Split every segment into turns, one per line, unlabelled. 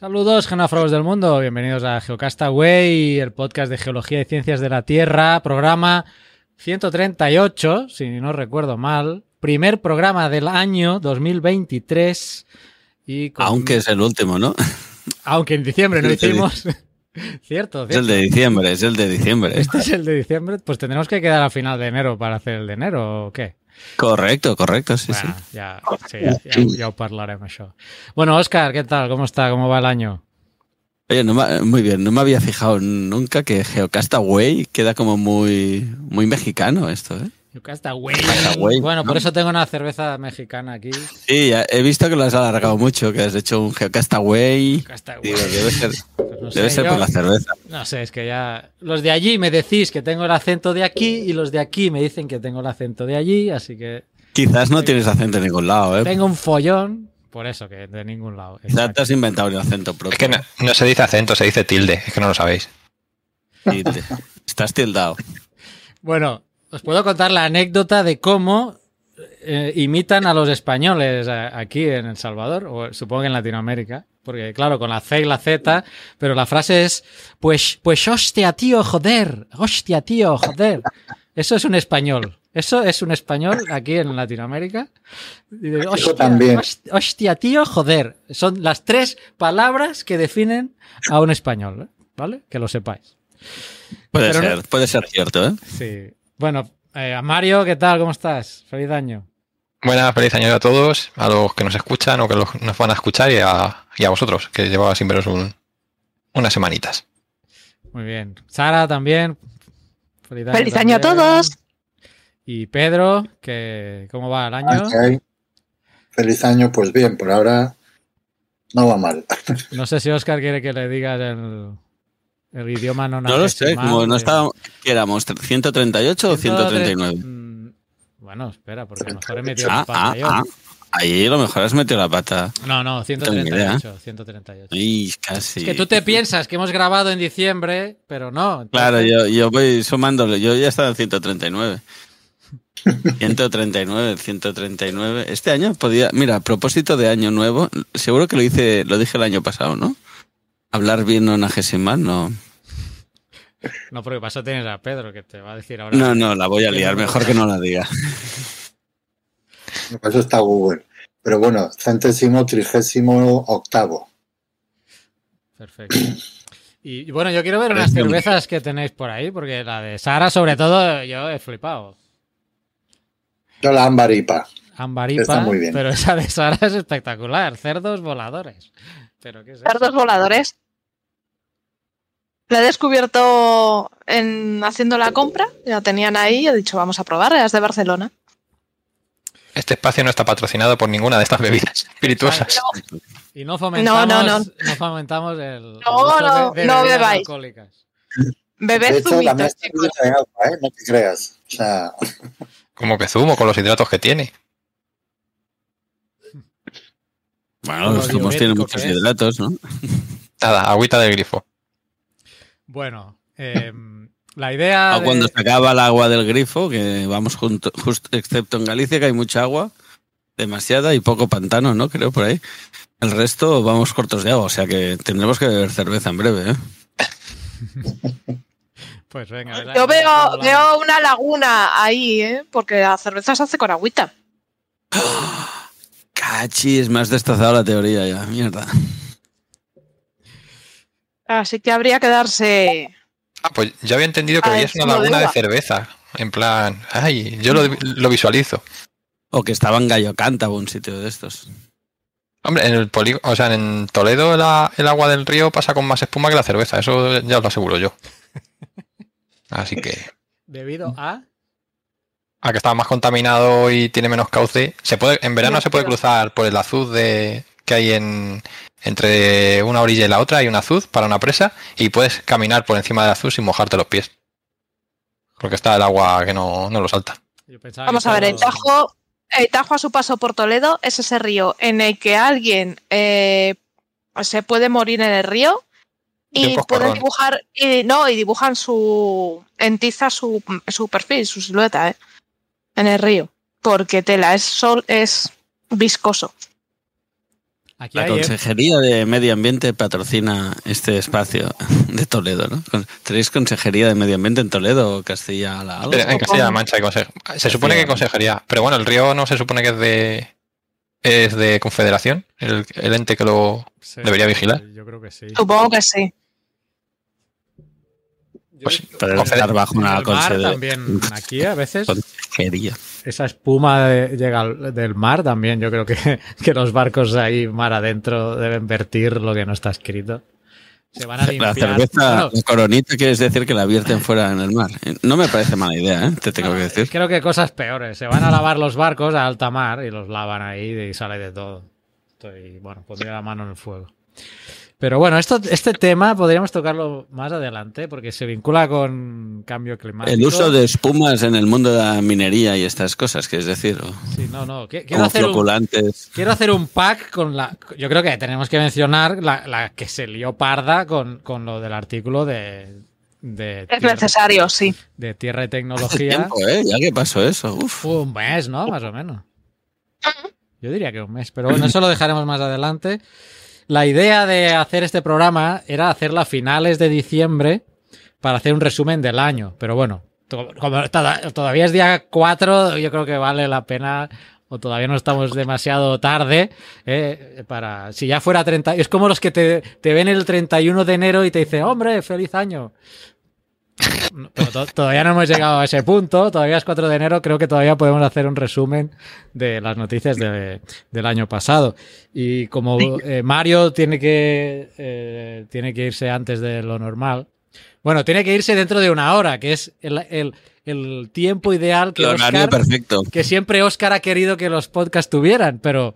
Saludos, genófragos del mundo. Bienvenidos a Geocastaway, el podcast de geología y ciencias de la Tierra, programa 138, si no recuerdo mal. Primer programa del año 2023. Y con-
Aunque es el último, ¿no?
Aunque en diciembre no hicimos. cierto,
Es el
cierto.
de diciembre, es el de diciembre.
Este es el de diciembre. Pues tendremos que quedar a final de enero para hacer el de enero, ¿o qué?
Correcto, correcto, sí,
Bueno,
sí.
ya, sí, ho parlarem, això. Bueno, Óscar, ¿qué tal? ¿Cómo está? ¿Cómo va el año?
Oye, no me- muy bien, no me había fijado nunca que Geocastaway queda como muy, muy mexicano esto, ¿eh?
Geocastaway.
Geocastaway,
Bueno, por
¿no?
eso tengo una cerveza mexicana aquí.
Sí, ya he visto que lo has alargado mucho, que has hecho un Geocastaway.
Geocastaway.
Digo, debe ser,
Pues no sé,
debe ser
yo-
por la cerveza.
No sé, es que ya. Los de allí me decís que tengo el acento de aquí y los de aquí me dicen que tengo el acento de allí, así que
Quizás no tienes acento en ningún lado, ¿eh?
tengo un follón, por eso que de ningún lado.
Quizás te has inventado el acento propio.
Es que no, no se dice acento, se dice tilde, es que no lo sabéis.
Estás tildado.
Bueno, os puedo contar la anécdota de cómo eh, imitan a los españoles eh, aquí en El Salvador, o supongo que en Latinoamérica, porque claro, con la C y la Z, pero la frase es, pues, pues hostia, tío, joder, hostia, tío, joder. Eso es un español. Eso es un español aquí en Latinoamérica. Y de, hostia,
también.
host- hostia, tío, joder. Son las tres palabras que definen a un español, ¿eh? ¿vale? Que lo sepáis.
Puede
Pero no-
ser, puede ser cierto, ¿eh?
Sí. Bueno, eh, a Mario, ¿qué tal? ¿Cómo estás? Feliz año.
Buenas, feliz año a todos, a los que nos escuchan o que los- nos van a escuchar y a, y a vosotros, que llevaba sin veros un- unas semanitas.
Muy bien. Sara también. Feliz año.
Feliz año a todos.
Y Pedro, que ¿cómo va el año?
Feliz año, pues bien, por ahora no va mal.
No sé si Oscar quiere que le digas el, el idioma no
No lo sé, como no estábamos. ¿Qué éramos? ¿138 o 139?
Mm, Bueno, espera, porque a lo mejor he metido
Ah,
el
ah,
pantallón.
ah. Ahí a lo mejor has metido la pata.
No, no,
tengo ni idea.
138. 138.
Ay, casi.
Es que tú te piensas que hemos grabado en diciembre, pero no.
Claro, yo, yo voy sumándole. Yo ya estaba en 139. 139, 139. Este año podía. Mira, a propósito de año nuevo, seguro que lo hice, lo dije el año pasado, ¿no? Hablar bien nonagesimal, no.
No, porque paso tienes a Pedro que te va a decir ahora.
No, no, la voy a liar. Mejor que no la diga.
Eso está Google. Pero bueno, centésimo, trigésimo, octavo.
Perfecto. Y y bueno, yo quiero ver unas cervezas que tenéis por ahí, porque la de Sara, sobre todo, yo he flipado.
Yo la ambaripa.
Ambaripa,
Está muy bien.
pero esa de Sara es espectacular. Cerdos voladores. ¿Pero qué es
voladores. La he descubierto en, haciendo la compra. Ya tenían ahí. He dicho, vamos a probar. Las de Barcelona.
Este espacio no está patrocinado por ninguna de estas bebidas espirituosas.
Y no fomentamos,
No, no,
no fomentamos el,
No, no,
de, de
no bebáis. zumitos, chicos.
¿eh? No te creas. O sea,
Como que zumo con los hidratos que tiene.
Bueno, los
Lo
zumos tienen muchos
es.
hidratos, ¿no?
Nada, agüita del grifo.
Bueno, eh, la idea.
O
de-
cuando se acaba el agua del grifo, que vamos junto, justo, excepto en Galicia, que hay mucha agua, demasiada y poco pantano, ¿no? Creo por ahí. El resto vamos cortos de agua, o sea que tendremos que beber cerveza en breve, ¿eh?
Pues venga,
Yo veo, veo una laguna ahí, ¿eh? Porque la cerveza se hace con agüita.
Cachis, me has destazado la teoría ya, mierda.
Así que habría que darse.
Ah, pues yo había entendido que veías
es
una
de
laguna de cerveza. En plan, ay, yo lo, lo visualizo.
O que estaba en Gallo Cántabo, un sitio de estos.
Hombre, en el polígono, o sea, en Toledo la- el agua del río pasa con más espuma que la cerveza, eso ya os lo aseguro yo. Así que,
Debido a.
a que está más contaminado y tiene menos cauce, se puede, en verano
No,
se puede
pero-
cruzar por el azud de, que hay en, entre una orilla y la otra, hay un azud para una presa, y puedes caminar por encima del azud sin mojarte los pies. Porque está el agua que no, no lo salta.
yo pensaba
Vamos a ver, el Tajo, el Tajo a su paso por Toledo es ese río en el que alguien eh, se puede morir en el río y pueden dibujar y no y dibujan su en tiza su, su perfil, su silueta, ¿eh? En el río, porque tela es sol es viscoso.
Aquí
La
hay, ¿eh?
Consejería de Medio Ambiente patrocina este espacio de Toledo, ¿no? ¿Tenéis Consejería de Medio Ambiente en Toledo o Castilla-La Algo?
En Castilla-La Mancha hay conse- Se supone que hay consejería, pero bueno, el río no se supone que es de es de confederación, el, el ente que lo
Sí,
debería vigilar.
Yo creo que sí.
Supongo que sí.
Pues,
estar bajo una
el mar
conse-
también, aquí a veces esa espuma de- llega del mar también. Yo creo que, que los barcos ahí mar adentro deben vertir lo que no está escrito. Se van a
La
limpiar.
cerveza, la coronita, quieres decir que la vierten fuera en el mar. No me parece mala idea, ¿eh? Te tengo que decir.
Creo que cosas peores. Se van a lavar los barcos a alta mar y los lavan ahí y sale de todo. Estoy, bueno, pondría la mano en el fuego. Pero bueno, esto, este tema podríamos tocarlo más adelante porque se vincula con cambio climático.
El uso de espumas en el mundo de la minería y estas cosas, que es decir, o
Sí, no, no. qui- Quiero
como
hacer, un, quiero hacer un pack con la. Yo creo que tenemos que mencionar la, la que se lió parda con, con lo del artículo de. De
Es
tierra,
necesario, sí.
de tierra y
Hace
tecnología.
tiempo, ¿eh? Ya que pasó eso. Uf.
Un mes, ¿no? Más o menos. Yo diría que un mes, pero bueno, eso lo dejaremos más adelante. La idea de hacer este programa era hacerlo a finales de diciembre para hacer un resumen del año, pero bueno, como toda- todavía es día 4, yo creo que vale la pena o todavía no estamos demasiado tarde eh, para si ya fuera 30 es como los que te, te ven el 31 de enero y te dicen hombre feliz año pero to- todavía no hemos llegado a ese punto, todavía es 4 de enero, creo que todavía podemos hacer un resumen de las noticias de- del año pasado. Y como eh, Mario tiene que, eh, tiene que irse antes de lo normal, bueno, tiene que irse dentro de una hora, que es el, el- el tiempo ideal que, Oscar-
perfecto.
que siempre Oscar ha querido que los podcasts tuvieran, pero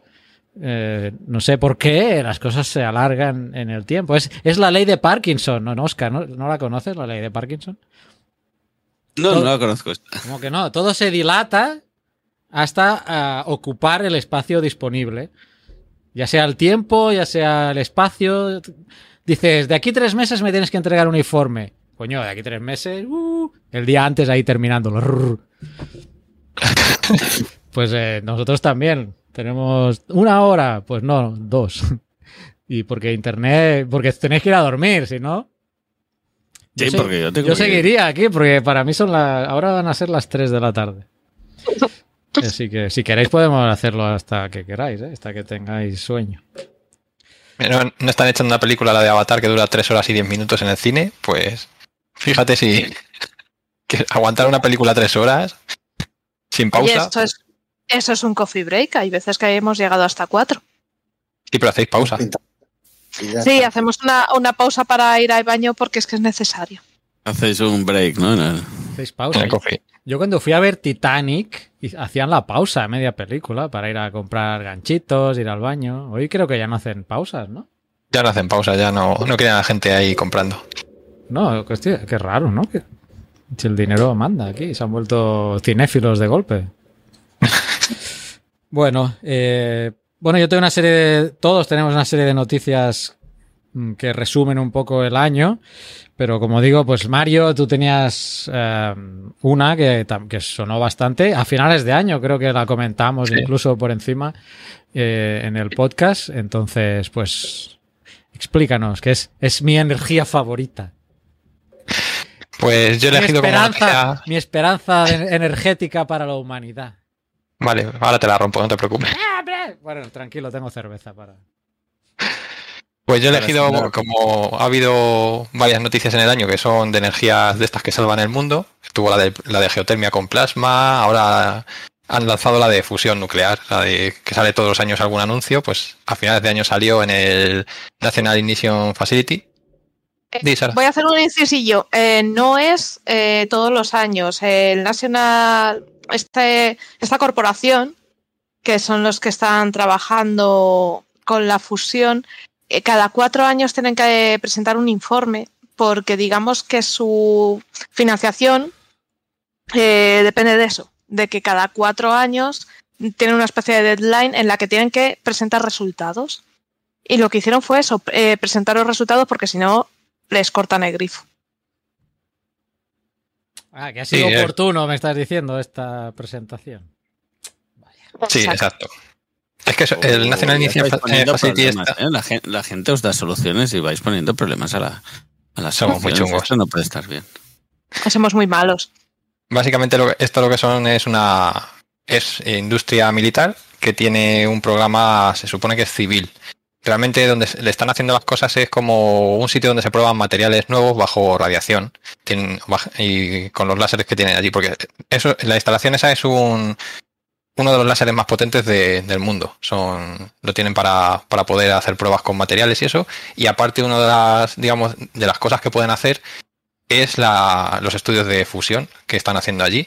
eh, no sé por qué las cosas se alargan en el tiempo. Es, es la ley de Parkinson, ¿no, Oscar? ¿no, ¿No la conoces, la ley de Parkinson?
No, no la conozco.
Como que no, todo se dilata hasta ah, ocupar el espacio disponible. Ya sea el tiempo, ya sea el espacio. Dices, de aquí tres meses me tienes que entregar un informe. Coño, de aquí tres meses, uh, el día antes ahí terminándolo. Pues eh, nosotros también tenemos una hora, pues no, dos. Y porque internet, porque tenéis que ir a dormir, si no.
Sí,
Yo
porque yo tengo
Yo
que-
seguiría aquí, porque para mí son las. Ahora van a ser las 3 de la tarde. Así que si queréis podemos hacerlo hasta que queráis, ¿eh? hasta que tengáis sueño.
No, no están echando una película, la de Avatar, que dura 3 horas y 10 minutos en el cine, pues fíjate si que aguantar una película 3 horas sin
Oye,
pausa.
es, eso es un coffee break. Hay veces que hemos llegado hasta cuatro.
Sí, pero hacéis pausa.
Sí, hacemos una, una pausa para ir al baño porque es que es necesario.
Hacéis un break, ¿no? No.
Hacéis pausa. Yo cuando fui a ver Titanic, hacían la pausa a media película para ir a comprar ganchitos, ir al baño. Hoy creo que ya no hacen pausas, ¿no?
Ya no hacen pausa, ya no, no quieren a la gente ahí comprando.
No, que hostia, qué raro, ¿no? Que, si el dinero manda aquí, se han vuelto cinéfilos de golpe. bueno, eh, bueno, yo tengo una serie de. Todos tenemos una serie de noticias mm, que resumen un poco el año. Pero como digo, pues Mario, tú tenías eh, una que, sonó bastante. A finales de año creo que la comentamos
Sí.
incluso por encima eh, en el podcast. Entonces, pues explícanos, que es, es mi energía favorita.
Pues yo he
Mi
elegido como
mi esperanza energética para la humanidad.
Vale, ahora te la rompo, no te preocupes.
Bueno, tranquilo, tengo cerveza para.
Pues yo he elegido, como ha habido varias noticias en el año que son de energías de estas que salvan el mundo, estuvo la de, la de geotermia con plasma, ahora han lanzado la de fusión nuclear, la de que sale todos los años algún anuncio, pues a finales de año salió en el National Ignition Facility. Di, Sara.
Voy a hacer un incisillo. Eh, no es eh, todos los años. El National, este, esta corporación, que son los que están trabajando con la fusión, eh, cada cuatro años tienen que presentar un informe porque digamos que su financiación eh, depende de eso, de que cada cuatro años tienen una especie de deadline en la que tienen que presentar resultados. Y lo que hicieron fue eso, eh, presentar los resultados porque si no les cortan el grifo.
Ah, que ha sido
Sí, eh.
oportuno, me estás diciendo, esta presentación.
Sí,
Exacto.
exacto. Es que eso- el
O
National
estáis poniendo
Facility
problemas,
está-
¿eh? la, gen- la gente os da soluciones y vais poniendo problemas a la, a las
Somos muy chungos.
Esto no puede estar bien.
Somos muy malos.
Básicamente lo que- esto lo que son es una es industria militar que tiene un programa, se supone que es civil. Realmente donde le están haciendo las cosas es como un sitio donde se prueban materiales nuevos bajo radiación y con los láseres que tienen allí, porque eso, la instalación esa es un uno de los láseres más potentes de- del mundo. Son, lo tienen para, para poder hacer pruebas con materiales y eso. Y aparte, una de las, digamos, de las cosas que pueden hacer es la, los estudios de fusión que están haciendo allí.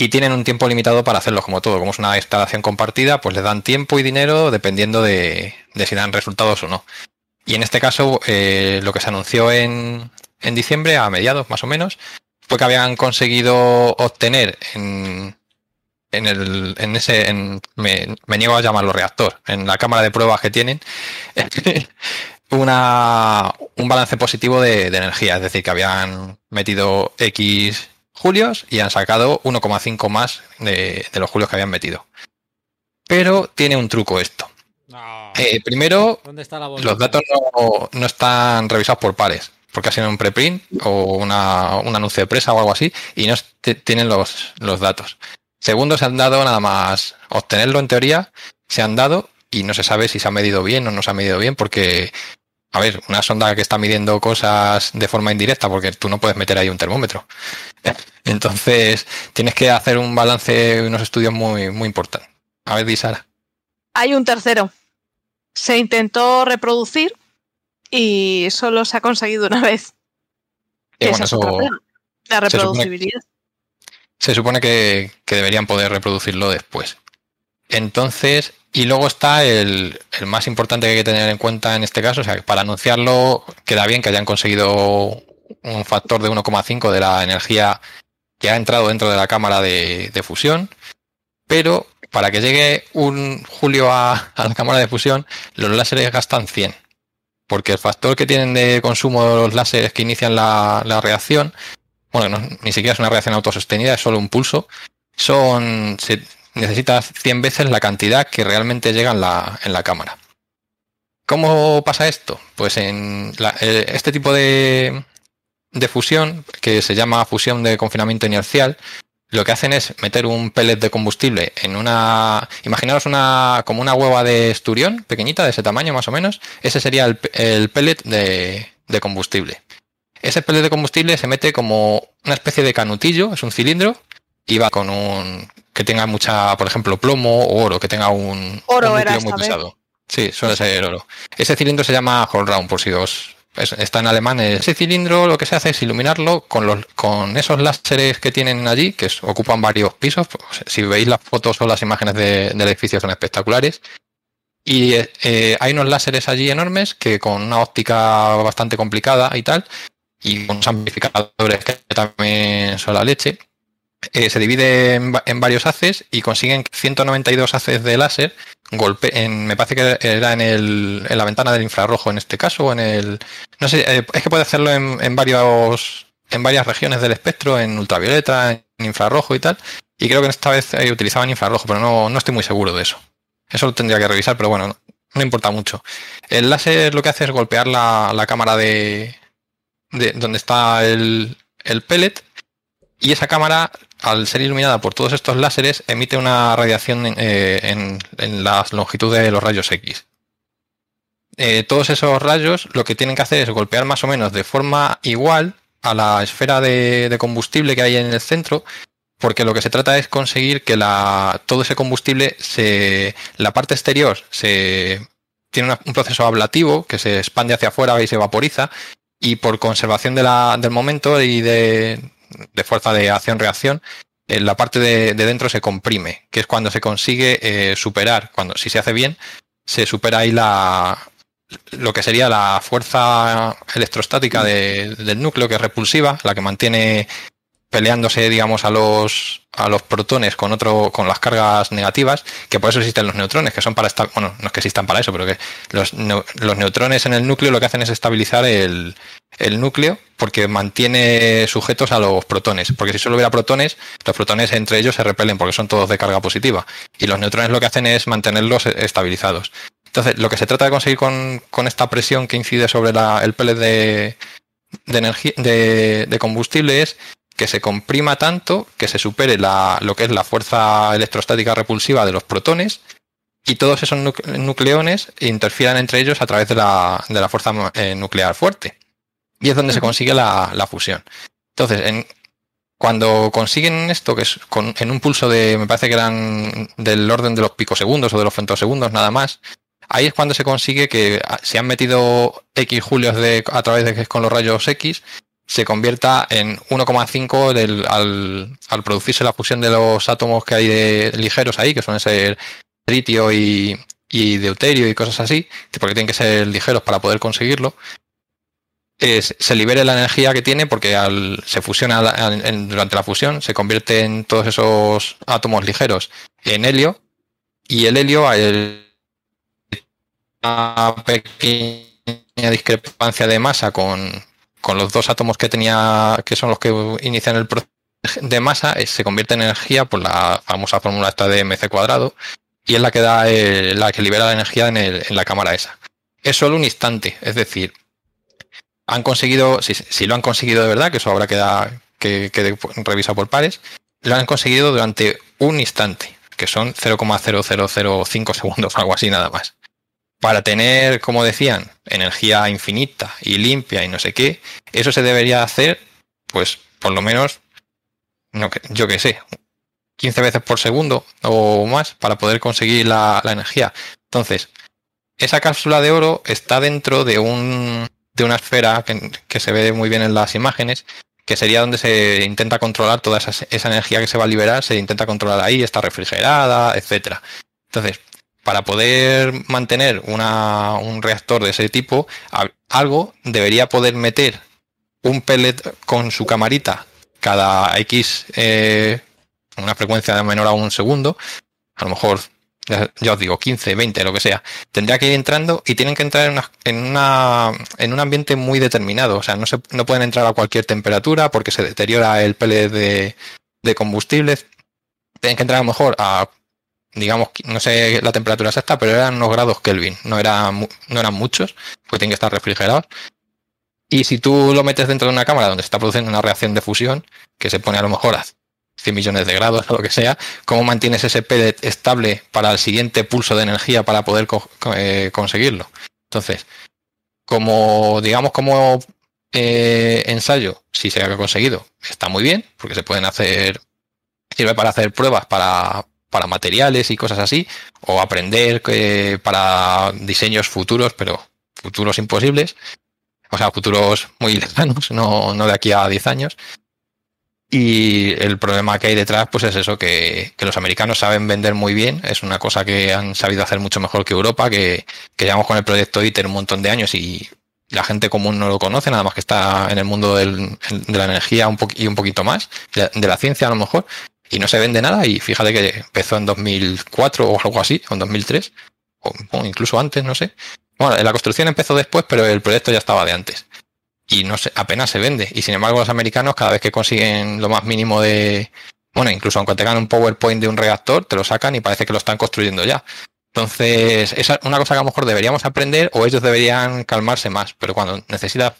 Y tienen un tiempo limitado para hacerlos como todo. Como es una instalación compartida, pues les dan tiempo y dinero dependiendo de, si dan resultados o no. Y en este caso, eh, lo que se anunció en, en diciembre, a mediados más o menos, fue que habían conseguido obtener en, en el, en ese, me, me niego a llamarlo reactor, en la cámara de pruebas que tienen, una, un balance positivo de energía, es decir, que habían metido X julios y han sacado 1,5 más de, de los julios que habían metido. Pero tiene un truco esto.
No.
Eh, primero, los datos no, no están revisados por pares, porque ha sido un preprint o una, un anuncio de presa o algo así, y no tienen los, los datos. Segundo, se han dado nada más obtenerlo en teoría, se han dado y no se sabe si se ha medido bien o no se ha medido bien, porque, a ver, una sonda que está midiendo cosas de forma indirecta, porque tú no puedes meter ahí un termómetro. Entonces, tienes que hacer un balance, unos estudios muy, muy importantes. A ver, di Sara.
Hay un tercero. Se intentó reproducir y solo se ha conseguido una vez.
Eh, bueno, eso-
La
se supone-
reproducibilidad.
se supone que, que deberían poder reproducirlo después. Entonces, y luego está el, más importante que hay que tener en cuenta en este caso, o sea, para anunciarlo queda bien que hayan conseguido un factor de 1,5 de la energía que ha entrado dentro de la cámara de, fusión, pero para que llegue un julio a, la cámara de fusión, los láseres gastan 100, porque el factor que tienen de consumo de los láseres que inician la, reacción bueno, no- ni siquiera es una reacción autosostenida, es solo un pulso, son necesitas 100 veces la cantidad que realmente llega en la, en la cámara. ¿Cómo pasa esto? Pues en eh, este tipo de, de fusión, que se llama fusión de confinamiento inercial, lo que hacen es meter un pellet de combustible en una. Imaginaros una. como una hueva de esturión, pequeñita, de ese tamaño más o menos. Ese sería el pellet de, de combustible. Ese pellet de combustible se mete como una especie de canutillo, es un cilindro, y va con un. Que tenga mucha, por ejemplo, plomo o oro, que tenga un.
Oro
un núcleo muy
vez.
pesado. Sí, suele ser oro. Ese cilindro se llama Round, por si os. es- está en alemán. Ese cilindro lo que se hace es iluminarlo con, los, con esos láseres que tienen allí, que ocupan varios pisos. Si veis las fotos o las imágenes de- del edificio son espectaculares. Y eh, hay unos láseres allí enormes que con una óptica bastante complicada y tal, y con unos amplificadores que también son la leche, eh, se divide en, va- en varios haces y consiguen que 192 haces de láser golpe en, me parece que era en, el, en la ventana del infrarrojo en este caso, o en el, no sé, eh, es que puede hacerlo en, en varios, en varias regiones del espectro, en ultravioleta, en infrarrojo y tal, y creo que esta vez eh, utilizaban infrarrojo, pero no, no estoy muy seguro de eso. Eso lo tendría que revisar, pero bueno, no, no importa mucho. El láser lo que hace es golpear la, la cámara de, de donde está el, el pellet y esa cámara, al ser iluminada por todos estos láseres, emite una radiación eh, en, en la longitud de los rayos X. Eh, todos esos rayos lo que tienen que hacer es golpear más o menos de forma igual a la esfera de, combustible que hay en el centro, porque lo que se trata es conseguir que la, todo ese combustible, se, la parte exterior, se tiene un proceso ablativo que se expande hacia afuera y se vaporiza, y por conservación de la- del momento y de, de fuerza de acción-reacción, eh, la parte de, de dentro se comprime, que es cuando se consigue eh, superar, cuando si se hace bien, se supera ahí la lo que sería la fuerza electrostática de- del núcleo, que es repulsiva, la que mantiene peleándose, digamos, a los, a los protones con otro, con las cargas negativas, que por eso existen los neutrones, que son para estar, bueno, no es que existan para eso, pero que los, los neutrones en el núcleo lo que hacen es estabilizar el, el núcleo porque mantiene sujetos a los protones. Porque si solo hubiera protones, los protones entre ellos se repelen porque son todos de carga positiva. Y los neutrones lo que hacen es mantenerlos estabilizados. Entonces, lo que se trata de conseguir con, esta presión que incide sobre la, el pellet de, de, energía, de combustible es que se comprima tanto que se supere la, lo que es la fuerza electrostática repulsiva de los protones y todos esos nucleones interfieran entre ellos a través de la, de la fuerza eh, nuclear fuerte. Y es donde se consigue la, la fusión. Entonces, en, cuando consiguen esto, que es con, en un pulso de, me parece que eran del orden de los picosegundos o de los femtosegundos nada más, ahí es cuando se consigue que ah, se han metido X julios de, a través de que es con los rayos X se convierta en 1,5 al, al producirse la fusión de los átomos que hay de, ligeros ahí, que suelen ser tritio y, y deuterio y cosas así, porque tienen que ser ligeros para poder conseguirlo, es, se libere la energía que tiene porque al, se fusiona durante la fusión, se convierte en todos esos átomos ligeros en helio y el helio, hay una pequeña discrepancia de masa con, con los dos átomos que tenía, que son los que inician el proceso de masa, eh, se convierte en energía por la famosa fórmula esta de mc cuadrado y es la que da eh, la que libera la energía en, el, en, la cámara esa. Es solo un instante, es decir, han conseguido, si, lo han conseguido de verdad, que eso habrá que, que, que revisa por pares, lo han conseguido durante un instante, que son 0,0005 segundos, algo así nada más para tener, como decían, energía infinita y limpia y no sé qué, eso se debería hacer, pues, por lo menos, no, yo qué sé, 15 veces por segundo o más para poder conseguir la, energía. Entonces, esa cápsula de oro está dentro de, un, de una esfera que, se ve muy bien en las imágenes, que sería donde se intenta controlar toda esa, esa energía que se va a liberar, se intenta controlar ahí, está refrigerada, etcétera. Entonces, para poder mantener una, un reactor de ese tipo, algo debería poder meter un pellet con su camarita cada X, eh, una frecuencia menor a un segundo, a lo mejor, ya os digo, 15, 20, lo que sea, tendría que ir entrando y tienen que entrar en, una, en, un ambiente muy determinado. O sea, no, se, no pueden entrar a cualquier temperatura porque se deteriora el pellet de, de combustible. Tienen que entrar a lo mejor a digamos, no sé la temperatura exacta, pero eran unos grados Kelvin, no, era, no eran muchos, porque tienen que estar refrigerados. Y si tú lo metes dentro de una cámara donde se está produciendo una reacción de fusión, que se pone a lo mejor a 100 millones de grados o lo que sea, ¿cómo mantienes ese pellet estable para el siguiente pulso de energía para poder co eh, conseguirlo? Entonces, como, digamos, como eh, ensayo, si se ha conseguido, está muy bien, porque se pueden hacer, sirve para hacer pruebas para, para materiales y cosas así, o aprender que para diseños futuros, pero futuros imposibles, o sea, futuros muy lejanos, no, no de aquí a 10 años. Y el problema que hay detrás, pues es eso, que, que, los americanos saben vender muy bien, es una cosa que han sabido hacer mucho mejor que Europa, que, que llevamos con el proyecto ITER un montón de años y la gente común no lo conoce, nada más que está en el mundo del, de la energía un y un poquito más, de la ciencia a lo mejor, y no se vende nada y fíjate que empezó en 2004 o algo así, o en 2003, o, o incluso antes, no sé. Bueno, la construcción empezó después, pero el proyecto ya estaba de antes. Y no se, apenas se vende. Y sin embargo, los americanos, cada vez que consiguen lo más mínimo de. Bueno, incluso aunque tengan un PowerPoint de un reactor, te lo sacan y parece que lo están construyendo ya. Entonces, es una cosa que a lo mejor deberíamos aprender o ellos deberían calmarse más. Pero cuando necesitas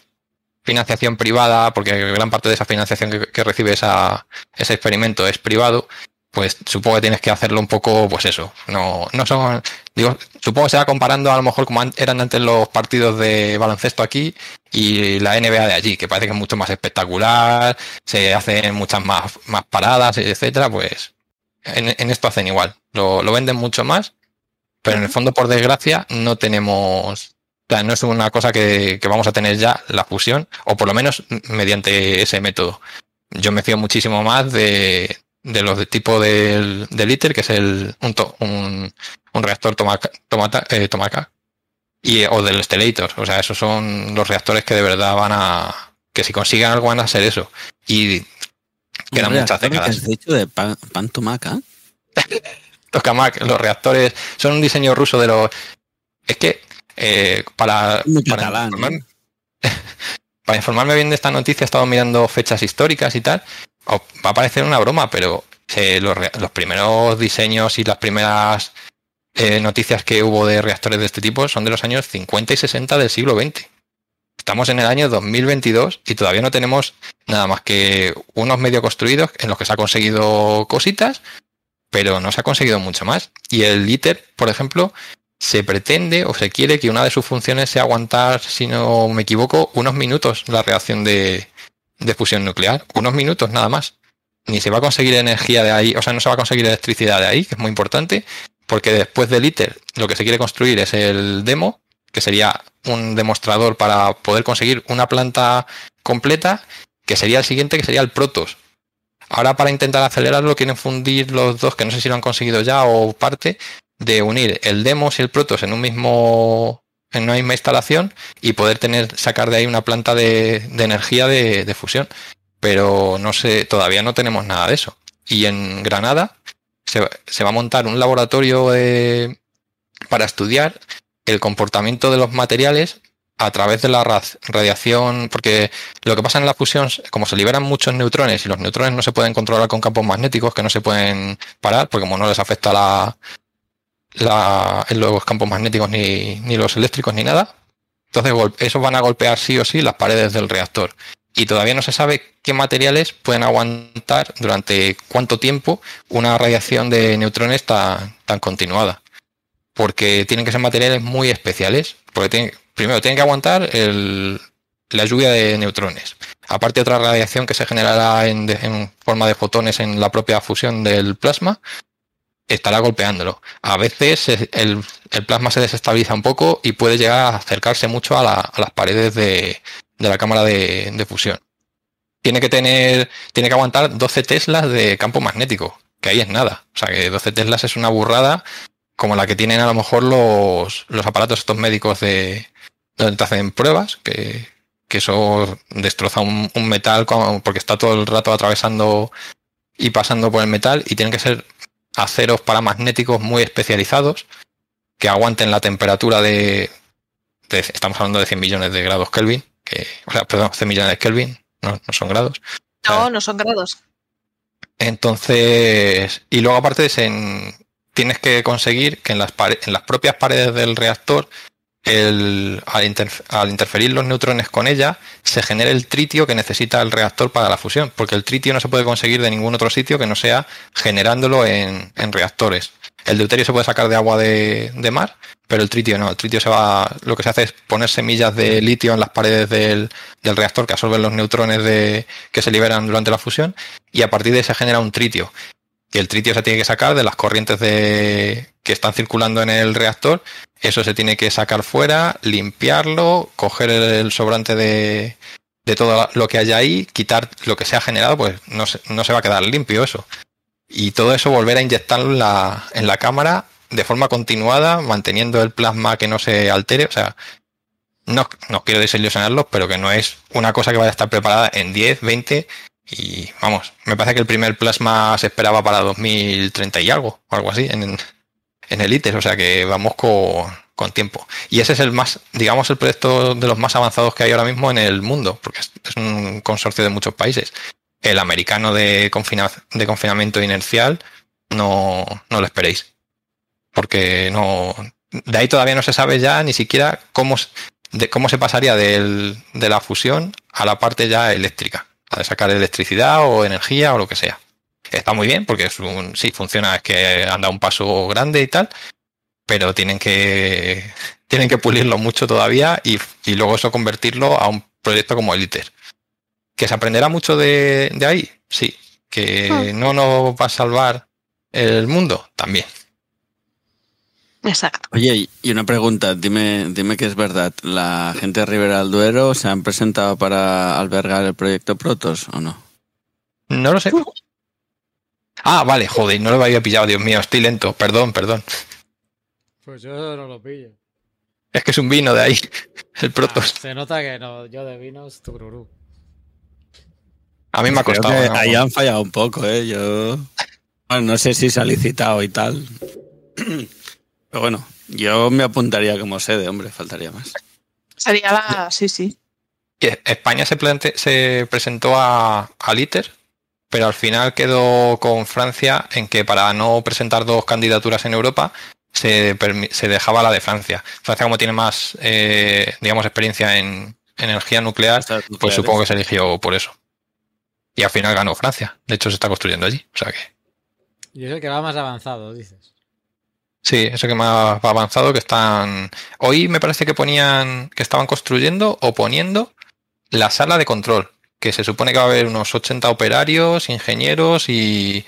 financiación privada, porque gran parte de esa financiación que, que recibe esa, ese experimento es privado, pues supongo que tienes que hacerlo un poco, pues eso. No, no son, digo, supongo que se va comparando a lo mejor como eran antes los partidos de baloncesto aquí y la NBA de allí, que parece que es mucho más espectacular, se hacen muchas más, más paradas, etcétera, pues en, en esto hacen igual. Lo, lo venden mucho más, pero en el fondo, por desgracia, no tenemos sea, no es una cosa que, que, vamos a tener ya la fusión, o por lo menos mediante ese método. Yo me fío muchísimo más de, de los de tipo del, del ITER, que es el, un, un, un reactor tomaca, tomata, eh, tomaca, y, o del Stellator. O sea, esos son los reactores que de verdad van a, que si consiguen algo van a ser eso. Y Quedan muchas
reactor que
décadas.
has hecho de pan, pan tomaca.
Tokamak, los reactores son un diseño ruso de los. Es que eh, para,
Muy
para,
catalán,
informarme, para informarme bien de esta noticia he estado mirando fechas históricas y tal. Va a parecer una broma, pero eh, los primeros diseños y las primeras eh, noticias que hubo de reactores de este tipo son de los años 50 y 60 del siglo XX. Estamos en el año 2022 y todavía no tenemos nada más que unos medio construidos en los que se ha conseguido cositas pero no se ha conseguido mucho más. Y el ITER, por ejemplo, se pretende o se quiere que una de sus funciones sea aguantar, si no me equivoco, unos minutos la reacción de, de fusión nuclear. Unos minutos nada más. Ni se va a conseguir energía de ahí, o sea, no se va a conseguir electricidad de ahí, que es muy importante, porque después del ITER lo que se quiere construir es el demo, que sería un demostrador para poder conseguir una planta completa, que sería el siguiente, que sería el Protos, Ahora para intentar acelerarlo quieren fundir los dos, que no sé si lo han conseguido ya o parte, de unir el Demos y el Protos en un mismo en una misma instalación y poder tener sacar de ahí una planta de, de energía de, de fusión. Pero no sé, todavía no tenemos nada de eso. Y en Granada se, se va a montar un laboratorio de- para estudiar el comportamiento de los materiales a través de la ra- radiación, porque lo que pasa en la fusión, como se liberan muchos neutrones y los neutrones no se pueden controlar con campos magnéticos que no se pueden parar, porque como no les afecta la, los campos magnéticos ni, ni los eléctricos ni nada, entonces esos van a golpear sí o sí las paredes del reactor. Y todavía no se sabe qué materiales pueden aguantar durante cuánto tiempo una radiación de neutrones tan, tan continuada. Porque tienen que ser materiales muy especiales. Porque primero tienen que aguantar el, la lluvia de neutrones. Aparte otra radiación que se generará en forma de fotones en la propia fusión del plasma, estará golpeándolo. A veces el, plasma se desestabiliza un poco y puede llegar a acercarse mucho a, la- a las paredes de, la cámara de, fusión. Tiene que tener, tiene que aguantar 12 teslas de campo magnético, que ahí es nada. O sea que 12 teslas es una burrada como la que tienen a lo mejor los, los aparatos estos médicos de donde te hacen pruebas, que, que eso destroza un, metal porque está todo el rato atravesando y pasando por el metal y tienen que ser aceros paramagnéticos muy especializados que aguanten la temperatura de, de- estamos hablando de 100 millones de grados Kelvin, que, o sea, perdón, 100 millones de Kelvin, no, no son grados.
No, no son grados.
Entonces, y luego aparte en- tienes que conseguir que en las, en las propias paredes del reactor, al, interf- al interferir los neutrones con ella, se genere el tritio que necesita el reactor para la fusión, porque el tritio no se puede conseguir de ningún otro sitio que no sea generándolo en, reactores. El deuterio se puede sacar de agua de, mar, pero el tritio no. El tritio se va, lo que se hace es poner semillas de litio en las paredes del, reactor que absorben los neutrones que se liberan durante la fusión y a partir de ahí se genera un tritio. Que el tritio se tiene que sacar de las corrientes de, que están circulando en el reactor. Eso se tiene que sacar fuera, limpiarlo, coger el, sobrante de, de todo lo que haya ahí, quitar lo que se ha generado, pues no se, no se va a quedar limpio eso. Y todo eso volver a inyectarlo en la, en la cámara de forma continuada, manteniendo el plasma que no se altere. O sea, no, no quiero desilusionarlos, pero que no es una cosa que vaya a estar preparada en 10, 20 y vamos, me parece que el primer plasma se esperaba para 2030 y algo, o algo así, en, en el ITER, o sea que vamos con, con tiempo. Y ese es el más, digamos, el proyecto de los más avanzados que hay ahora mismo en el mundo, porque es, un consorcio de muchos países. El americano de, confina, de confinamiento inercial, no, no lo esperéis. Porque no. De ahí todavía no se sabe ya ni siquiera cómo, de cómo se pasaría de la fusión a la parte ya eléctrica de sacar electricidad o energía o lo que sea. Está muy bien porque es un, sí, funciona, es que anda un paso grande y tal, pero tienen que, tienen que pulirlo mucho todavía y, y luego eso convertirlo a un proyecto como el ITER. ¿Que se aprenderá mucho de, de ahí? Sí. ¿Que no nos va a salvar el mundo? También.
Exacto.
Oye, y una pregunta, dime, dime que es verdad. ¿La gente de Ribera del Duero se han presentado para albergar el proyecto Protos o no?
No lo sé. Ah, vale, joder, no lo había pillado, Dios mío, estoy lento, perdón, perdón.
Pues yo no lo pillo.
Es que es un vino de ahí, el Protos.
Ah, se nota que no, yo de vinos, tururú.
A mí me ha
Creo
costado.
ahí han fallado un poco, ¿eh? Yo. Bueno, no sé si se ha licitado y tal. Pero bueno, yo me apuntaría como sede, hombre, faltaría más.
Sería la. Sí, sí.
España se, plante- se presentó a, al ITER, pero al final quedó con Francia en que para no presentar dos candidaturas en Europa se, dejaba la de Francia. Francia como tiene más, eh, digamos, experiencia en energía nuclear, pues supongo que se eligió por eso. Y al final ganó Francia. De hecho, se está construyendo allí. O sea que
Y es el que va más avanzado, dices.
sí, eso que más va avanzado que están. Hoy me parece que ponían que estaban construyendo o poniendo la sala de control, que se supone que va a haber unos 80 operarios, ingenieros y,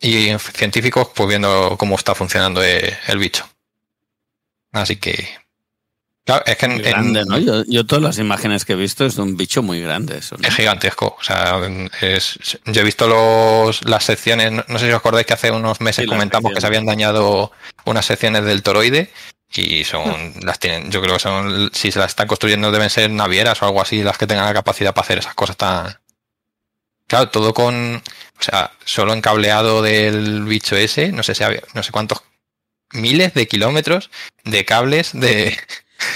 y científicos pues viendo cómo está funcionando eh, el bicho. Así que... Claro, es que en-
grande, ¿no? Yo, yo todas las imágenes que he visto es de un bicho muy grande eso, ¿no?
es gigantesco. O sea, es- yo he visto los, las secciones, no, no sé si os acordáis que hace unos meses
Sí,
comentamos que se habían dañado unas secciones del toroide y son, las tienen, yo creo que son, si se las están construyendo deben ser navieras o algo así, las que tengan la capacidad para hacer esas cosas tan... Claro, todo con, o sea, solo en cableado del bicho ese, no sé si había, no sé cuántos miles de kilómetros de cables de,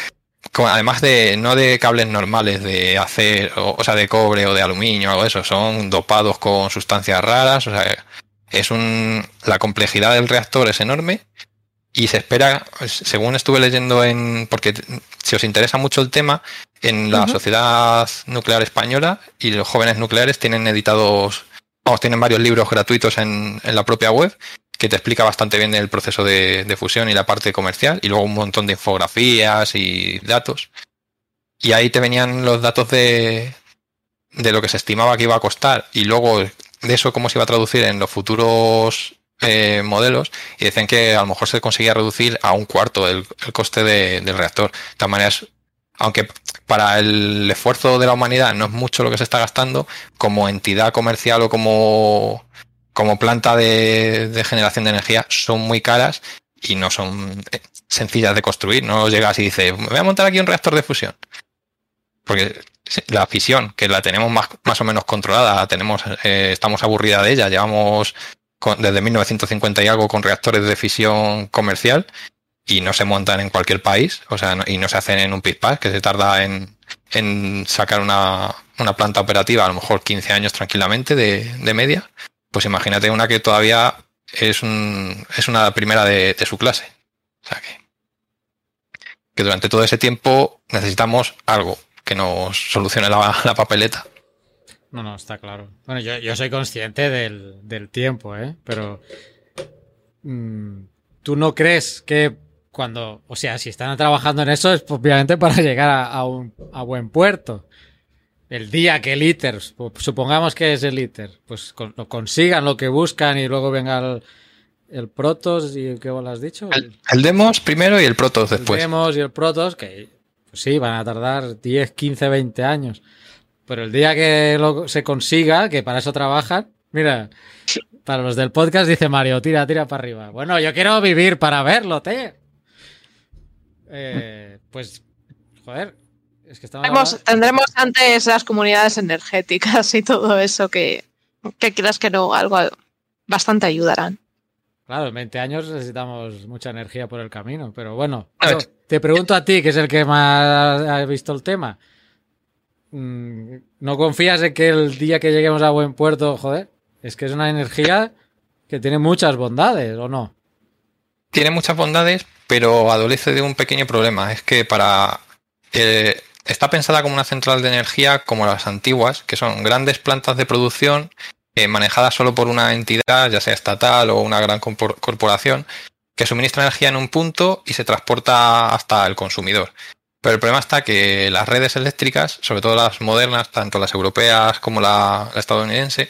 además de no de cables normales de acero, o sea, de cobre o de aluminio algo eso, son dopados con sustancias raras, o sea, es un la complejidad del reactor es enorme y se espera, según estuve leyendo en porque si os interesa mucho el tema, en la. Sociedad Nuclear Española y los jóvenes nucleares tienen editados, vamos, tienen varios libros gratuitos en, en la propia web que te explica bastante bien el proceso de, de fusión y la parte comercial, y luego un montón de infografías y datos. Y ahí te venían los datos de, de lo que se estimaba que iba a costar, y luego de eso cómo se iba a traducir en los futuros eh, modelos, y decían que a lo mejor se conseguía reducir a un cuarto el, el coste de- del reactor. De todas maneras, aunque para el esfuerzo de la humanidad no es mucho lo que se está gastando, como entidad comercial o como como planta de, generación de energía son muy caras y no son eh, sencillas de construir. No llegas y dices, me voy a montar aquí un reactor de fusión. Porque la fisión, que la tenemos más, más o menos controlada, la tenemos, eh, estamos aburrida de ella, llevamos con- desde 1950 y algo con reactores de fisión comercial y no se montan en cualquier país, o sea, no- y no se hacen en un pispás, que se tarda en, en sacar una, una planta operativa a lo mejor 15 años tranquilamente de, media pues imagínate una que todavía es, un, es una primera de, su clase. O sea que, durante todo ese tiempo necesitamos algo que nos solucione la papeleta.
No, no, está claro. Bueno, yo, yo soy consciente del, del tiempo, ¿eh? Pero mm, tú no crees que cuando, o sea, si están trabajando en eso es obviamente para llegar a, a un a buen puerto. El día que el ITER, sup- supongamos que es el ITER, pues con- lo consigan lo que buscan y luego venga el, el Protos y ¿qué vos has dicho?
El, el Demos primero y el Protos
el
después.
Demos y el Protos, que pues sí, van a tardar 10, 15, 20 años. Pero el día que lo, se consiga, que para eso trabajan, mira, para los del podcast dice Mario, tira, tira para arriba. Bueno, yo quiero vivir para verlo, te. Eh, pues, joder, es que estamos
Tendremos, antes las comunidades energéticas y todo eso que, que quieras que no, algo bastante ayudarán.
Claro, en 20 años necesitamos mucha energía por el camino, pero bueno, te pregunto a ti, que es el que más ha visto el tema. Mm, ¿No confías en que el día que lleguemos a buen puerto, joder, es que es una energía que tiene muchas bondades, ¿o no?
Tiene muchas bondades, pero adolece de un pequeño problema. Es que para. eh, está pensada como una central de energía como las antiguas, que son grandes plantas de producción eh, manejadas solo por una entidad, ya sea estatal o una gran corporación, que suministra energía en un punto y se transporta hasta el consumidor. Pero el problema está que las redes eléctricas, sobre todo las modernas, tanto las europeas como la, la estadounidense,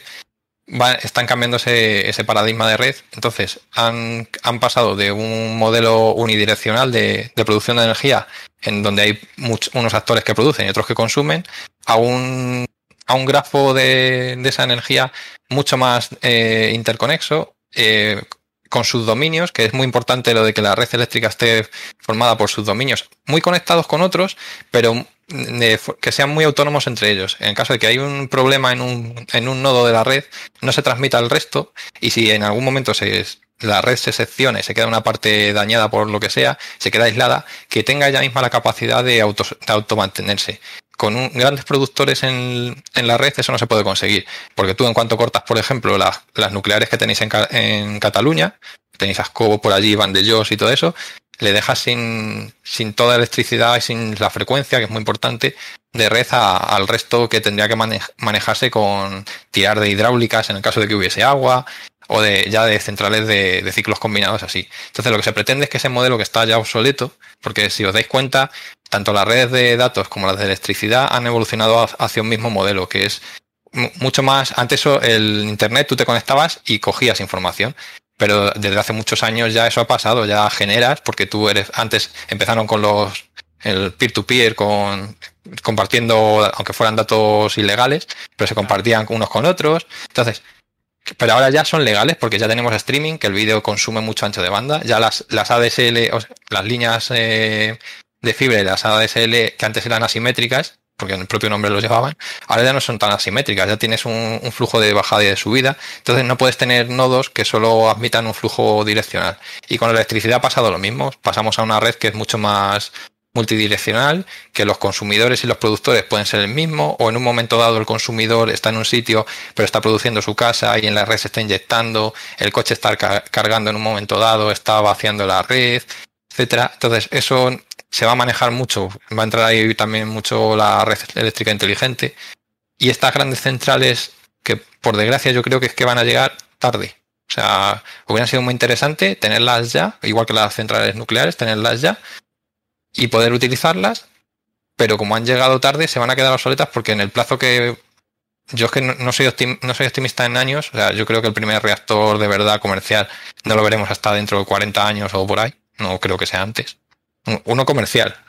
van- están cambiando ese, paradigma de red. Entonces, han, pasado de un modelo unidireccional de, producción de energía, en donde hay unos actores que producen y otros que consumen, a un, grafo de, de esa energía mucho más eh, interconexo, eh, con sus dominios, que es muy importante lo de que la red eléctrica esté formada por sus dominios, muy conectados con otros, pero que sean muy autónomos entre ellos. En caso de que hay un problema en un, en un nodo de la red, no se transmita al resto y si en algún momento se, la red se secciona y se queda una parte dañada por lo que sea, se queda aislada, que tenga ella misma la capacidad de, auto, de automantenerse. Con grandes productores en, en, la red eso no se puede conseguir, porque tú en cuanto cortas, por ejemplo, las, las nucleares que tenéis en, en Cataluña, tenéis Ascobo por allí, Vandellós y todo eso, le dejas sin, sin toda electricidad y sin la frecuencia, que es muy importante, de red al resto que tendría que manejarse con tirar de hidráulicas en el caso de que hubiese agua o de ya de centrales de, ciclos combinados así. Entonces lo que se pretende es que ese modelo que está ya obsoleto, porque si os dais cuenta, tanto las redes de datos como las de electricidad han evolucionado hacia un mismo modelo, que es mucho más, antes el Internet tú te conectabas y cogías información. Pero desde hace muchos años ya eso ha pasado, ya generas, porque tú eres, antes empezaron con los, el peer-to-peer, con, compartiendo, aunque fueran datos ilegales, pero se compartían unos con otros. Entonces, pero ahora ya son legales porque ya tenemos streaming, que el vídeo consume mucho ancho de banda. Ya las, las ADSL, las líneas eh, de fibra y las ADSL que antes eran asimétricas, porque en el propio nombre los llevaban, ahora ya no son tan asimétricas, ya tienes un, flujo de bajada y de subida, entonces no puedes tener nodos que solo admitan un flujo direccional. Y con la electricidad ha pasado lo mismo, pasamos a una red que es mucho más multidireccional, que los consumidores y los productores pueden ser el mismo, o en un momento dado el consumidor está en un sitio pero está produciendo su casa y en la red se está inyectando, el coche está cargando en un momento dado, está vaciando la red, etcétera. Entonces, eso se va a manejar mucho, va a entrar ahí también mucho la red eléctrica inteligente. Y estas grandes centrales, que por desgracia yo creo que es que van a llegar tarde. O sea, hubiera sido muy interesante tenerlas ya, igual que las centrales nucleares, tenerlas ya y poder utilizarlas, pero como han llegado tarde, se van a quedar obsoletas porque en el plazo que. Yo es que no, soy, no soy optimista en años, o sea, yo creo que el primer reactor de verdad comercial no lo veremos hasta dentro de 40 años o por ahí, no creo que sea antes uno comercial.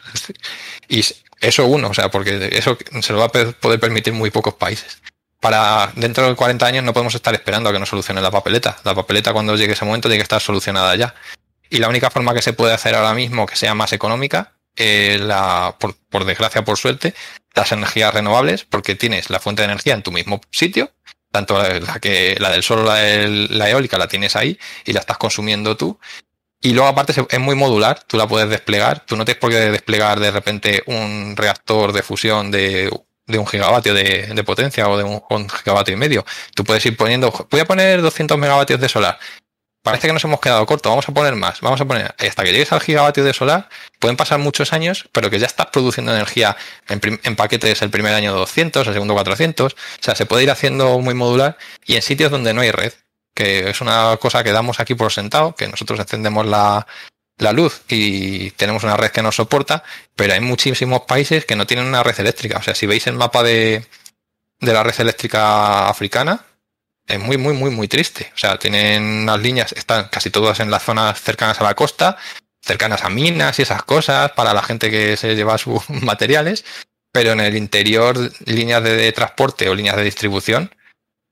Y eso uno, o sea, porque eso se lo va a poder permitir muy pocos países. Para dentro de 40 años no podemos estar esperando a que nos solucione la papeleta. La papeleta cuando llegue ese momento tiene que estar solucionada ya. Y la única forma que se puede hacer ahora mismo que sea más económica, eh, la, por, desgracia, por suerte, las energías renovables, porque tienes la fuente de energía en tu mismo sitio, tanto la, que, la del sol, la, la eólica la tienes ahí y la estás consumiendo tú, y luego aparte es muy modular, tú la puedes desplegar, tú no tienes por qué desplegar de repente un reactor de fusión de, de un gigavatio de, potencia o de un, gigavatio y medio. Tú puedes ir poniendo, voy a poner 200 megavatios de solar. Parece que nos hemos quedado corto, vamos a poner más, vamos a poner, hasta que llegues al gigavatio de solar, pueden pasar muchos años, pero que ya estás produciendo energía en, en paquetes el primer año 200, el segundo 400, o sea, se puede ir haciendo muy modular y en sitios donde no hay red que es una cosa que damos aquí por sentado, que nosotros encendemos la, la luz y tenemos una red que nos soporta, pero hay muchísimos países que no tienen una red eléctrica. O sea, si veis el mapa de, de la red eléctrica africana, es muy, muy, muy, muy triste. O sea, tienen unas líneas, están casi todas en las zonas cercanas a la costa, cercanas a minas y esas cosas para la gente que se lleva sus materiales, pero en el interior líneas de transporte o líneas de distribución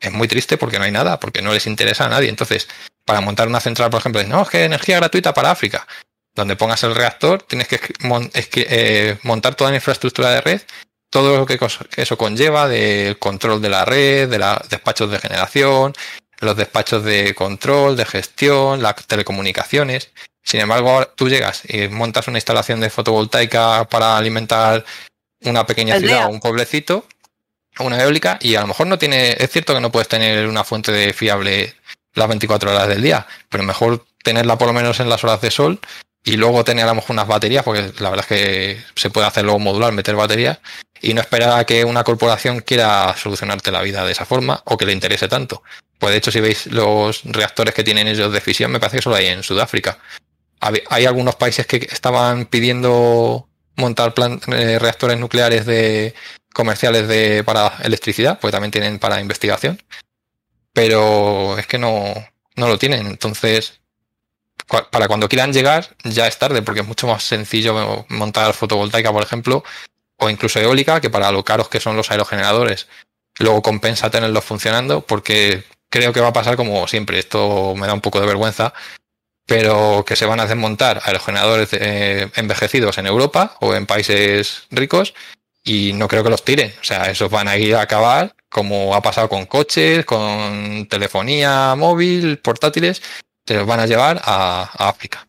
es muy triste porque no hay nada, porque no les interesa a nadie. Entonces, para montar una central, por ejemplo, no, es que energía gratuita para África. Donde pongas el reactor, tienes que eh, montar toda la infraestructura de red, todo lo que eso conlleva del control de la red, de los despachos de generación, los despachos de control, de gestión, las telecomunicaciones. Sin embargo, tú llegas y montas una instalación de fotovoltaica para alimentar una pequeña ciudad o un pueblecito una eólica y a lo mejor no tiene, es cierto que no puedes tener una fuente de fiable las 24 horas del día, pero mejor tenerla por lo menos en las horas de sol y luego tener a lo mejor unas baterías, porque la verdad es que se puede hacer luego modular, meter baterías y no esperar a que una corporación quiera solucionarte la vida de esa forma o que le interese tanto. Pues de hecho, si veis los reactores que tienen ellos de fisión, me parece que solo hay en Sudáfrica. Hay algunos países que estaban pidiendo montar eh, reactores nucleares de comerciales de, para electricidad, pues también tienen para investigación, pero es que no, no lo tienen. Entonces, para cuando quieran llegar, ya es tarde, porque es mucho más sencillo montar fotovoltaica, por ejemplo, o incluso eólica, que para lo caros que son los aerogeneradores, luego compensa tenerlos funcionando, porque creo que va a pasar como siempre. Esto me da un poco de vergüenza, pero que se van a desmontar aerogeneradores eh, envejecidos en Europa o en países ricos y no creo que los tiren. O sea, esos van a ir a acabar como ha pasado con coches, con telefonía móvil, portátiles, se los van a llevar a, África.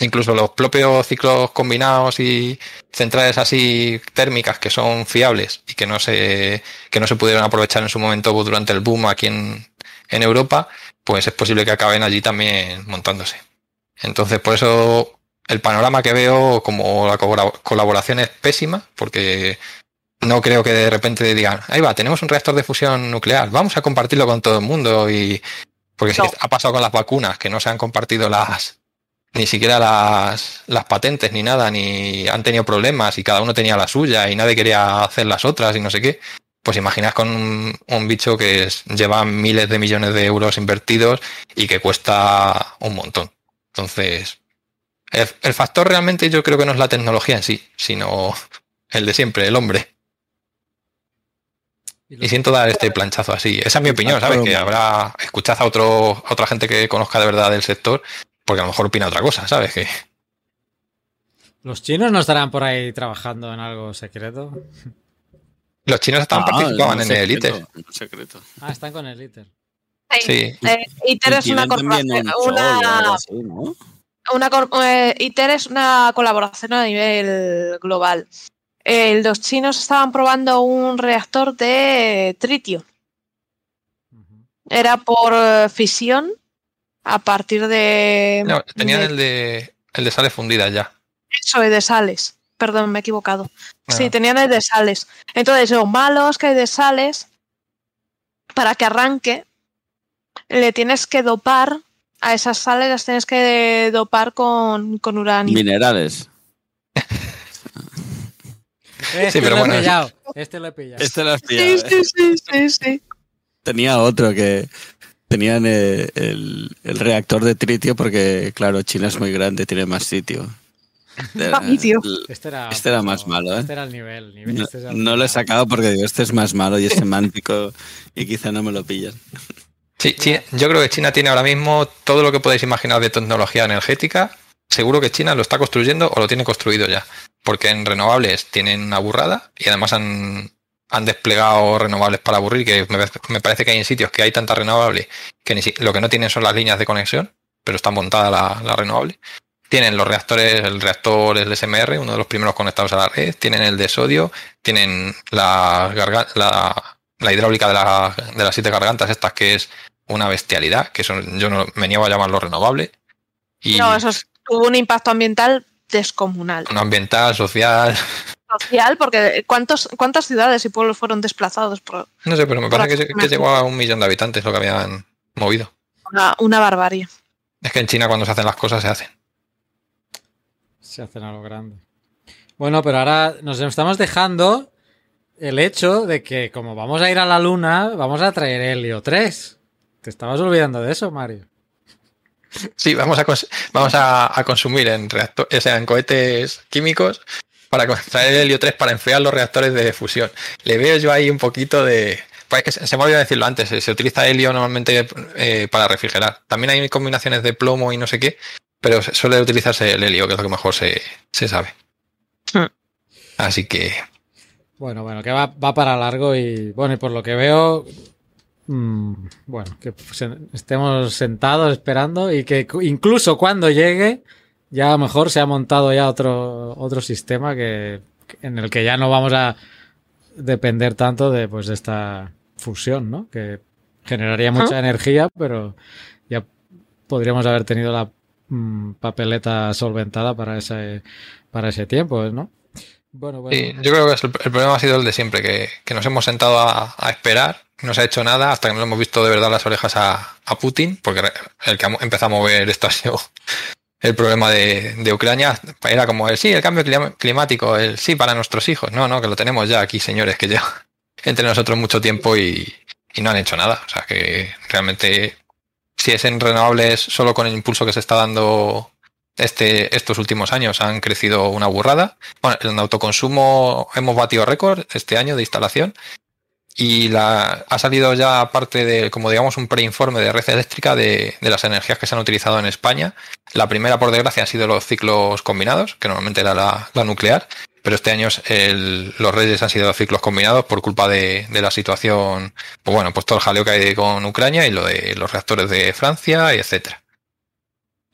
Incluso los propios ciclos combinados y centrales así térmicas que son fiables y que no se, que no se pudieron aprovechar en su momento durante el boom aquí en, en Europa, pues es posible que acaben allí también montándose. Entonces, por eso el panorama que veo como la colaboración es pésima, porque no creo que de repente digan, ahí va, tenemos un reactor de fusión nuclear, vamos a compartirlo con todo el mundo y porque
No.
ha pasado con las vacunas, que no se han compartido las ni siquiera las, las patentes ni nada, ni han tenido problemas y cada uno tenía la suya y nadie quería hacer las otras y no sé qué. Pues imaginas con un, un bicho que es- lleva miles de millones de euros invertidos y que cuesta un montón. Entonces, el, el factor realmente yo creo que no es la tecnología en sí, sino el de siempre, el hombre. Y siento dar este planchazo así. Esa es mi opinión, ¿sabes? Que habrá, escuchad a otro, a otra gente que conozca de verdad del sector, porque a lo mejor opina otra cosa, ¿sabes? Que
¿Los chinos no estarán por ahí trabajando en algo secreto?
los chinos estaban
Ah,
participaban en el ITER.
secreto.
Ah, están con el ITER.
Sí.
Eh, ITER
Y
es una. Una cor- eh, ITER es una colaboración a nivel global. Eh, los chinos estaban probando un reactor de tritio. Era por eh, fisión a partir de.
No, tenían
de-
el de, el de sales fundidas ya.
Eso, de sales. Perdón, me he equivocado. Sí,
Ah.
tenían el de sales. Entonces, lo malo es que el de sales, para que arranque, le tienes que dopar a esas sales, las tienes que dopar con, con uranio.
Minerales.
Este
pero
lo
bueno,
he pillado. Este lo he pillado.
Este lo has
Sí,
pillado, ¿eh?
sí, sí, sí, sí.
Tenía otro que tenían eh, el, el reactor de tritio porque, claro, China es muy grande, tiene más sitio. Era-
Ay, tío.
Este era,
Este era más malo, ¿eh?
Este era el nivel. el nivel,
No,
este es el
no lo he sacado porque digo, este es más malo y es semántico y quizá no me lo pillan.
Sí, Chi- yo creo que China tiene ahora mismo todo lo que podéis imaginar de tecnología energética. Seguro que China lo está construyendo o lo tiene construido ya. Porque en renovables tienen una burrada y además han, han desplegado renovables para aburrir, que me, parece que hay en sitios que hay tanta renovable que ni lo que no tienen son las líneas de conexión, pero está montada la, la renovable. Tienen los reactores, el reactor el SMR, uno de los primeros conectados a la red, tienen el de sodio, tienen la, la, la hidráulica de, la- de las siete gargantas, estas que es una bestialidad, que son, yo no me niego a llamarlo renovable. Y
No, eso es- tuvo un impacto ambiental descomunal.
no ambiental, social,
Social, porque ¿cuántos, ¿cuántas ciudades y pueblos fueron desplazados por
no sé, pero me parece que, llegó a un millón de habitantes lo que habían movido.
una, una barbarie?
Es que en China cuando se hacen las cosas se hacen.
Se hacen a lo grande. Bueno, pero ahora nos estamos dejando el hecho de que como vamos a ir a la luna, vamos a traer helio 3. Te estabas olvidando de eso, Mario.
Sí, vamos a, cons- vamos a, a consumir en o sea, en cohetes químicos para traer el helio 3 para enfriar los reactores de fusión. Le veo yo ahí un poquito de... Pues es que se se me olvidó decirlo antes, eh, se utiliza helio normalmente eh, para refrigerar. También hay combinaciones de plomo y no sé qué, pero suele utilizarse el helio, que es lo que mejor se, se sabe.
Hmm.
Así que
Bueno, bueno, que va, va para largo y bueno, y por lo que veo, mm, bueno, que se- estemos sentados esperando y que incluso cuando llegue, ya a lo mejor se ha montado ya otro, otro sistema que, en el que ya no vamos a depender tanto de, pues, de esta fusión, ¿no? Que generaría mucha energía, pero ya podríamos haber tenido la mm, papeleta solventada para ese, para ese tiempo, ¿no? Bueno, bueno.
Sí, yo creo que el, el problema ha sido el de siempre, que, que nos hemos sentado a, a esperar, no se ha hecho nada hasta que no hemos visto de verdad las orejas a, a Putin, porque el que empezó a mover esto ha sido el problema de, de Ucrania. Era como el sí, el cambio climático, el sí para nuestros hijos. No, no, que lo tenemos ya aquí, señores, que lleva entre nosotros mucho tiempo y, y no han hecho nada. O sea que realmente, si es en renovables solo con el impulso que se está dando este, estos últimos años, han crecido una burrada. Bueno, en autoconsumo hemos batido récord este año de instalación y la, ha salido ya parte de, como digamos, un preinforme de red eléctrica de, de, las energías que se han utilizado en España. La primera, por desgracia, han sido los ciclos combinados, que normalmente era la, la nuclear, pero este año el, los reyes han sido ciclos combinados por culpa de, de, la situación, pues bueno, pues todo el jaleo que hay con Ucrania y lo de los reactores de Francia, etcétera.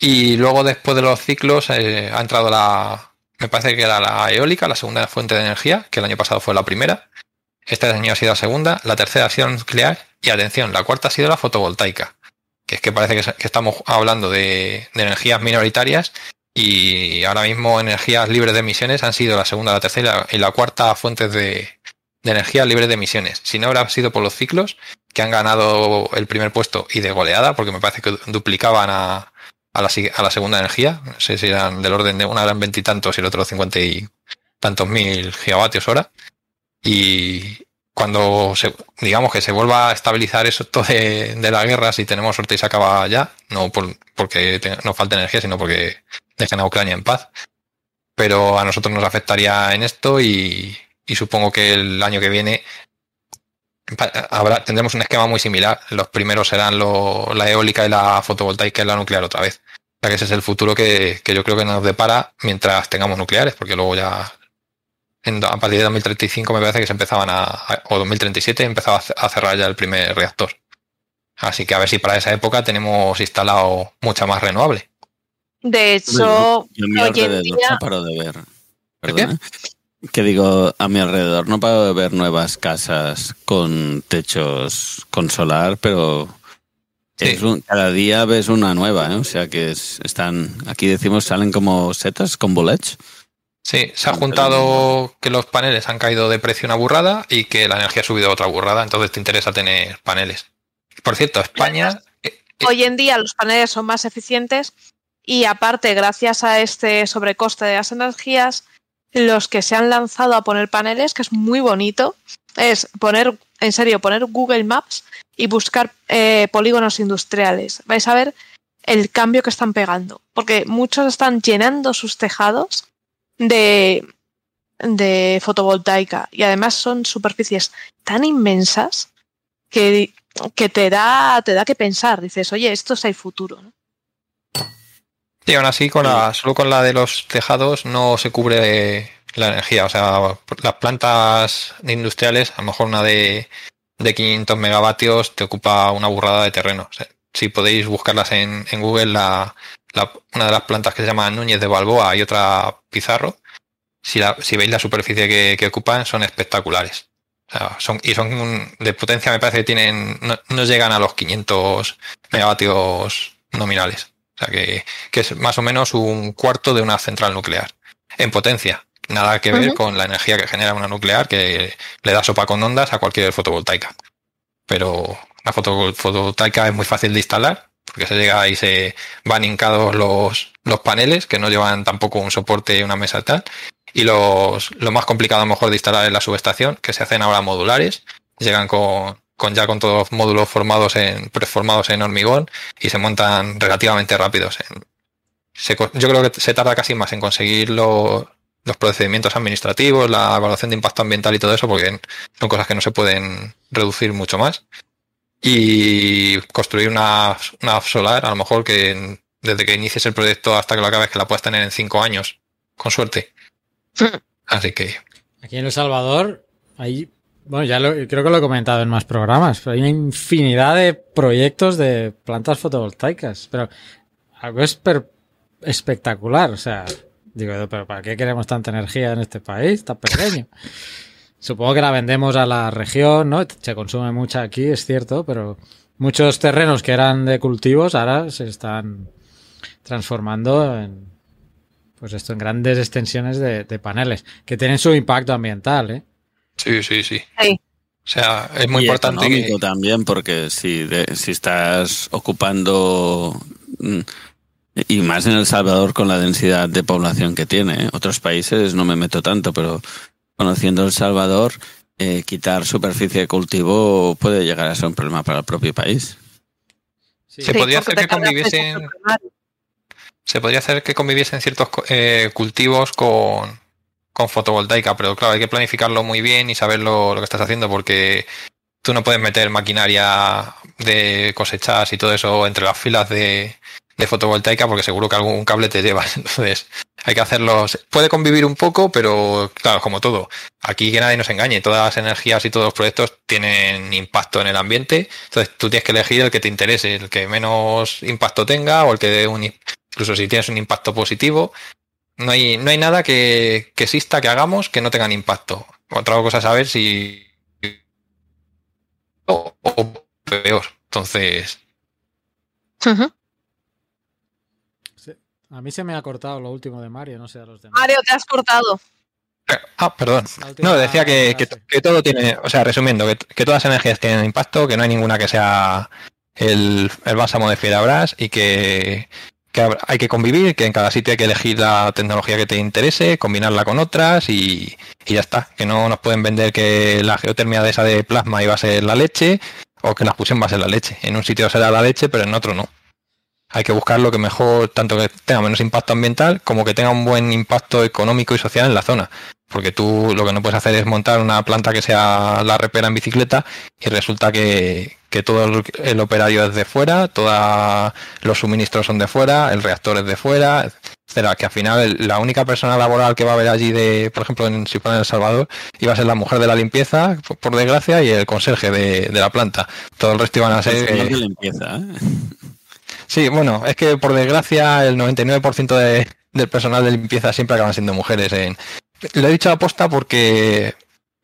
Y luego, después de los ciclos, eh, ha entrado la, me parece que era la eólica, la segunda fuente de energía, que el año pasado fue la primera este año ha sido la segunda, la tercera ha sido nuclear y atención, la cuarta ha sido la fotovoltaica, que es que parece que, estamos hablando de, energías minoritarias y ahora mismo energías libres de emisiones han sido la segunda, la tercera y la cuarta fuentes de, de energía libres de emisiones. Si no habrá sido por los ciclos que han ganado el primer puesto y de goleada, porque me parece que duplicaban a, a, la, segunda energía, no sé si eran del orden de una eran veintitantos y, el otro cincuenta y tantos mil gigavatios hora y cuando se, digamos que se vuelva a estabilizar eso de, de la guerra, si tenemos suerte y se acaba ya, no por, porque no falta energía, sino porque dejen a Ucrania en paz. Pero a nosotros nos afectaría en esto y, y supongo que el año que viene habrá, tendremos un esquema muy similar. Los primeros serán lo, la eólica y la fotovoltaica y la nuclear otra vez. O sea que ese es el futuro que, que yo creo que nos depara mientras tengamos nucleares, porque luego ya en, a partir de 2035 me parece que se empezaban a, a o 2037 empezaba a cerrar ya el primer reactor. Así que a ver si para esa época tenemos instalado mucha más renovable.
De hecho,
yo mi alrededor día... no paro de ver. ¿Perdona? Que digo, a mi alrededor no paro de ver nuevas casas con techos con solar, pero sí. es un, cada día ves una nueva, ¿eh? o sea que es, están, aquí decimos, salen como setas con bolets.
Sí, se ha juntado que los paneles han caído de precio una burrada y que la energía ha subido otra burrada, entonces te interesa tener paneles. Por cierto, España...
eh, Hoy en día los paneles son más eficientes y aparte, gracias a este sobrecoste de las energías, los que se han lanzado a poner paneles, que es muy bonito, es poner, en serio, poner Google Maps y buscar eh, polígonos industriales. Vais a ver el cambio que están pegando, porque muchos están llenando sus tejados de, de fotovoltaica y además son superficies tan inmensas que, que te da te da que pensar. Dices, oye, esto es el futuro. ¿no?
Y aún así, con la, solo con la de los tejados no se cubre la energía. O sea, las plantas industriales, a lo mejor una de, de 500 megavatios te ocupa una burrada de terreno. O sea, si podéis buscarlas en, en Google, la, la, una de las plantas que se llama Núñez de Balboa y otra Pizarro, si, la, si veis la superficie que, que ocupan, son espectaculares. O sea, son, y son de potencia, me parece que tienen, no, no llegan a los 500 megavatios nominales. O sea, que, que, es más o menos un cuarto de una central nuclear. En potencia. Nada que ver uh -huh. con la energía que genera una nuclear que le da sopa con ondas a cualquier fotovoltaica. Pero la fotovoltaica es muy fácil de instalar porque se llega y se van hincados los, los paneles que no llevan tampoco un soporte, una mesa tal. Y los, lo más complicado a lo mejor de instalar es la subestación, que se hacen ahora modulares, llegan con, con ya con todos los módulos formados en, preformados en hormigón y se montan relativamente rápidos. Se, yo creo que se tarda casi más en conseguir lo, los procedimientos administrativos, la evaluación de impacto ambiental y todo eso, porque son cosas que no se pueden reducir mucho más. Y construir una, una solar, a lo mejor que desde que inicies el proyecto hasta que lo acabes, que la puedas tener en cinco años, con suerte. Así que.
Aquí en El Salvador hay. Bueno, ya lo, creo que lo he comentado en más programas, pero hay una infinidad de proyectos de plantas fotovoltaicas. Pero algo es espectacular. O sea, digo, pero ¿para qué queremos tanta energía en este país tan pequeño? Supongo que la vendemos a la región, ¿no? Se consume mucha aquí, es cierto, pero muchos terrenos que eran de cultivos ahora se están transformando en, pues esto, en grandes extensiones de, de paneles, que tienen su impacto ambiental, ¿eh?
Sí, sí, sí. sí. O sea, es muy
y
importante.
Que... también, porque si, de, si estás ocupando y más en El Salvador con la densidad de población que tiene. ¿eh? Otros países no me meto tanto, pero conociendo El Salvador, eh, quitar superficie de cultivo puede llegar a ser un problema para el propio país.
Sí. Se podría hacer que conviviesen. Se podría hacer que conviviesen ciertos eh, cultivos con, con fotovoltaica, pero claro, hay que planificarlo muy bien y saber lo, que estás haciendo, porque tú no puedes meter maquinaria de cosechas y todo eso entre las filas de, de fotovoltaica porque seguro que algún cable te lleva. Entonces, hay que hacerlo. Puede convivir un poco, pero claro, como todo. Aquí que nadie nos engañe. Todas las energías y todos los proyectos tienen impacto en el ambiente. Entonces, tú tienes que elegir el que te interese, el que menos impacto tenga o el que dé un. Incluso si tienes un impacto positivo. No hay, no hay nada que, que exista, que hagamos, que no tengan impacto. Otra cosa es saber si. O, o peor. Entonces.
A mí se me ha cortado lo último de Mario, no sé a los demás.
Mario, te has cortado.
Ah, perdón. No, decía que, que- todo tiene, o sea, resumiendo, que, que todas las energías tienen impacto, que no hay ninguna que sea el, el bálsamo de Fierabrás y que, que hay que convivir, que en cada sitio hay que elegir la tecnología que te interese, combinarla con otras y, y ya está. Que no nos pueden vender que la geotermia de esa de plasma iba a ser la leche o que la fusión va a ser la leche. En un sitio será la leche, pero en otro no. Hay que buscar lo que mejor, tanto que tenga menos impacto ambiental como que tenga un buen impacto económico y social en la zona. Porque tú lo que no puedes hacer es montar una planta que sea la repera en bicicleta y resulta que, que todo el, operario es de fuera, todos los suministros son de fuera, el reactor es de fuera, etcétera. Que al final la única persona laboral que va a haber allí, de, por ejemplo, en, si fuera en El Salvador, iba a ser la mujer de la limpieza, por, por desgracia, y el conserje de, de la planta. Todo el resto iban a ser... Eh,
de limpieza, ¿eh?
Sí, bueno, es que por desgracia el 99% de- del personal de limpieza siempre acaban siendo mujeres. En... Lo he dicho a posta porque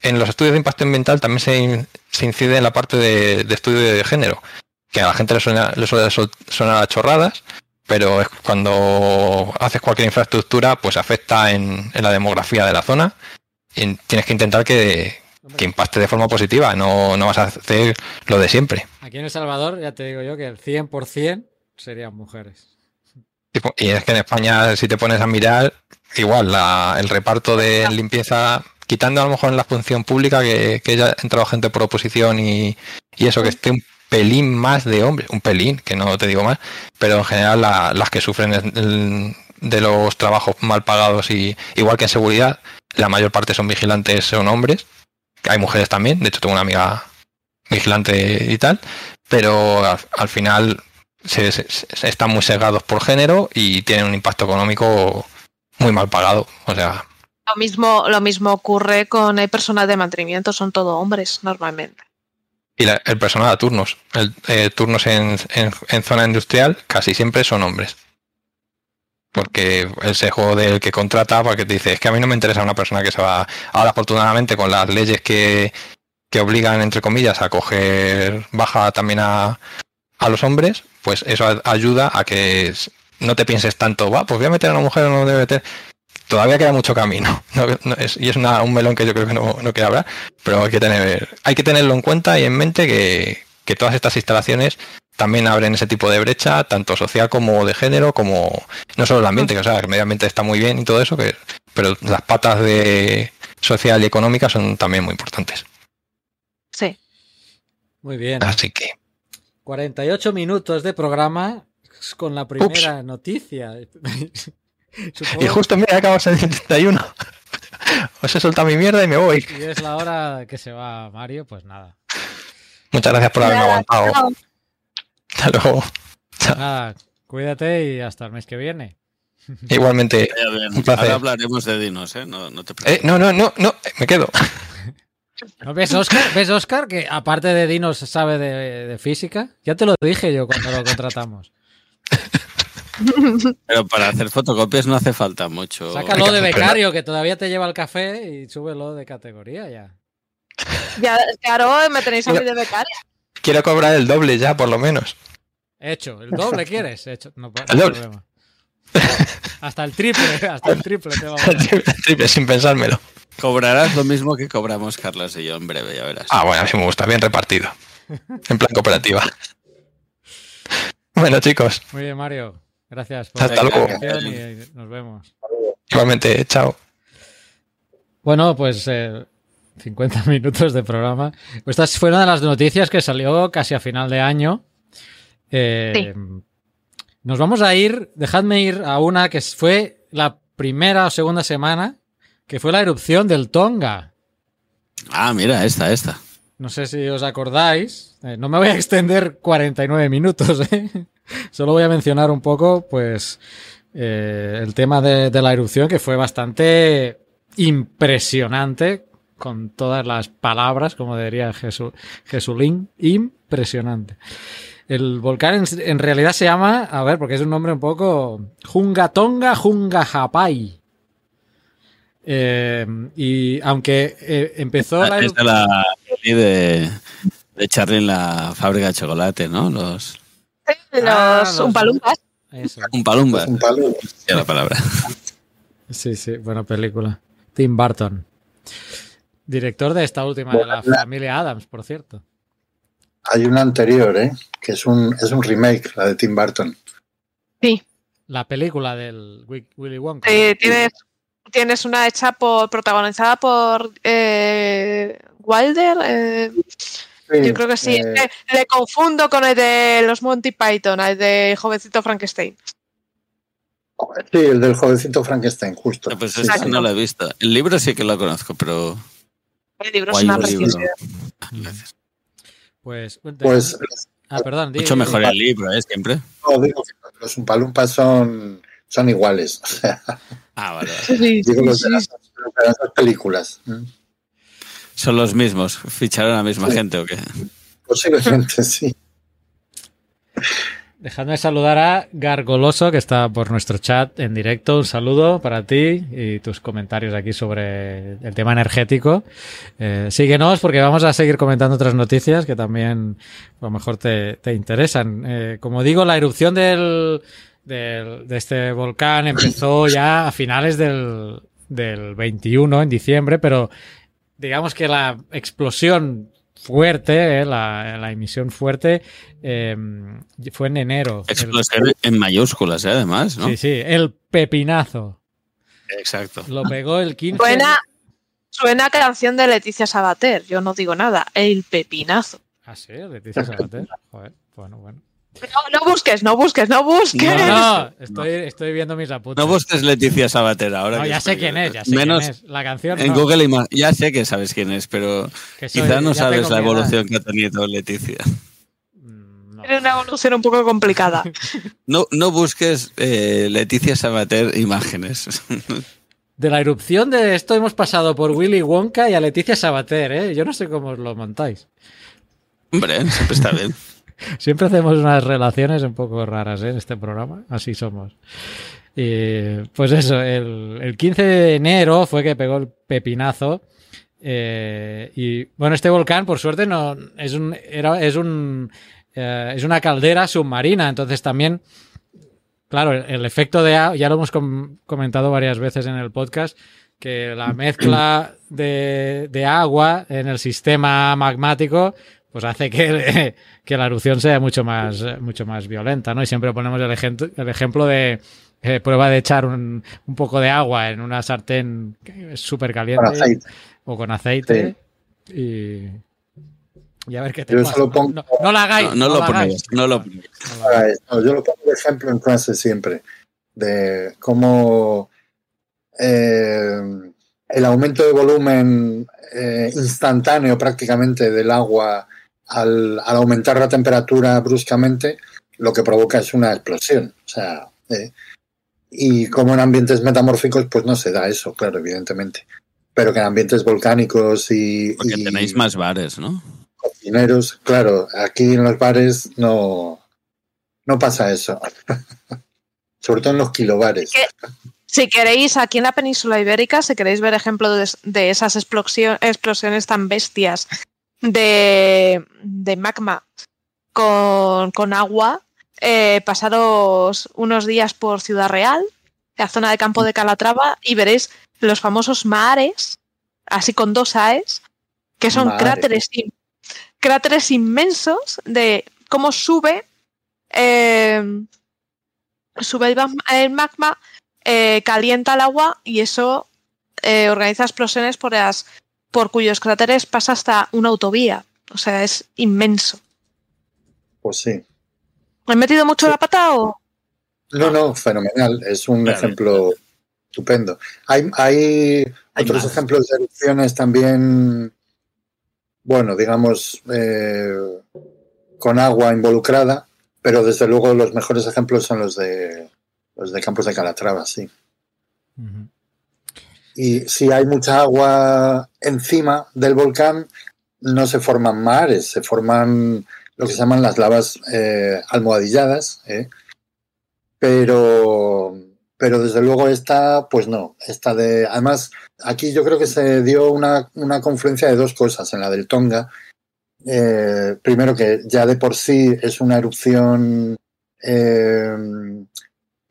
en los estudios de impacto ambiental también se, in- se incide en la parte de, de estudio de género, que a la gente le, suena, le suele sonar a chorradas, pero es cuando haces cualquier infraestructura, pues afecta en, en la demografía de la zona y tienes que intentar que, que impacte de forma positiva, no, no vas a hacer lo de siempre.
Aquí en El Salvador, ya te digo yo que el 100% serían mujeres.
Tipo, Y es que en España, si te pones a mirar, igual la- el reparto de limpieza, quitando a lo mejor en la función pública, que, que ya entrado gente por oposición y, eso, que esté un pelín más de hombres, un pelín, que no te digo más, pero en general la- las que sufren de los trabajos mal pagados y igual que en seguridad, la mayor parte son vigilantes, son hombres, hay mujeres también, de hecho tengo una amiga vigilante y tal, pero al, al final se, se- se- están muy segados por género y tienen un impacto económico muy mal pagado. O sea,
Lo mismo, lo mismo ocurre con el personal de mantenimiento, son todo hombres normalmente.
y la- el personal a turnos, el, eh, turnos en, en- zona industrial casi siempre son hombres. Porque el sesgo del que contrata, porque te dice, es que a mí no me interesa una persona que se va. Ahora, afortunadamente, con las leyes que, que obligan, entre comillas, a coger baja también a, a los hombres, pues eso ayuda a que no te pienses tanto, va, pues voy a meter a una mujer o no debe meter. Todavía queda mucho camino. No- no es- y es una- un melón que yo creo que no, no quiere hablar, pero hay que, tener, hay que tenerlo en cuenta y en mente que, que todas estas instalaciones también abren ese tipo de brecha, tanto social como de género, como no solo el ambiente, que o sea, que el medio ambiente está muy bien y todo eso, que, pero las patas de social y económica son también muy importantes.
Sí.
Muy bien.
Así que
48 minutos de programa con la primera noticia. Supongo
Y justo, mira, acabamos en el 31. Os he soltado mi mierda y me voy.
que es la hora que se va Mario, pues nada.
Muchas gracias por haberme aguantado.
chao.
Hasta luego.
Nada, cuídate y hasta el mes que viene.
Igualmente. Un placer.
Ahora hablaremos de dinos, ¿eh? No, no te
Eh,
preocupes.
no, no, no, no, me quedo.
¿No ves, Oscar? ¿Ves, Oscar? Que aparte de Dinos sabe de, de física. Ya te lo dije yo cuando lo contratamos.
Pero para hacer fotocopias no hace falta mucho.
Sácalo de becario, que todavía te lleva el café y súbelo de categoría ya.
Ya, claro, me tenéis a mí de becaria.
Quiero cobrar el doble ya, por lo menos.
Hecho. ¿El doble quieres? Hecho. No, no
El doble.
problema. Hasta el triple, hasta el triple te vamos a dar.
Triple, sin pensármelo.
Cobrarás lo mismo que cobramos Carlos y yo en breve, ya verás.
Ah, bueno, a mí me gusta, bien repartido. En plan cooperativa. Bueno, chicos,
Muy bien, Mario. Gracias por
Hasta
la
luego.
y nos vemos.
igualmente, chao.
Bueno, pues eh, 50 minutos de programa. Esta fue una de las noticias que salió casi a final de año. Eh, Nos vamos a ir, dejadme ir a una que fue la primera o segunda semana, que fue la erupción del Tonga.
Ah, mira, esta, esta.
no sé si os acordáis, eh, no me voy a extender 49 minutos, ¿eh? Solo voy a mencionar un poco, pues, eh, el tema de, la erupción que fue bastante impresionante con todas las palabras, como diría Jesu, Jesulín, impresionante. El volcán en, realidad se llama, a ver, porque es un nombre un poco Jungatonga Jungahapai. Eh, y aunque eh, empezó
la... Es de la de, Charlie en la fábrica de chocolate, ¿no? Los,
ah, los Umpalumpas.
Umpalumbas. la palabra.
Sí, sí, buena película. Tim Burton. Director de esta última, bueno, de la, la familia Adams, por cierto.
Hay una anterior, ¿eh? Que es un, es un remake, la de Tim Burton.
Sí.
La película del Willy Wonka.
Eh, tienes, tienes una hecha por protagonizada por eh, Wilder. Eh, sí, yo creo que sí. Le, le, confundo con el de los Monty Python, el de Jovencito Frankenstein.
Sí, el del jovencito Frankenstein, justo.
No, pues sí, sí. no lo he visto. El libro sí que lo conozco, pero.
El libro es una preciosidad.
Gracias.
Pues,
pues
ah, perdón,
mucho digo, mejor el libro, ¿eh? Siempre.
No, digo que los Umpalumpas son, son iguales. O sea,
ah, vale.
Digo los
sí,
de, las,
sí.
de las dos películas.
Son los mismos. ¿Ficharon a la misma
Sí.
gente o qué?
Posiblemente, sí.
Dejadme saludar a Gargoloso, que está por nuestro chat en directo. Un saludo para ti y tus comentarios aquí sobre el tema energético. Eh, síguenos porque vamos a seguir comentando otras noticias que también a lo mejor te, te interesan. Eh, como digo, la erupción del, del, de este volcán empezó ya a finales del, del 21, en diciembre, pero digamos que la explosión fuerte, eh, la, la, emisión fuerte, eh, fue en enero.
Explosión el... en mayúsculas, eh, además, ¿no?
Sí, sí, el pepinazo.
Exacto.
Lo pegó el 15.
Suena, suena canción de Leticia Sabater, yo no digo nada, el pepinazo.
Ah, sí, Leticia Sabater. Joder, bueno, bueno.
No, no, busques, no busques, no busques.
No, no estoy, estoy, viendo mis apuntes.
No busques Leticia Sabater ahora.
No, ya sé quién es, ya sé
Menos
quién es. La canción.
En
no.
Google ya sé que sabes quién es, pero quizás no sabes la evolución que ha tenido Leticia.
Mm.
Tiene una evolución un poco complicada.
No, no busques eh, Leticia Sabater imágenes.
De la erupción de esto hemos pasado por Willy Wonka y a Leticia Sabater, ¿eh? Yo no sé cómo os lo montáis.
Hombre, siempre está bien.
Siempre hacemos unas relaciones un poco raras ¿eh? en este programa. Así somos. Pues eso, el, el, 15 de enero fue que pegó el pepinazo. Eh, y bueno, este volcán, por suerte, no es un, era, es un eh, es una caldera submarina. Entonces también, claro, el, efecto de ya lo hemos com comentado varias veces en el podcast, que la mezcla de, de agua en el sistema magmático pues hace que, que, la erupción sea mucho más, mucho más violenta, ¿no? Y siempre ponemos el, ejemplo, el ejemplo de eh, prueba de echar un, un, poco de agua en una sartén súper caliente
con aceite.
o con aceite sí. y, y, a ver qué te
yo
pasa.
Solo pongo,
no, no, la hagáis.
No, no,
no
lo
la
ponéis, no lo ponéis.
No, yo lo pongo de ejemplo en clase siempre, de cómo eh, el aumento de volumen eh, instantáneo prácticamente del agua al, al, aumentar la temperatura bruscamente, lo que provoca es una explosión. O sea, eh, y como en ambientes metamórficos, pues no se da eso, claro, evidentemente. Pero que en ambientes volcánicos y.
Porque
y
tenéis más bares, ¿no?
Cocineros, claro, aquí en los bares no, no pasa eso. Sobre todo en los kilobares.
Si queréis, aquí en la península ibérica, si queréis ver ejemplos de, de, esas explosiones, tan bestias de, de magma con, con agua, eh, pasaros unos días por Ciudad Real, la zona de Campo de Calatrava, y veréis los famosos mares, así con dos AES, que son cráteres, cráteres inmensos de cómo sube, eh, sube el magma, eh, calienta el agua y eso eh, organiza explosiones por, las, por cuyos cráteres pasa hasta una autovía. O sea, es inmenso.
Pues sí.
¿Me he metido mucho
sí.
la pata o...?
No, no, fenomenal. Es un claro. ejemplo estupendo. Hay, hay, hay otros más. ejemplos de erupciones también bueno, digamos, eh, con agua involucrada, pero desde luego los mejores ejemplos son los de los de Campos de Calatrava, sí. Y si hay mucha agua encima del volcán, no se forman mares, se forman lo que se llaman las lavas eh, almohadilladas, ¿eh? pero, pero desde luego esta, pues no, esta de, además, aquí yo creo que se dio una, una confluencia de dos cosas en la del Tonga. Eh, primero que ya de por sí es una erupción, eh,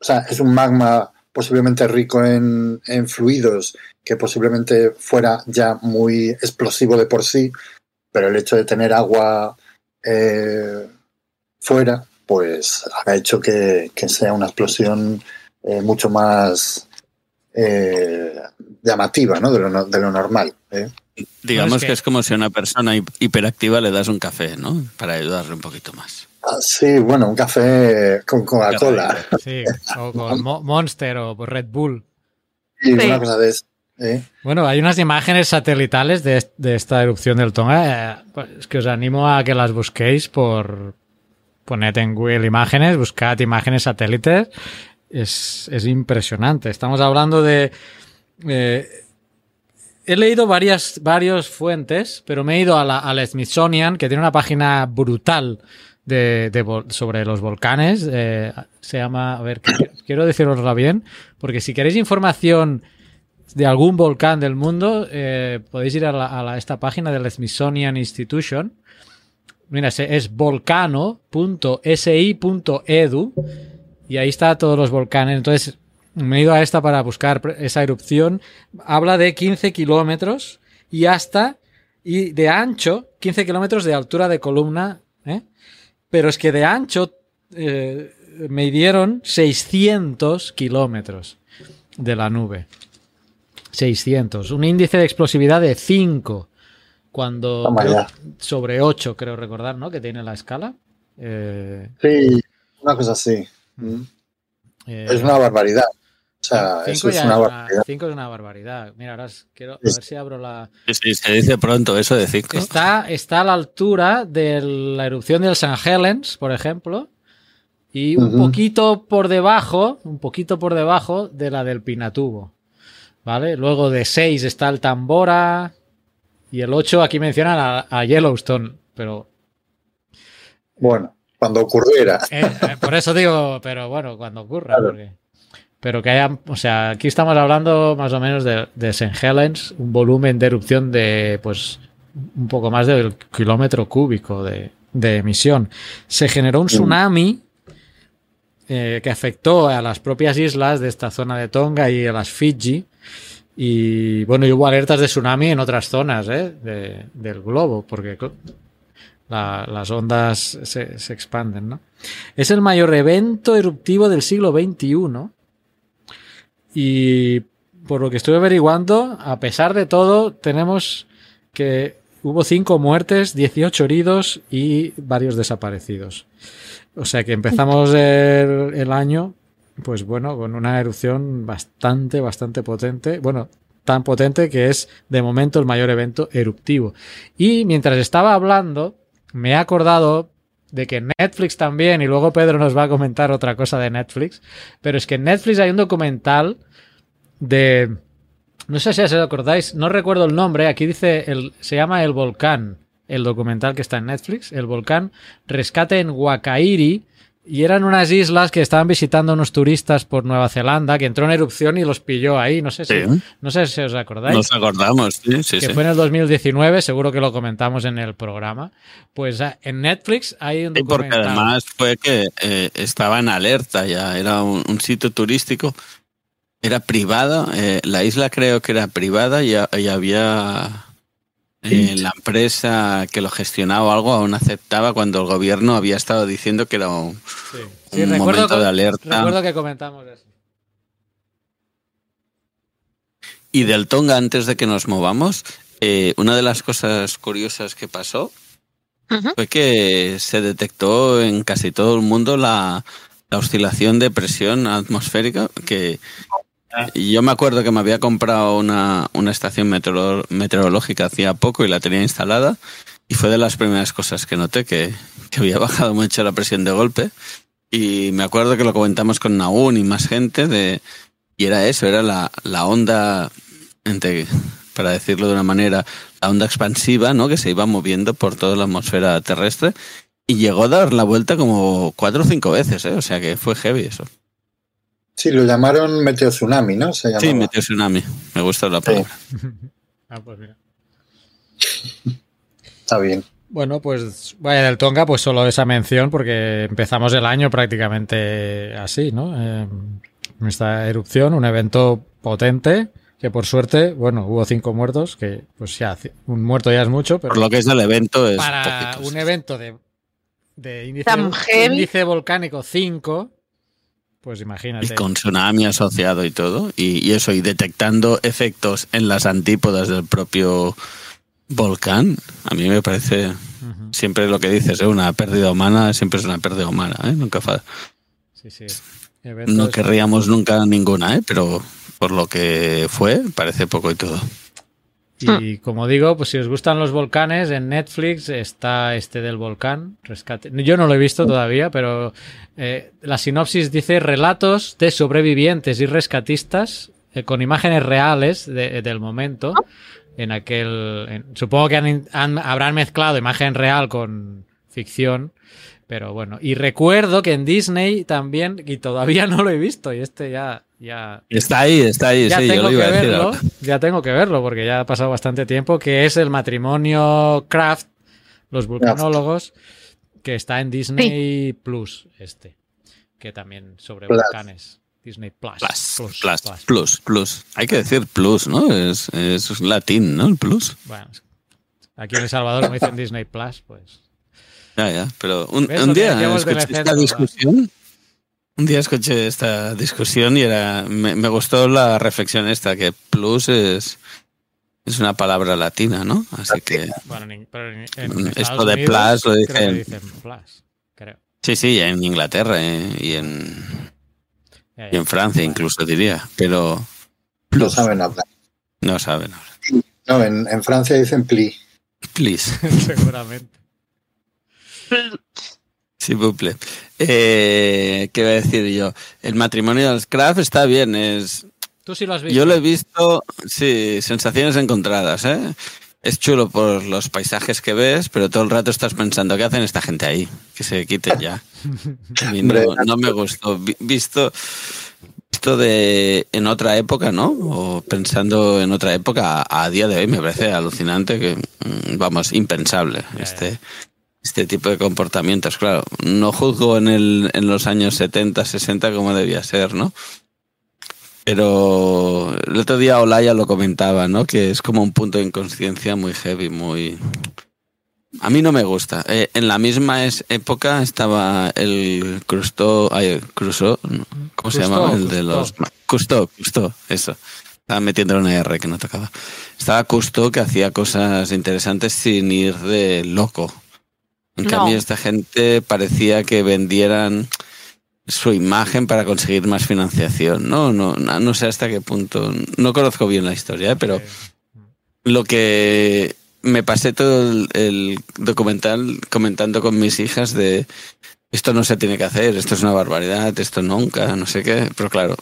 sea, es un magma posiblemente rico en, en fluidos, que posiblemente fuera ya muy explosivo de por sí, pero el hecho de tener agua eh, fuera, pues ha hecho que, que sea una explosión eh, mucho más eh, llamativa ¿no? de, lo, de lo normal. ¿eh?
Digamos
No, es
que...
que-
es como si a una persona hi- hiperactiva le das un café, ¿no? Para ayudarle un poquito más.
Sí, bueno, un café con Coca-Cola
Sí, o con Mo- Monster o por Red Bull.
y
Sí.
una cosa de eso. ¿eh?
Bueno, hay unas imágenes satelitales de, de esta erupción del Tonga. eh, pues, es que os animo a que las busquéis por. Poned en Google imágenes, buscad imágenes satélites. Es, es impresionante. Estamos hablando de. eh, he leído varias varios fuentes, pero me he ido a la, al Smithsonian, que tiene una página brutal de, sobre los volcanes. eh, se llama. A ver, quiero decirosla bien, porque si queréis información de algún volcán del mundo, eh, podéis ir a, esta página del Smithsonian Institution. Mira, es volcano.si.edu y ahí está todos los volcanes. Entonces, me he ido a esta para buscar esa erupción. Habla de 15 kilómetros y hasta, y de ancho, 15 kilómetros de altura de columna, ¿eh? Pero es que de ancho eh, me dieron 600 kilómetros de la nube. 600. Un índice de explosividad de 5. Cuando creo-
ya.
sobre 8, creo recordar, ¿no? Que tiene la escala. Eh,
Sí, una cosa así. ¿Mm?
eh,
Es una barbaridad. Sea, eso
cinco
es una
es una-
barbaridad.
cinco es una barbaridad. Mira, ahora quiero a ver si abro la.
Sí, se dice pronto eso de cinco.
Está, está a la altura de la erupción del St. Helens, por ejemplo, y un poquito por debajo, un poquito por debajo de la del Pinatubo. ¿Vale? Luego de 6 está el Tambora y el 8 aquí mencionan a, a Yellowstone, pero
Bueno, cuando ocurriera.
eh, eh, por eso digo, pero bueno, cuando ocurra,
Claro.
porque- pero que haya, o sea, aquí estamos hablando más o menos de, de St. Helens, un volumen de erupción de, pues, un poco más del kilómetro cúbico de, de emisión. Se generó un tsunami eh, que afectó a las propias islas de esta zona de Tonga y a las Fiji. Y bueno, y hubo alertas de tsunami en otras zonas ¿eh? de- del globo, porque la- las ondas se, se expanden, ¿no? Es el mayor evento eruptivo del siglo XXI. Y por lo que estuve averiguando, a pesar de todo, tenemos que hubo cinco muertes, 18 heridos y varios desaparecidos. O sea que empezamos el, el año, pues bueno, con una erupción bastante, bastante potente. Bueno, tan potente que es de momento el mayor evento eruptivo. Y mientras estaba hablando, me he acordado de que Netflix también, y luego Pedro nos va a comentar otra cosa de Netflix, pero es que en Netflix hay un documental de... No sé si os acordáis, no recuerdo el nombre, aquí dice, el, se llama El Volcán, el documental que está en Netflix, El Volcán Rescate en Wakairi, y eran unas islas que estaban visitando unos turistas por Nueva Zelanda, que entró en erupción y los pilló ahí, no sé si,
Sí.
no sé si os acordáis
Nos acordamos, sí, sí,
que
sí.
fue en el 2019, seguro que lo comentamos en el programa. Pues ah, en Netflix hay un
porque además fue que eh, estaba en alerta ya, era un, un sitio turístico, era privada, eh, la isla creo que era privada y, y había eh, la empresa que lo gestionaba o algo aún aceptaba cuando el gobierno había estado diciendo que era un,
Sí, Sí,
un
recuerdo,
momento
que-
de alerta.
recuerdo que comentamos eso.
Y del Tonga, antes de que nos movamos, eh, una de las cosas curiosas que pasó fue que se detectó en casi todo el mundo la, la oscilación de presión atmosférica que yo me acuerdo que me había comprado una, una estación meteoro- meteorológica hacía poco y la tenía instalada. Y fue de las primeras cosas que noté que, que había bajado mucho la presión de golpe. Y me acuerdo que lo comentamos con Naún y más gente de, y era eso, era la, la onda, entre, para decirlo de una manera, la onda expansiva, ¿no? Que se iba moviendo por toda la atmósfera terrestre y llegó a dar la vuelta como cuatro o cinco veces, ¿eh? O sea que fue heavy eso.
Sí, lo llamaron Meteo Tsunami, ¿no? Se
Sí, metió tsunami. Me gusta la palabra.
Ah, pues mira.
Está bien.
Bueno, pues vaya del Tonga, pues solo esa mención porque empezamos el año prácticamente así, ¿no? Eh, esta erupción, un evento potente que por suerte, bueno, hubo cinco muertos, que pues ya, un muerto ya es mucho, pero
Por lo que es del evento es
para
poquito.
un evento de, de índice, índice volcánico 5, pues imagínate.
Y con tsunami asociado y todo. Y, y eso, y detectando efectos en las antípodas del propio volcán, a mí me parece siempre lo que dices, ¿eh? una pérdida humana siempre es una pérdida humana, ¿eh? Nunca fa-
Sí, sí.
no querríamos nunca ninguna, ¿eh? Pero por lo que fue, parece poco y todo.
Y como digo, pues si os gustan los volcanes, en Netflix está este del volcán, rescate. Yo no lo he visto todavía, pero eh, la sinopsis dice relatos de sobrevivientes y rescatistas eh, con imágenes reales de- del momento. En aquel, en- supongo que han- han- habrán mezclado imagen real con ficción, pero bueno. Y recuerdo que en Disney también, y todavía no lo he visto, y este ya, ya,
Está ahí, está ahí,
ya
sí, yo
tengo
lo
que
iba a decir.
verlo,
ahora.
ya tengo que verlo porque ya ha pasado bastante tiempo, que es el matrimonio Kraft, los vulcanólogos, que está en Disney Plus, este, que también sobre
Plus.
volcanes. Disney Plus.
Plus, plus, plus, plus, Hay que decir plus, ¿no? Es, es latín, ¿no? El plus.
Bueno, aquí en El Salvador, como dicen Disney Plus, pues.
Ya, ya. Pero un, un día escuché
centro,
esta discusión. Un día escuché esta discusión y era me, me gustó la reflexión esta, que plus es, es una palabra latina, ¿no? Así que
Bueno, en, pero en, en
Mm, esto de
Unidos
Plus lo
creo que
dicen-
dicen Plus, creo.
sí, sí, en Inglaterra eh, y en,
Ya,
y
ya.
en Francia incluso diría, pero
No saben hablar.
no saben ahora.
No, en, en Francia dicen pli.
Please.
Seguramente.
Sí, buple. Eh, ¿Qué iba a decir yo? El matrimonio de los Kraft está bien, es,
Tú sí lo has visto.
Yo lo he visto, sí, sensaciones encontradas, ¿eh? Es chulo por los paisajes que ves, pero todo el rato estás pensando, ¿qué hacen esta gente ahí? Que se quiten ya. A mí no, no me gustó. Vi- Visto, visto de en otra época, ¿no? O pensando en otra época, a, a día de hoy me parece alucinante que, mm, vamos, impensable este, este tipo de comportamientos. Claro, no juzgo en, el, en los años 70, 60 como debía ser, ¿no? Pero el otro día Olaya lo comentaba, ¿no? Que es como un punto de inconsciencia muy heavy, muy... A mí no me gusta. Eh, en la misma es- época estaba el Crusto, ay, Crusoe. ¿cómo se
Cousteau,
llamaba? El de
Cousteau.
los... Custo, Custo, eso. Estaba metiendo una R que no tocaba. Estaba Custo que hacía cosas interesantes sin ir de loco. En
No.
cambio, esta gente parecía que vendieran su imagen para conseguir más financiación. No, no, no, no sé hasta qué punto. No conozco bien la historia, ¿eh? pero lo que me pasé todo el, el documental comentando con mis hijas de esto no se tiene que hacer, esto es una barbaridad, esto nunca, no sé qué. Pero claro,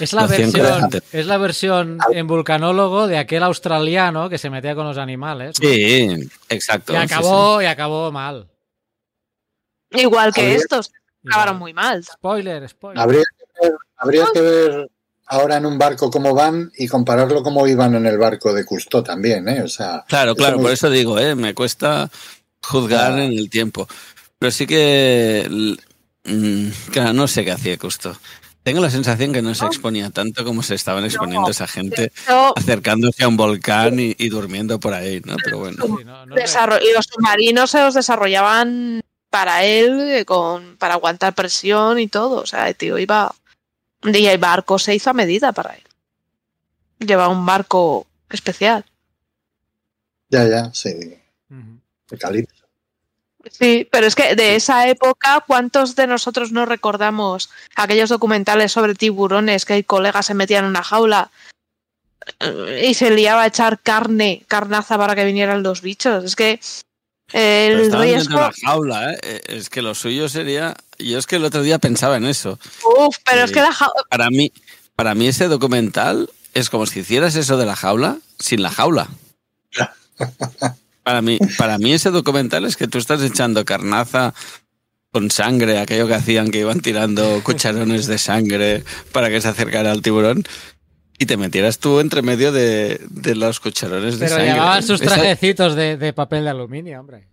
Es la, versión, es la versión en vulcanólogo de aquel australiano que se metía con los animales. ¿no?
sí, exacto.
Y
sí,
acabó, y acabó mal.
Igual que
Habría-
estos, acabaron muy mal.
Spoiler, spoiler.
Habría que, ver, habría que ver ahora en un barco cómo van y compararlo cómo iban en el barco de Cousteau también, ¿eh? O sea,
Claro, claro, por eso digo, ¿eh? me cuesta juzgar
Claro.
en el tiempo. Pero sí que, mm, claro, no sé qué hacía Custo. Tengo la sensación que no se exponía tanto como se estaban exponiendo esa gente acercándose a un volcán y, y durmiendo por ahí, ¿no? Pero bueno,
Sí, no- no es-
desarro- y los submarinos se los desarrollaban para él, eh, con, para aguantar presión y todo. O sea, el tío iba. Y el barco se hizo a medida para él. Lleva un barco especial.
ya, ya, sí, de calipso.
Sí, pero es que de esa época, ¿cuántos de nosotros no recordamos aquellos documentales sobre tiburones que el colega se metía en una jaula eh, y se liaba a echar carne, carnaza para que vinieran los bichos? Es que el
estaban dentro
riesgo.
de la jaula, ¿eh? Eh, Es que lo suyo sería. Yo es que el otro día pensaba en eso.
Uf, pero es
Sí.
que la jaula.
Para mí, para mí ese documental es como si hicieras eso de la jaula sin la jaula. Para mí, para mí ese documental es que tú estás echando carnaza con sangre, aquello que hacían que iban tirando cucharones de sangre para que se acercara al tiburón y te metieras tú entre medio de, de los cucharones de
Pero
sangre.
llevaban sus trajecitos de, de papel de aluminio, hombre.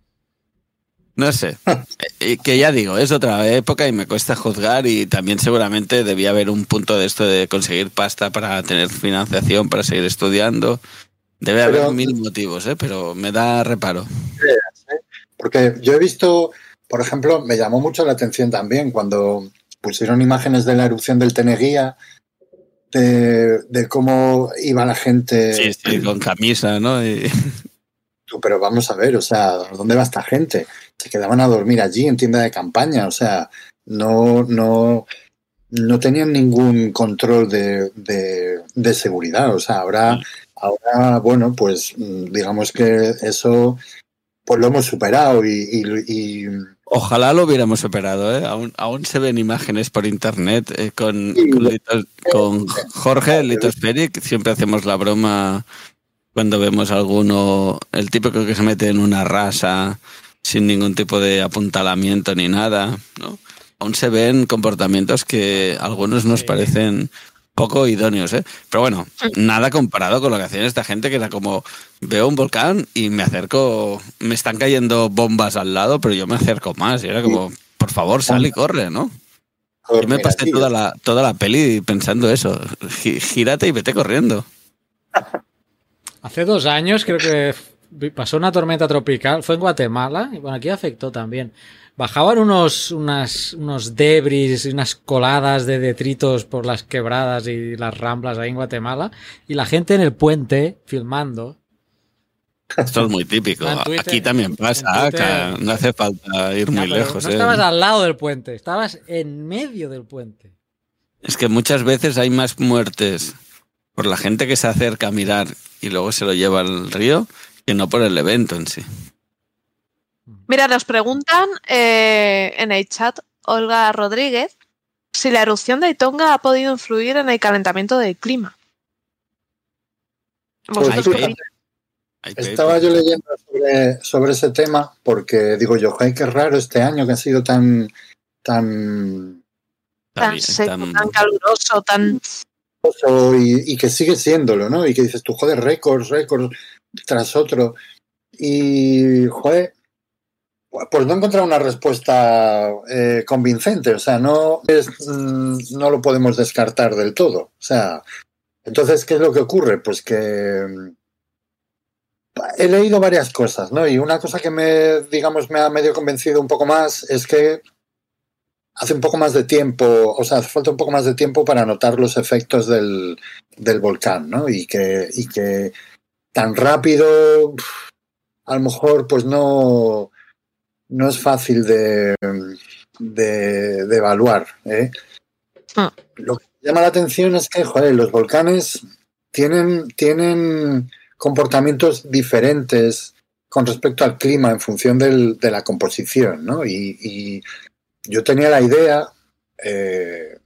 No sé. Eh, que ya digo, es otra época y me cuesta juzgar y también seguramente debía haber un punto de esto de conseguir pasta para tener financiación, para seguir estudiando. Debe
Pero-
haber mil motivos, ¿eh? pero me da reparo.
Porque yo he visto, por ejemplo, me llamó mucho la atención también cuando pusieron imágenes de la erupción del Teneguía, de, de cómo iba la gente.
Sí, sí, con camisa, ¿no? Y-
Pero vamos a ver, o sea, ¿dónde va esta gente? Se quedaban a dormir allí en tienda de campaña, o sea, no, no, no tenían ningún control de, de, de seguridad. O sea, ahora, ahora, bueno, pues mm, digamos que eso pues lo hemos superado y, y- y-
Ojalá lo hubiéramos superado, ¿eh? Aún, aún se ven imágenes por internet eh, con,
Sí.
con, Little- con Jorge Litosferic. Siempre hacemos la broma cuando vemos alguno, el típico que se mete en una rasa sin ningún tipo de apuntalamiento ni nada, ¿no? Aún se ven comportamientos que algunos nos parecen poco idóneos, ¿eh? Pero bueno, nada comparado con lo que hacían esta gente que era como veo un volcán y me acerco, me están cayendo bombas al lado, pero yo me acerco más y era como, por favor, sal y corre, ¿no? Yo me pasé toda la, toda la peli pensando eso, gírate y vete corriendo.
Hace dos años creo que pasó una tormenta tropical, fue en Guatemala, y bueno, aquí afectó también. Bajaban unos, unas, unos debris y unas coladas de detritos por las quebradas y las ramblas ahí en Guatemala, y la gente en el puente filmando.
Esto es muy típico.
Twitter-
Aquí también pasa,
Twitter-
no hace falta ir muy lejos.
no
¿eh?
estabas al lado del puente, estabas en medio del puente.
Es que muchas veces hay más muertes por la gente que se acerca a mirar y luego se lo lleva al río que no por el evento en sí.
Mira, nos preguntan eh, en el chat Olga Rodríguez si la erupción de Tonga ha podido influir en el calentamiento del clima.
Pues Estaba yo leyendo sobre, sobre ese tema porque digo yo, ay, qué raro este año que ha sido tan, tan
tan seco,
tan-
tan caluroso, tan...
y, y que sigue siéndolo, ¿no? Y que dices tú, joder, récords, récords tras otro. Y, joder, pues no he encontrado una respuesta eh, convincente. O sea, no, es, mm, no lo podemos descartar del todo. O sea, entonces, ¿qué es lo que ocurre? Pues que mm, he leído varias cosas, ¿no? Y una cosa que me, digamos, me ha medio convencido un poco más es que hace un poco más de tiempo, o sea, hace falta un poco más de tiempo para notar los efectos del, del volcán, ¿no? Y que, y que tan rápido, a lo mejor, pues no, no es fácil de, de, de evaluar. ¿eh?
Ah.
Lo que llama la atención es que, joder, los volcanes tienen, tienen comportamientos diferentes con respecto al clima en función del- de la composición, ¿no? Y, y yo tenía la idea eh,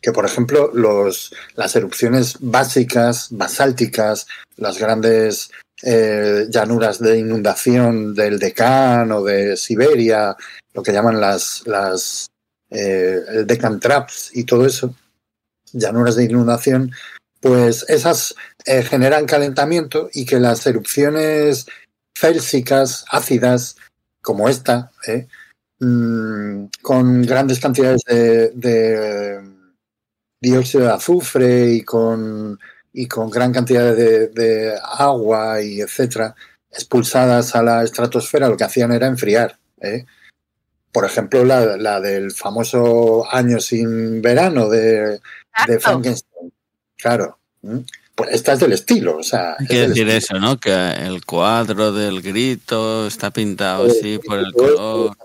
que, por ejemplo, los, las erupciones básicas, basálticas, las grandes eh, llanuras de inundación del Deccan o de Siberia, lo que llaman las, las eh, el Deccan Traps y todo eso, llanuras de inundación, pues esas eh, generan calentamiento y que las erupciones félsicas, ácidas, como esta, ¿eh? mm, con grandes cantidades de, de dióxido de azufre y con, y con gran cantidad de, de agua y etcétera, expulsadas a la estratosfera, lo que hacían era enfriar. ¿eh? Por ejemplo, la, la del famoso año sin verano de, de. Frankenstein. Claro. pues esta es del estilo. O sea, es
decir
estilo.
eso, ¿no? Que el cuadro del grito está pintado así por el color.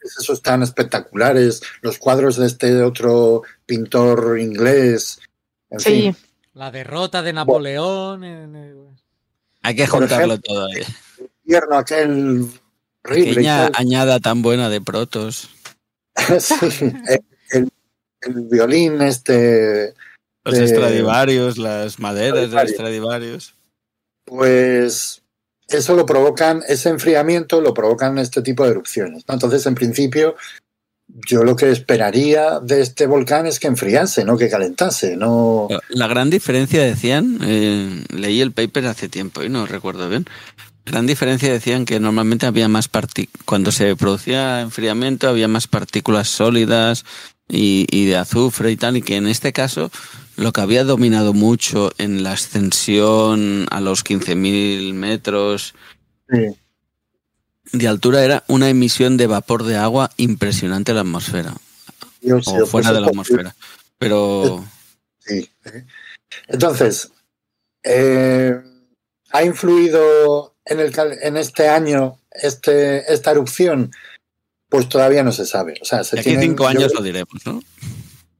Esos tan espectaculares, los cuadros de este otro pintor inglés. En
Sí,
fin,
La derrota de Napoleón. en- en-
Hay que juntarlo
ejemplo,
todo ahí.
el invierno aquel
Pequeña añada tan buena de protos.
Sí, el, el- el violín este,
Los
Eh,
Stradivarius, las maderas de.
Stradivarius. pues eso lo provocan, ese enfriamiento lo provocan este tipo de erupciones. ¿no? Entonces, en principio, yo lo que esperaría de este volcán es que enfriase, no que calentase. No,
La gran diferencia decían, eh, leí el paper hace tiempo y no recuerdo bien. Gran diferencia decían que normalmente había más parti cuando se producía enfriamiento había más partículas sólidas y, y de azufre y tal, y que en este caso lo que había dominado mucho en la ascensión a los 15.000 metros
Sí.
De altura era una emisión de vapor de agua impresionante a la atmósfera, o fuera de la atmósfera. Pero
Sí. Entonces, eh, ¿ha influido en, el, en este año este, esta erupción? Pues todavía no se sabe. O sea, se
de aquí a
tienen-
cinco años lo diremos, ¿no?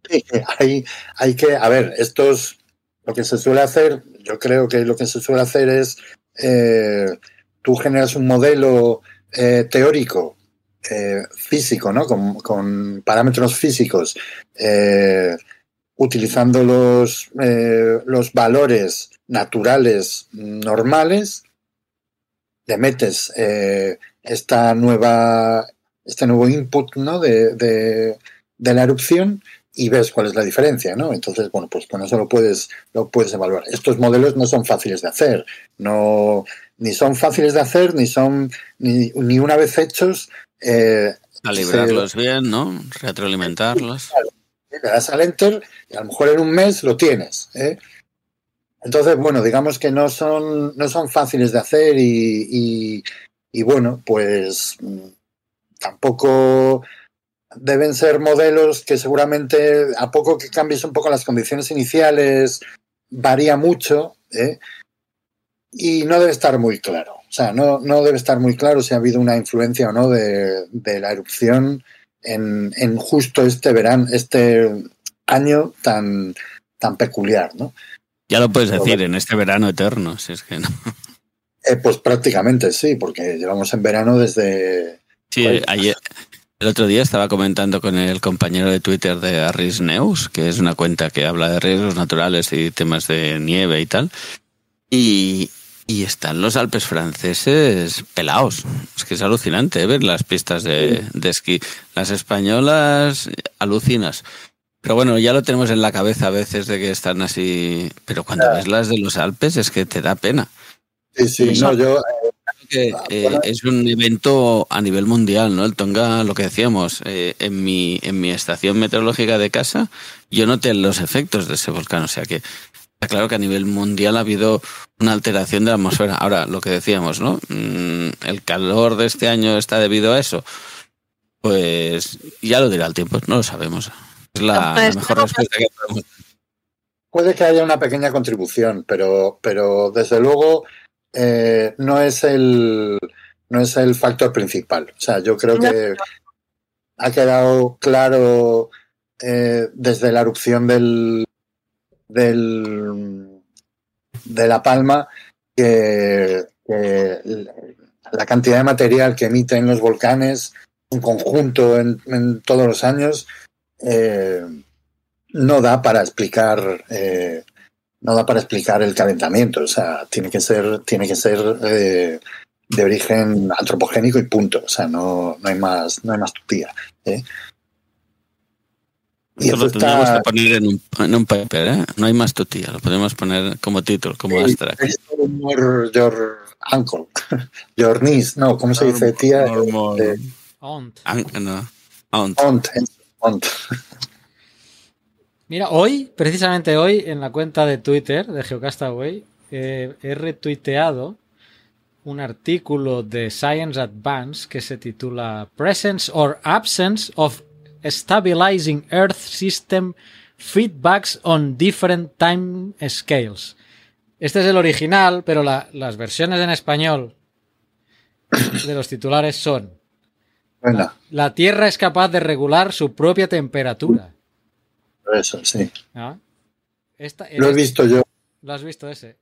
que hay, hay que, a ver, estos, lo que se suele hacer, yo creo que lo que se suele hacer es, eh, tú generas un modelo eh, teórico, eh, físico, ¿no? Con, parámetros físicos, eh, utilizando los, los valores naturales normales, le metes esta nueva, este nuevo input ¿no? de, de, de la erupción y ves cuál es la diferencia, ¿no? Entonces, bueno, pues con eso lo puedes, lo puedes evaluar. Estos modelos no son fáciles de hacer, no, ni son fáciles de hacer, ni son, ni, ni una vez hechos, eh,
Calibrarlos bien, ¿no? Retroalimentarlos.
le das al enter y a lo mejor en un mes lo tienes. ¿eh? Entonces, bueno, digamos que no son, no son fáciles de hacer y, y- y, bueno, pues mm, tampoco deben ser modelos que seguramente a poco que cambies un poco las condiciones iniciales varía mucho ¿eh? Y no debe estar muy claro. O sea, no, no debe estar muy claro si ha habido una influencia o no de, de la erupción en, en justo este verano, este año tan, tan peculiar, ¿no?
Ya lo puedes decir, en este verano eterno, si es que no.
Eh, pues prácticamente sí, porque llevamos en verano desde...
Sí,
Pues-
ayer, el otro día estaba comentando con el compañero de Twitter de Arris Neus, que es una cuenta que habla de riesgos naturales y temas de nieve y tal. Y, y están los Alpes franceses pelados. Es que es alucinante ¿eh? ver las pistas de, de esquí. Las españolas, alucinas. Pero bueno, ya lo tenemos en la cabeza a veces de que están así. Pero cuando ves las de los Alpes es que te da pena.
Sí, sí,
Sí.
no, yo...
que
Ah,
eh, es un evento a nivel mundial, ¿no? El Tonga, lo que decíamos, eh, en, mi, en mi estación meteorológica de casa, yo noté los efectos de ese volcán, o sea que está claro que a nivel mundial ha habido una alteración de la atmósfera. Ahora, lo que decíamos, ¿no? Mm, El calor de este año está debido a eso. Pues ya lo dirá el tiempo, no lo sabemos. Es la, la
Pues,
mejor
no,
respuesta que podemos
Puede que haya una pequeña contribución, pero, pero desde luego eh, no es el no es el factor principal. O sea, yo creo que ha quedado claro eh, desde la erupción del, del de La Palma que, la cantidad de material que emiten los volcanes en conjunto en, en todos los años eh, no da para explicar eh, no da para explicar el calentamiento o sea tiene que ser tiene que ser eh, de origen antropogénico y punto o sea no, no hay más no hay más tutía ¿eh? Y
Esto
eso
lo tendríamos
está
que poner en un, en un paper, ¿eh? No hay más tu tía, lo podemos poner como título, como abstract.
es your, your uncle your niece no cómo se dice tía
Normal.
Eh,
Aunt.
No. Aunt.
aunt, aunt.
Mira, hoy, precisamente hoy, en la cuenta de Twitter de Geocastaway, eh, he retuiteado un artículo de Science Advance que se titula Presence or Absence of Stabilizing Earth System Feedbacks on Different Time Scales. Este es el original, pero la- las versiones en español de los titulares son La Tierra es capaz de regular su propia temperatura.
eso sí.
¿no? Esta-
Lo he visto yo.
¿Lo has visto ese?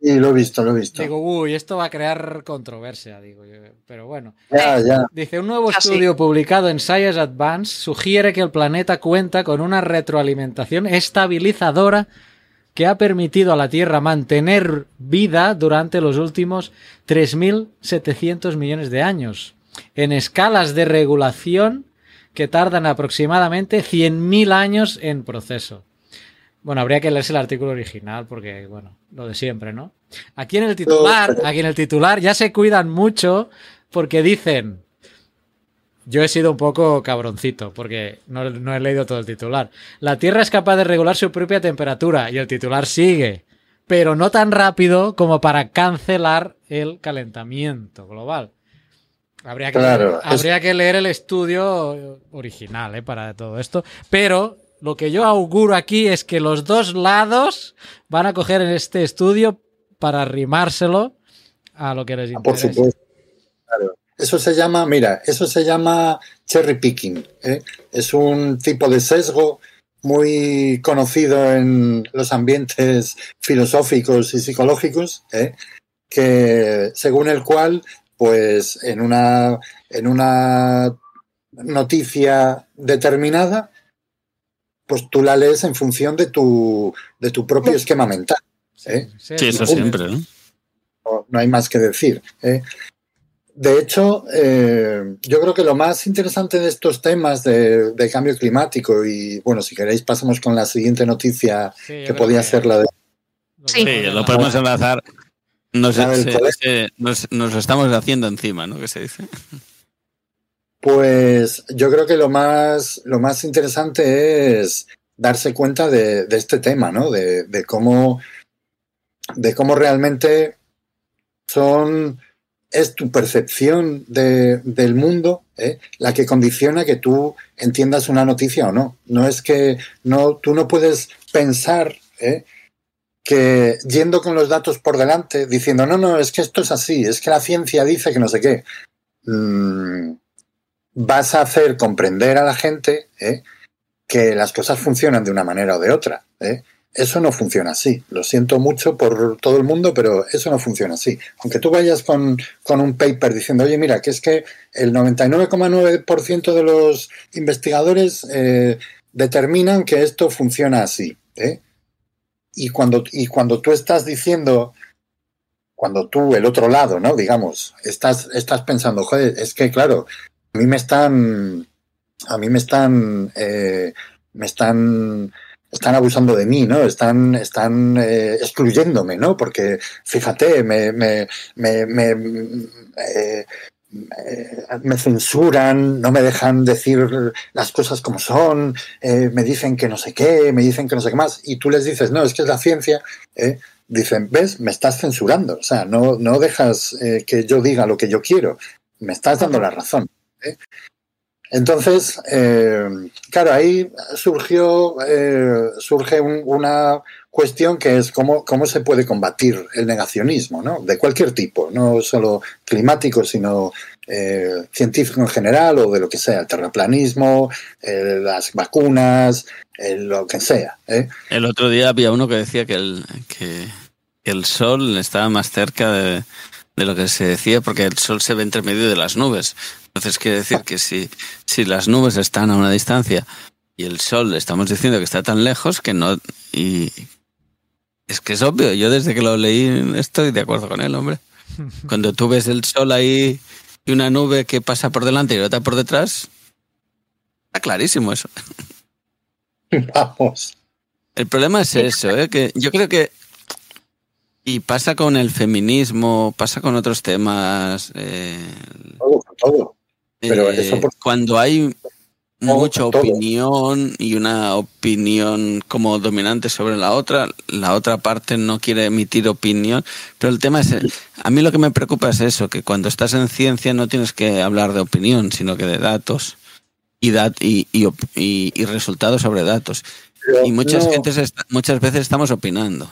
Y lo he visto, lo he visto.
Digo, uy, esto va a crear controversia, digo yo. Pero bueno.
ya, ya.
Dice, un nuevo
Así.
estudio publicado en Science Advance sugiere que el planeta cuenta con una retroalimentación estabilizadora que ha permitido a la Tierra mantener vida durante los últimos 3.700 millones de años, en escalas de regulación que tardan aproximadamente 100.000 años en proceso. Bueno, habría que leerse el artículo original porque, bueno, lo de siempre, ¿no? Aquí en el titular, aquí en el titular ya se cuidan mucho porque dicen, yo he sido un poco cabroncito porque no, no he leído todo el titular. La Tierra es capaz de regular su propia temperatura y el titular sigue, pero no tan rápido como para cancelar el calentamiento global. Habría que,
Claro, es-
habría que leer el estudio original ¿eh? para todo esto, pero lo que yo auguro aquí es que los dos lados van a coger en este estudio para arrimárselo a lo que les
Ah, Por
interesa.
supuesto. Claro. Eso se llama, mira, eso se llama cherry picking. ¿eh? Es un tipo de sesgo muy conocido en los ambientes filosóficos y psicológicos, ¿eh? que según el cual, pues en una, en una noticia determinada, pues tú la lees en función de tu, de tu propio esquema mental. ¿eh?
Sí, eso
sí.
siempre, ¿no?
no, no hay más que decir. ¿eh? De hecho, eh, yo creo que lo más interesante de estos temas de, de cambio climático, y bueno, si queréis pasamos con la siguiente noticia, que podía
que
ser la de...
Sí.
lo podemos enlazar. Nos, se- se- nos, nos lo estamos haciendo encima, ¿no? ¿Qué se dice?
Pues yo creo que lo más, lo más interesante es darse cuenta de, este tema, ¿no? De, cómo, de cómo realmente son es tu percepción de- del mundo ¿eh? la que condiciona que tú entiendas una noticia o no. No es que no, tú no puedes pensar ¿eh? que yendo con los datos por delante, diciendo, no, no, es que esto es así, es que la ciencia dice que no sé qué. Mm, vas a hacer comprender a la gente ¿eh? que las cosas funcionan de una manera o de otra. ¿eh? Eso no funciona así. Lo siento mucho por todo el mundo, pero eso no funciona así. Aunque tú vayas con, con un paper diciendo, oye, mira, que es que el 99,9% de los investigadores eh, determinan que esto funciona así. Y, cuando, y cuando tú estás diciendo, cuando tú, el otro lado, ¿no? Digamos, estás, estás pensando, joder, es que claro, a mí me están, a mí me están, eh, me están, están abusando de mí, ¿no? Están, están eh, excluyéndome, ¿no? Porque fíjate, me, me, me, me, eh, me censuran, no me dejan decir las cosas como son, eh, me dicen que no sé qué, me dicen que no sé qué más, y tú les dices, no, es que es la ciencia, ¿eh? dicen, ves, me estás censurando, o sea, no, no dejas eh, que yo diga lo que yo quiero, me estás dando la razón. Entonces, eh, claro, ahí surgió, eh, surge un- una cuestión que es cómo, cómo se puede combatir el negacionismo, ¿no? De cualquier tipo, no solo climático, sino eh, científico en general o de lo que sea, el terraplanismo, las vacunas, lo que sea.
El otro día había uno que decía que el, que el sol estaba más cerca de, de lo que se decía porque el sol se ve entre medio de las nubes. Entonces quiere decir que si, si las nubes están a una distancia y el sol estamos diciendo que está tan lejos que no... Y es que es obvio, yo desde que lo leí estoy de acuerdo con él, hombre. Cuando tú ves el sol ahí y una nube que pasa por delante y otra por detrás, está clarísimo eso.
Vamos.
El problema es eso, ¿eh? que yo creo que y pasa con el feminismo, pasa con otros temas. eh,
Todo, todo. Pero
eh,
eso por-
cuando hay mucha opinión y una opinión como dominante sobre la otra, la otra parte no quiere emitir opinión. Pero el tema es, a mí lo que me preocupa es eso, que cuando estás en ciencia no tienes que hablar de opinión, sino que de datos y, dat y, y, op- y- y resultados sobre datos.
Pero
Y muchas,
no-
gentes est- muchas veces estamos opinando.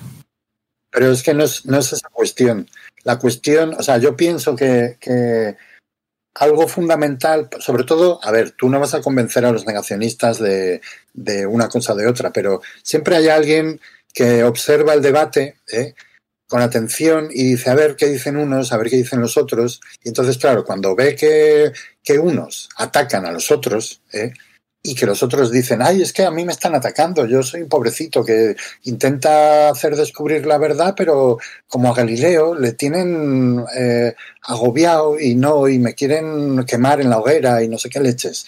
Pero es que no es, no es esa cuestión. La cuestión, o sea, yo pienso que, que algo fundamental, sobre todo, a ver, tú no vas a convencer a los negacionistas de, de una cosa o de otra, pero siempre hay alguien que observa el debate ¿eh? con atención y dice, a ver qué dicen unos, a ver qué dicen los otros. Y entonces, claro, cuando ve que, que unos atacan a los otros, ¿eh? Y que los otros dicen, ay, es que a mí me están atacando, yo soy un pobrecito que intenta hacer descubrir la verdad, pero como a Galileo le tienen eh, agobiado y no, y me quieren quemar en la hoguera y no sé qué leches.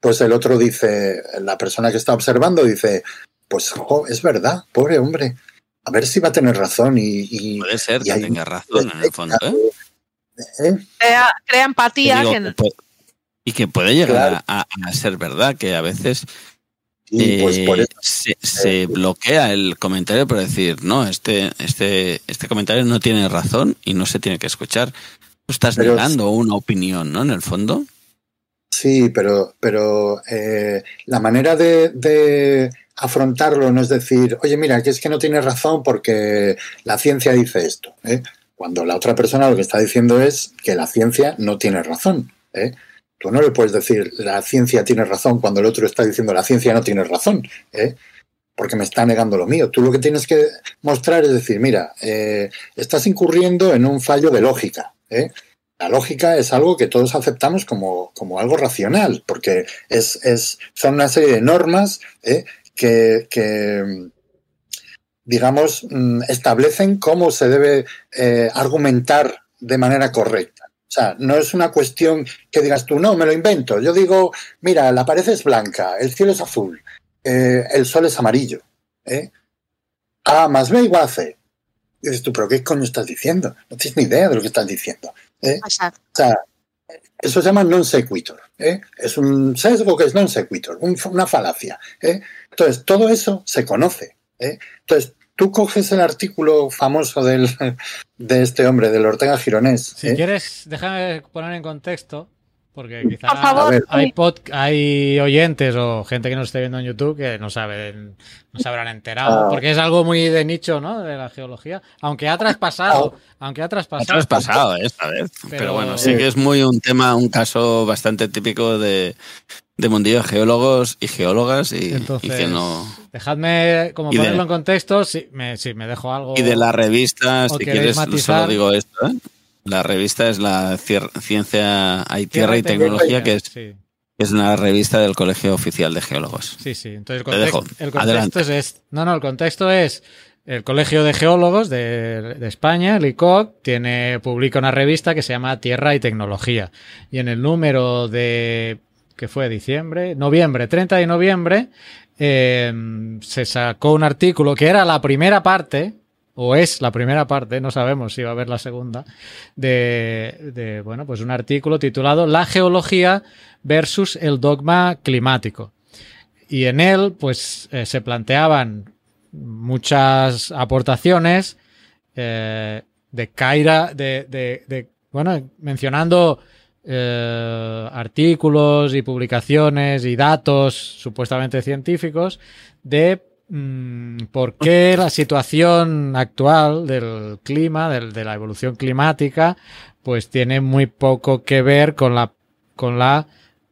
Pues el otro dice, la persona que está observando dice, pues jo, es verdad, pobre hombre, a ver si va a tener razón y... y
Puede ser
y
que
hay-
tenga razón en el fondo, ¿eh?
¿eh?
Crea, empatía.
digo,
que-
y que puede llegar
Claro.
a, a ser verdad, que a veces
pues
eh,
por eso
se, se bloquea el comentario por decir, no, este, este, este comentario no tiene razón y no se tiene que escuchar. Tú estás
Pero
negando una opinión, ¿no? En el fondo.
Sí, pero, pero eh, la manera de, de afrontarlo no es decir, oye, mira, que es que no tienes razón porque la ciencia dice esto. ¿eh? Cuando la otra persona lo que está diciendo es que la ciencia no tiene razón. ¿eh? Tú no le puedes decir la ciencia tiene razón cuando el otro está diciendo la ciencia no tiene razón. ¿eh? porque me está negando lo mío. Tú lo que tienes que mostrar es decir, mira, eh, estás incurriendo en un fallo de lógica. ¿eh? La lógica es algo que todos aceptamos como, como algo racional, porque es, es, son una serie de normas ¿eh? que, que, digamos, mm, establecen cómo se debe argumentar de manera correcta. O sea, no es una cuestión que digas tú, no, me lo invento. Yo digo, mira, la pared es blanca, el cielo es azul, eh, el sol es amarillo. ¿eh? A más B igual a C. Y dices tú, pero ¿qué coño estás diciendo? No tienes ni idea de lo que estás diciendo. ¿eh? O sea, eso se llama non sequitur. ¿eh? Es un sesgo que es non sequitur, un- una falacia. ¿eh? Entonces, todo eso se conoce. ¿eh? Entonces, tú coges el artículo famoso del, de este hombre, del Ortega Gironés.
Si
¿eh?
quieres, déjame poner en contexto, porque quizá
Por favor,
A ver.
hay,
sí.
pod- hay oyentes o gente que nos esté viendo en YouTube que no saben, no se habrán enterado,
Ah.
porque es algo muy de nicho, ¿no? De la geología, aunque ha traspasado, aunque ha
Ha
traspasado.
traspasado ¿eh? esta vez. Pero,
Pero-
bueno, sí que es muy un tema, un caso bastante típico de, de mundillo de geólogos y geólogas y,
Entonces,
y que no.
dejadme como
Y de-
ponerlo en contexto, si me, si me dejo algo.
Y de la revista,
o
si quieres,
matizar.
solo digo esto, ¿eh? La revista es la Ciencia, hay Tierra y
Tecnología,
que es,
Sí,
es una revista del Colegio Oficial de Geólogos.
sí, sí. Entonces el
Te
contexto, el es, es- No, no, el contexto es. El Colegio de Geólogos de, de España, el ICOC, tiene, publica una revista que se llama Tierra y Tecnología. Y en el número de. que fue diciembre, noviembre, 30 de noviembre, eh, se sacó un artículo que era la primera parte, o es la primera parte, no sabemos si va a haber la segunda, de, de, bueno, pues un artículo titulado La geología versus el dogma climático. Y en él, pues, eh, se planteaban muchas aportaciones eh, de Caira, de, de- de- bueno, mencionando eh, artículos y publicaciones y datos supuestamente científicos de por qué la situación actual del clima, de la evolución climática, pues tiene muy poco que ver con la, con la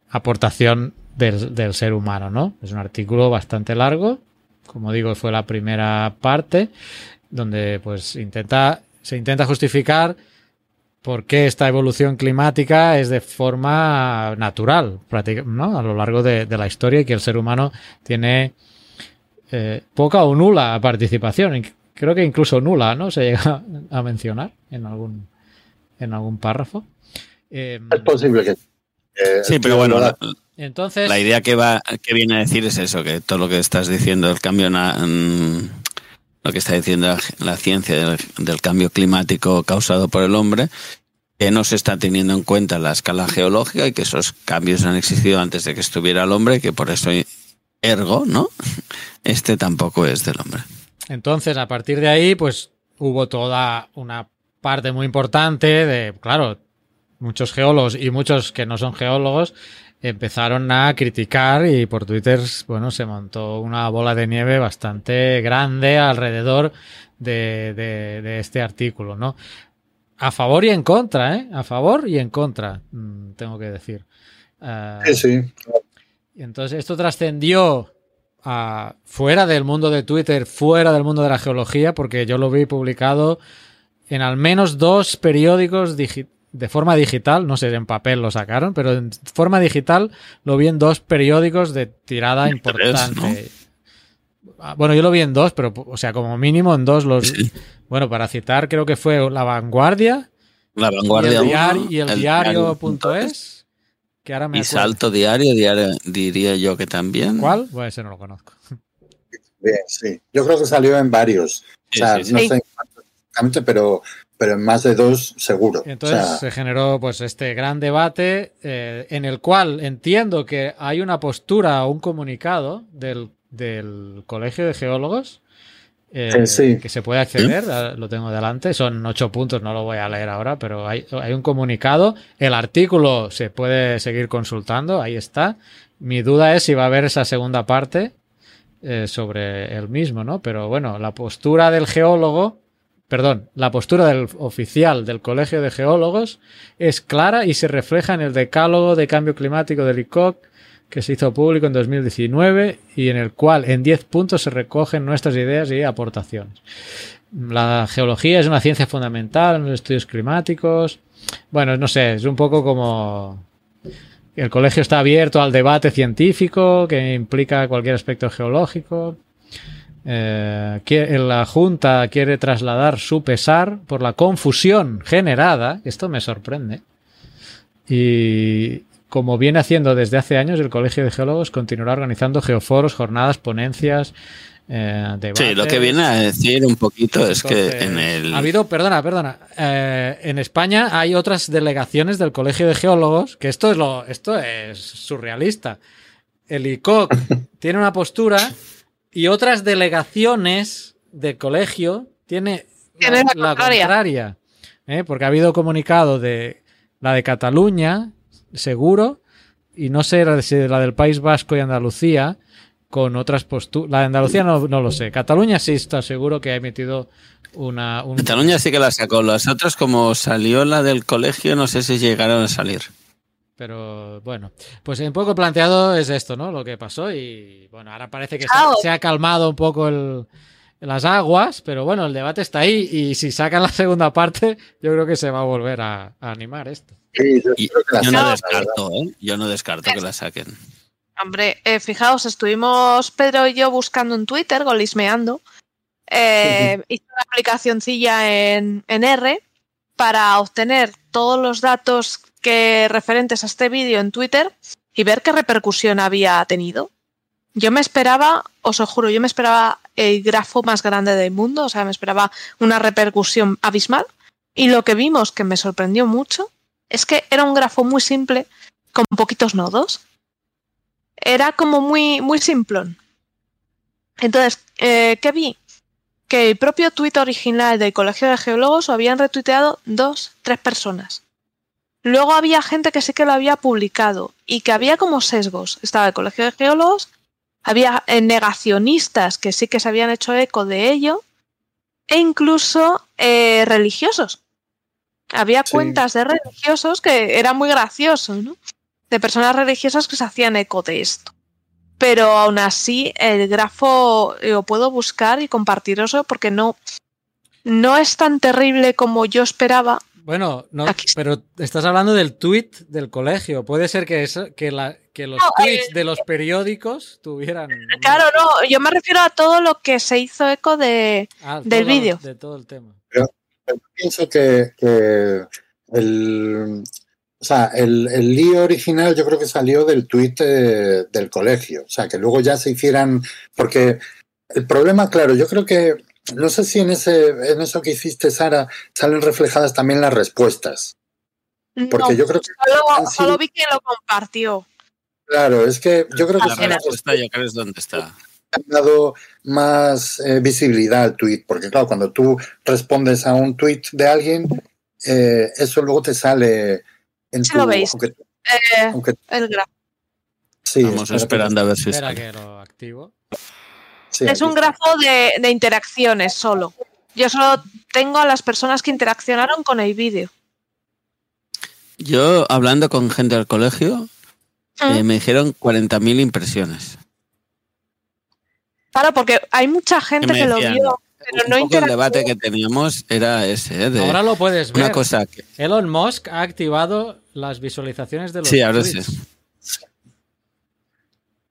aportación del, del ser humano, ¿no? Es un artículo bastante largo, como digo, fue la primera parte, donde pues intenta, se intenta justificar por qué esta evolución climática es de forma natural, ¿no? A lo largo de, de la historia y que el ser humano tiene eh, poca o nula participación. Creo que incluso nula, ¿no? Se llega a mencionar en algún, en algún párrafo. Eh,
Es posible que. eh,
Sí, pero bueno, la,
entonces,
la idea que va que viene a decir es eso, que todo lo que estás diciendo, el cambio, na- mm, lo que está diciendo la, la ciencia del, del cambio climático causado por el hombre, que no se está teniendo en cuenta la escala geológica y que esos cambios han existido antes de que estuviera el hombre, y que por eso ergo, ¿no? Este tampoco es del hombre.
Entonces, a partir de ahí, pues hubo toda una parte muy importante de, claro, muchos geólogos y muchos que no son geólogos empezaron a criticar y por Twitter, bueno, se montó una bola de nieve bastante grande alrededor de, de- de este artículo, ¿no? A favor y en contra, ¿eh? A favor y en contra, mm, tengo que decir. Ah,
Sí, sí.
Y entonces esto trascendió a fuera del mundo de Twitter, fuera del mundo de la geología, porque yo lo vi publicado en al menos dos periódicos de forma digital, no sé, en papel lo sacaron, pero en forma digital lo vi en dos periódicos de tirada
tres,
importante. Ah, Bueno, yo lo vi en dos, pero, o sea, como mínimo en dos los...
Sí.
Bueno, para citar, creo que fue La Vanguardia
La
y
vanguardia
el,
uno,
diario, y el
el
diario.es, que ahora me
Y
acuerdo.
salto diario, diario, diría yo que también.
¿Cuál? Pues ese no lo conozco.
Bien, sí. Yo creo que salió en varios.
Sí,
o sea,
sí, sí.
no sé exactamente, pero, pero en más de dos seguro.
Y entonces
o sea,
se generó pues este gran debate eh, en el cual entiendo que hay una postura o un comunicado del, del Colegio de Geólogos eh,
sí.
que se puede acceder, lo tengo delante, son ocho puntos, no lo voy a leer ahora, pero hay, hay un comunicado, el artículo se puede seguir consultando, ahí está. Mi duda es si va a haber esa segunda parte eh, sobre el mismo, ¿no? Pero bueno, la postura del geólogo, perdón, la postura del oficial del Colegio de Geólogos es clara y se refleja en el decálogo de cambio climático del ICOC que se hizo público en 2019 y en el cual en 10 puntos se recogen nuestras ideas y aportaciones. La geología es una ciencia fundamental en los estudios climáticos. Bueno, no sé, es un poco como el colegio está abierto al debate científico que implica cualquier aspecto geológico. Eh, la Junta quiere trasladar su pesar por la confusión generada. Esto me sorprende. Y como viene haciendo desde hace años, el Colegio de Geólogos continuará organizando geoforos, jornadas, ponencias, eh, debates.
Sí, lo que viene a decir un poquito es que en el.
Ha habido, perdona, perdona. eh, en España hay otras delegaciones del Colegio de Geólogos, que esto es lo, esto es surrealista. El ICOC tiene una postura y otras delegaciones del colegio tiene
Tiene la contraria.
contraria, ¿eh? porque ha habido comunicado de la de Cataluña, seguro, y no sé la de- la del País Vasco y Andalucía, con otras posturas. La de Andalucía no, no lo sé. Cataluña sí está seguro que ha emitido una. un-
Cataluña sí que la sacó. Las otras, como salió la del colegio, no sé si llegaron a salir.
Pero bueno, pues un poco planteado es esto, ¿no? Lo que pasó y bueno, ahora parece que se, ha calmado un poco el, las aguas, pero bueno, el debate está ahí y si sacan la segunda parte, yo creo que se va a volver a, a animar esto.
Sí, yo
Y no descarto, ¿eh? Yo no descarto que la saquen.
Hombre, eh, fijaos, estuvimos Pedro y yo buscando en Twitter, golismeando. Eh, hice una aplicacioncilla en, en R para obtener todos los datos que referentes a este vídeo en Twitter y ver qué repercusión había tenido. Yo me esperaba, os lo juro, yo me esperaba el grafo más grande del mundo, o sea, me esperaba una repercusión abismal. Y lo que vimos, que me sorprendió mucho, es que era un grafo muy simple, con poquitos nodos era como muy, muy simplón. Entonces, eh, ¿qué vi? Que el propio tuit original del Colegio de Geólogos lo habían retuiteado dos, tres personas. Luego había gente que sí que lo había publicado y que había como sesgos. Estaba el Colegio de Geólogos, había eh, negacionistas que sí que se habían hecho eco de ello e incluso eh, religiosos. Había
Sí.
cuentas de religiosos que era muy gracioso, ¿no? de personas religiosas que se hacían eco de esto. Pero aún así, el grafo eh, lo puedo buscar y compartiroslo porque no, no es tan terrible como yo esperaba.
Bueno, no, pero estás hablando del tweet del colegio. Puede ser que, eso, que, la, que los
No,
tweets
eh,
de los periódicos tuvieran.
Claro, no, yo me refiero a todo lo que se hizo eco de...
Ah,
del vídeo.
De todo el tema.
Pero pienso que, que el, o sea, el, el lío original yo creo que salió del tuit eh, del colegio. O sea, que luego ya se hicieran. Porque el problema, claro, yo creo que. No sé si en, ese, en eso que hiciste, Sara, salen reflejadas también las respuestas. Porque
No,
yo creo que,
solo,
han sido-
solo vi que lo compartió.
claro, es que yo creo que
La respuesta ya crees dónde está.
Han dado más eh, visibilidad al tweet, porque claro, cuando tú respondes a un tweet de alguien, eh, eso luego te sale en
Sí
tu...
lo veis.
Aunque,
Eh,
aunque-
el grafo.
sí,
Estamos esperando a ver si
Espera
sale.
que lo activo.
Sí,
Es
aquí
un
está.
grafo de, de interacciones solo. Yo solo tengo a las personas que interaccionaron con el vídeo.
Yo, hablando con gente del colegio,
Mm.
eh, me dijeron 40.000 impresiones.
Claro, porque hay mucha gente que lo vio, pero
Un
no
poco el debate que teníamos era ese, ¿eh? de
Ahora lo puedes ver.
una cosa que...
Elon Musk ha activado las visualizaciones de los
Sí, ahora
tweets.
sí.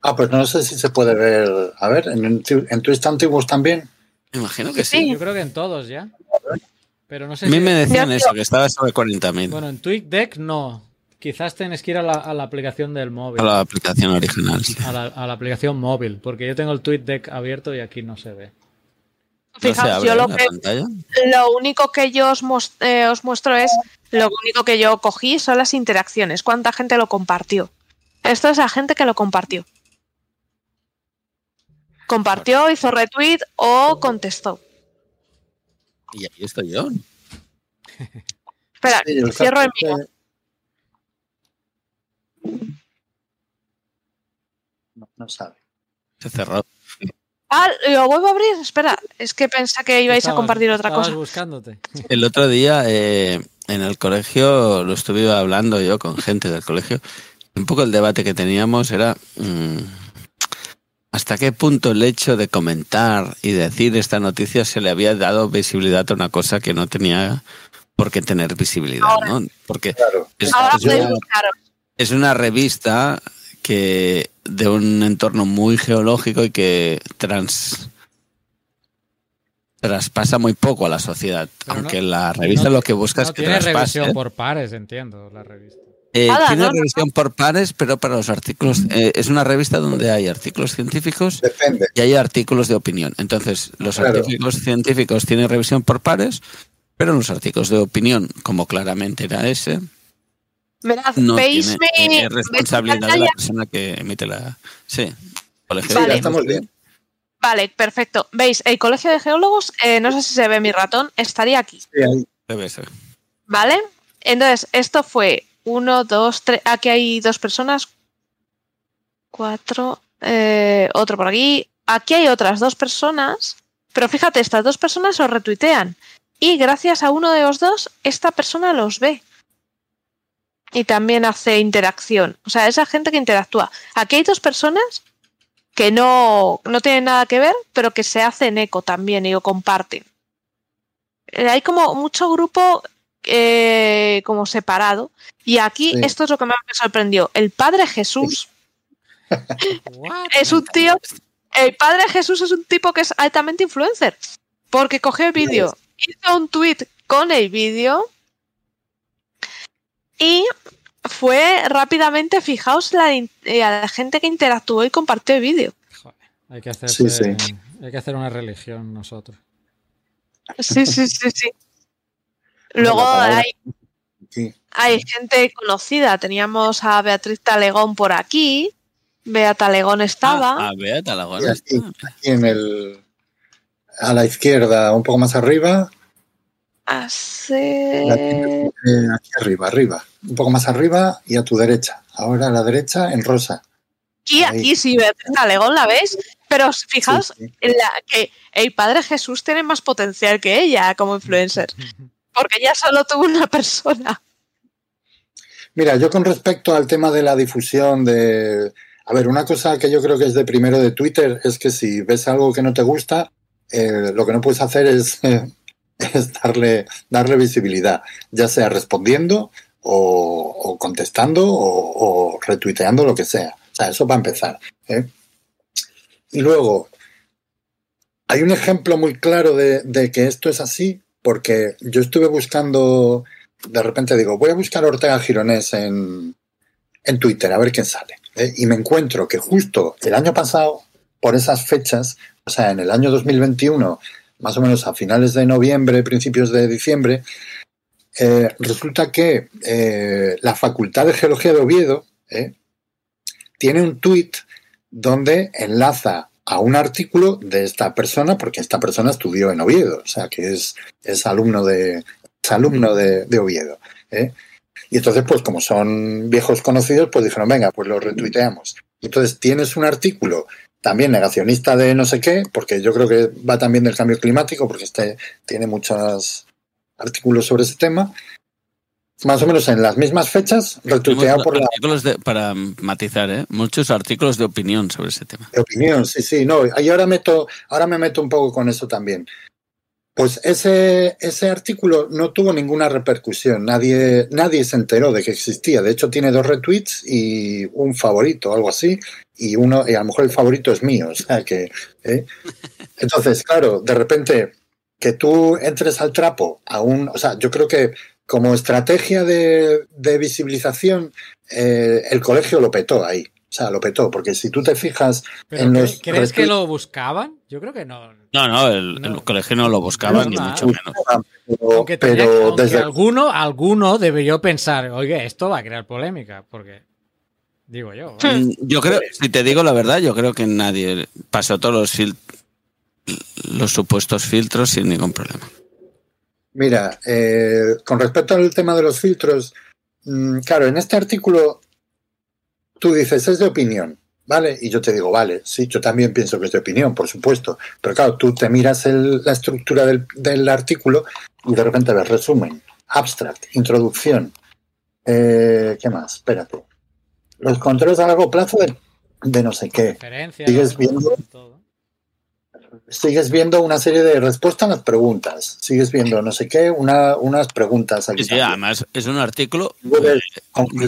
Ah, pues no sé si se puede ver. A ver, en, en, antiguos también.
Me imagino que sí.
Sí.
Yo creo que en todos ya. Pero no sé
A mí
si...
me decían eso, que estaba sobre 40.000
Bueno, en TweetDeck no. Quizás tienes que ir a la, a la aplicación del móvil.
a la aplicación original. sí.
A la, a la aplicación móvil. Porque yo tengo el TweetDeck abierto y aquí no se ve.
Fijaos, yo lo que lo único que yo os, eh, os muestro es lo único que yo cogí son las interacciones. ¿Cuánta gente lo compartió? Esto es la gente que lo compartió. Compartió, hizo retweet o contestó.
Y ahí estoy yo.
Espera,
Sí,
cierro el mío.
No, no sabe.
Se cerró.
Ah, lo vuelvo a abrir. Espera, es que pensé que ibais a compartir otra cosa.
buscándote.
El otro día eh, en el colegio lo estuve hablando yo con gente del colegio. Un poco el debate que teníamos era mm, hasta qué punto el hecho de comentar y decir esta noticia se le había dado visibilidad a una cosa que no tenía por qué tener visibilidad,
Ahora.
¿no? Porque
Claro.
es,
Ahora
es
podéis
una. Es una revista que de un entorno muy geológico y que trans traspasa muy poco a la sociedad,
Pero no-
aunque la revista
no-
lo que busca
No
es que
tiene
traspase.
revisión por pares, entiendo, la revista.
Eh,
Nada,
tiene
no, no,
revisión por pares, pero para los artículos. eh, es una revista donde hay artículos científicos
Depende.
y hay artículos de opinión. Entonces, los
Claro.
artículos científicos tienen revisión por pares, pero los artículos de opinión, como claramente era ese,
Mirad,
no
¿veis
tiene eh, responsabilidad de la persona que emite la. Sí. Colegio
Vale.
de
estamos bien.
Vale, perfecto. ¿Veis? El colegio de geólogos, eh, no sé si se ve mi ratón, estaría aquí.
Sí, ahí.
Debe ser.
¿Vale? Entonces, esto fue uno, dos, tres. Aquí hay dos personas. Cuatro. eh, otro por aquí. Aquí hay otras dos personas. Pero fíjate, estas dos personas os retuitean. Y gracias a uno de los dos, esta persona los ve. Y también hace interacción. O sea, esa gente que interactúa. Aquí hay dos personas que no, no tienen nada que ver, pero que se hacen eco también y lo comparten. Eh, Hay como mucho grupo eh, como separado. Y aquí
Sí.
esto es lo que más me sorprendió. El Padre Jesús es un tío. El Padre Jesús es un tipo que es altamente influencer. Porque cogió el vídeo, hizo un tweet con el vídeo y fue rápidamente, fijaos la, eh, a la gente que interactuó y compartió el vídeo.
Joder, hay que hacer
Sí, sí.
hay que hacer una religión nosotros.
Sí, sí, sí, sí. Luego hay,
Sí.
hay gente conocida. Teníamos a Beatriz Talegón por aquí. Bea Talegón estaba.
Ah, a ver, Talagón
Y aquí,
está.
aquí en el. A la izquierda, un poco más arriba.
Así-
eh, aquí arriba, arriba. Un poco más arriba y a tu derecha. Ahora a la derecha en rosa.
Aquí,
Ahí.
aquí sí, Beatriz Talegón la ves. Pero fijaos
Sí, sí.
en la que el padre Jesús tiene más potencial que ella como influencer. Porque ella solo tuvo una persona.
Mira, yo con respecto al tema de la difusión de... A ver, una cosa que yo creo que es de primero de Twitter es que si ves algo que no te gusta, eh, lo que no puedes hacer es, eh, es darle, darle visibilidad, ya sea respondiendo o, contestando o, retuiteando, lo que sea. O sea, eso va a empezar. ¿eh? Y luego, hay un ejemplo muy claro de, de que esto es así, porque yo estuve buscando de repente digo, voy a buscar a Ortega Gironés en, en Twitter a ver quién sale. ¿eh? Y me encuentro que justo el año pasado, por esas fechas, o sea, en el año 2021, más o menos a finales de noviembre, principios de diciembre, eh, resulta que eh, la Facultad de Geología de Oviedo eh, tiene un tuit donde enlaza a un artículo de esta persona, porque esta persona estudió en Oviedo, o sea, que es, es alumno de, es alumno de, de Oviedo. Y entonces, pues como son viejos conocidos, pues dijeron, venga, pues lo retuiteamos. Entonces tienes un artículo también negacionista de no sé qué, porque yo creo que va también del cambio climático, porque este tiene muchos artículos sobre ese tema. Más o menos en las mismas fechas, retuiteado por la.
De- para matizar, ¿eh? muchos artículos de opinión sobre ese tema.
De opinión, sí, sí, no. Y ahora meto, ahora me meto un poco con eso también. Pues ese, ese artículo no tuvo ninguna repercusión. Nadie, nadie se enteró de que existía. De hecho, tiene dos retweets y un favorito, algo así. Y uno, y a lo mejor el favorito es mío. O sea que. ¿eh? Entonces, claro, de repente, que tú entres al trapo a un. O sea, yo creo que como estrategia de, de visibilización, eh, el colegio lo petó ahí. O sea, lo petó, porque si tú te fijas
¿Pero
en los
¿Crees que lo buscaban? Yo creo que no.
No, no, el, colegio no lo buscaba,
No,
ni mucho
no.
menos.
pero,
Aunque, tenía-
pero
aunque
desde
alguno, alguno debería pensar, oye, esto va a crear polémica, porque digo yo.
Mm, Yo creo, si te digo la verdad, yo creo que nadie pasó todos los, fil- los supuestos filtros sin ningún problema.
Mira, eh, con respecto al tema de los filtros, mm, claro, en este artículo tú dices es de opinión, ¿vale? Y yo te digo, vale, sí, yo también pienso que es de opinión, por supuesto. Pero claro, tú te miras el- la estructura del, del artículo y de repente ves resumen, abstract, introducción. Eh, ¿Qué más? Espérate. Los controles a largo plazo de, de no sé qué. Sigues viendo-
Todo.
Sigues viendo una serie de respuestas a las preguntas. Sigues viendo no sé qué, una, unas preguntas aquí.
Sí, sí, además es un artículo eh,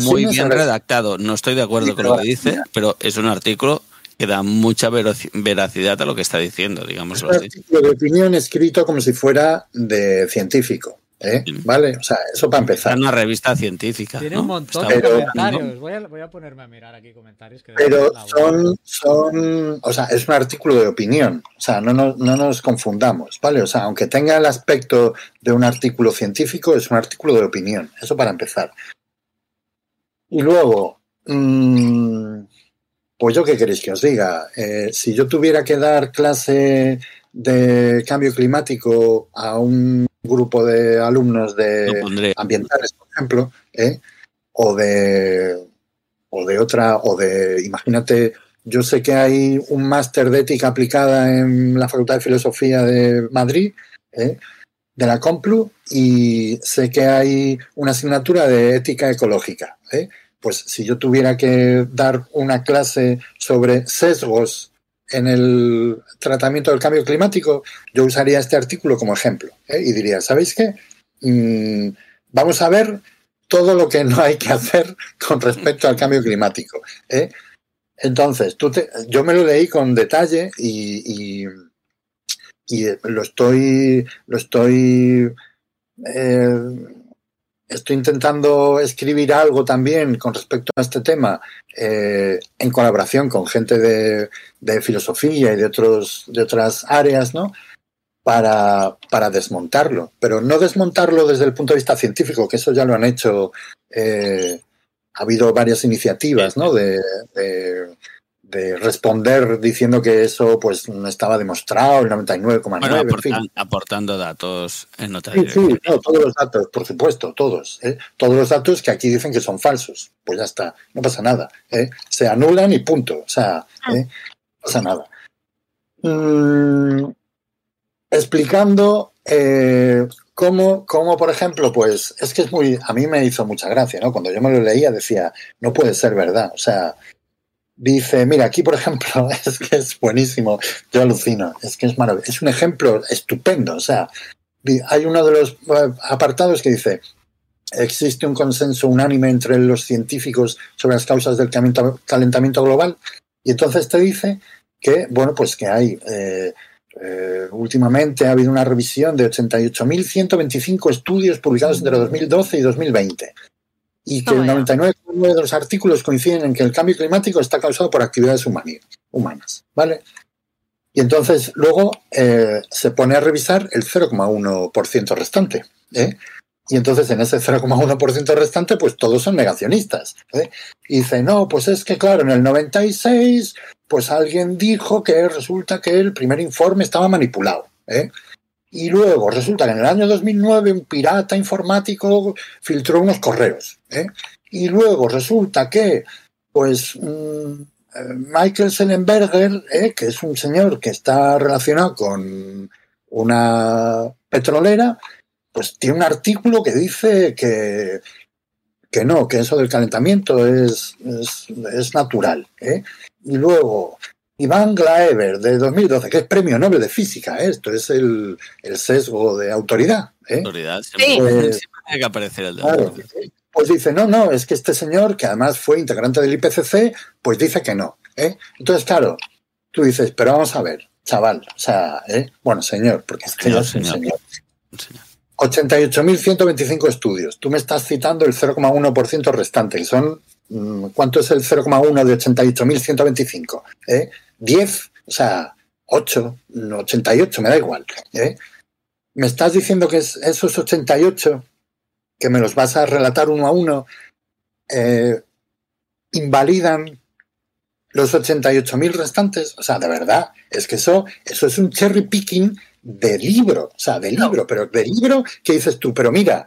muy bien
sobre-
redactado. No estoy de acuerdo
Sí,
con lo que dice, pero es un artículo que da mucha veracidad a lo que está diciendo,
Es
digámoslo
un
así.
artículo de opinión escrito como si fuera de científico. ¿Eh?
Sí.
¿Vale? O sea, eso para empezar.
en una revista científica.
Tiene
¿no?
un montón
Está
de
Pero-
comentarios. Voy a, voy a ponerme a mirar aquí comentarios. Que
Pero son, son, o sea, es un artículo de opinión. O sea, no nos, no nos confundamos, ¿vale? O sea, aunque tenga el aspecto de un artículo científico, es un artículo de opinión. Eso para empezar. Y luego, mm, pues yo qué queréis que os diga. Eh, si yo tuviera que dar clase de cambio climático a un grupo de alumnos de ambientales, por ejemplo, ¿eh? o de o de otra, o de, imagínate, yo sé que hay un máster de ética aplicada en la Facultad de Filosofía de Madrid, ¿eh? de la Complu, y sé que hay una asignatura de ética ecológica. ¿eh? Pues si yo tuviera que dar una clase sobre sesgos en el tratamiento del cambio climático, yo usaría este artículo como ejemplo ¿eh? y diría, ¿sabéis qué? Mm, vamos a ver todo lo que no hay que hacer con respecto al cambio climático. ¿eh? Entonces, tú te- yo me lo leí con detalle y, y- lo estoy, lo estoy, eh, estoy intentando escribir algo también con respecto a este tema eh, en colaboración con gente de, filosofía y de otros, de otras áreas, ¿no? para, para desmontarlo, pero no desmontarlo desde el punto de vista científico, que eso ya lo han hecho. eh, ha habido varias iniciativas ¿no? de, de responder diciendo que eso pues no estaba demostrado, el 99,9,
Bueno,
en fin.
aportan- aportando datos en otra
Sí, sí, no, todos los datos, por supuesto, todos. ¿eh? Todos los datos que aquí dicen que son falsos. Pues ya está, no pasa nada. ¿eh? Se anulan y punto. O sea, ¿eh? no pasa nada. Mm, explicando eh, cómo, cómo, por ejemplo, pues es que es muy, a mí me hizo mucha gracia, ¿no? Cuando yo me lo leía decía, no puede ser verdad. O sea, dice, mira, aquí, por ejemplo, es que es buenísimo, yo alucino, es que es maravilloso, es un ejemplo estupendo. O sea, hay uno de los eh, apartados que dice, existe un consenso unánime entre los científicos sobre las causas del calenta- calentamiento global, y entonces te dice que, bueno, pues que hay, eh, eh, últimamente ha habido una revisión de 88.125 estudios publicados entre 2012 y 2020, y que el
Toma ya.
99% de los artículos coinciden en que el cambio climático está causado por actividades humanas, ¿vale? Y entonces luego eh, se pone a revisar el 0,1% restante. ¿eh? Y entonces en ese 0,1% restante, pues todos son negacionistas. ¿eh? Y dice, no, pues es que claro, en el 96, pues alguien dijo que resulta que el primer informe estaba manipulado. ¿eh? Y luego resulta que en el año 2009 un pirata informático filtró unos correos. ¿eh? Y luego resulta que, pues, mm, Michael Sellenberger, eh, que es un señor que está relacionado con una petrolera, pues tiene un artículo que dice que, que no, que eso del calentamiento es, es, es natural. ¿eh? Y luego, Iván Glaeber, de 2012, que es premio Nobel de Física, ¿eh? esto es el, el sesgo de autoridad. ¿eh?
Autoridad,
Sí.
siempre,
Pues-
siempre tiene que aparecer el de
Claro. Pues dice, no, no, es que este señor, que además fue integrante del IPCC, pues dice que no. ¿eh? Entonces, claro, tú dices, pero vamos a ver, chaval, o sea, ¿eh? bueno, señor, porque este
Señor,
ya es un
señor.
señor.
señor.
88.125 estudios. Tú me estás citando el 0,1% restante, que son. mm, ¿Cuánto es el 0,1 de 88.125? ¿Eh? 10, o sea, 8, no, 88, me da igual. ¿eh? Me estás diciendo que es esos 88, que me los vas a relatar uno a uno, eh, invalidan los 88.000 restantes. O sea, de verdad, es que eso, eso es un cherry picking de libro, o sea, de libro, pero de libro que dices tú, pero mira,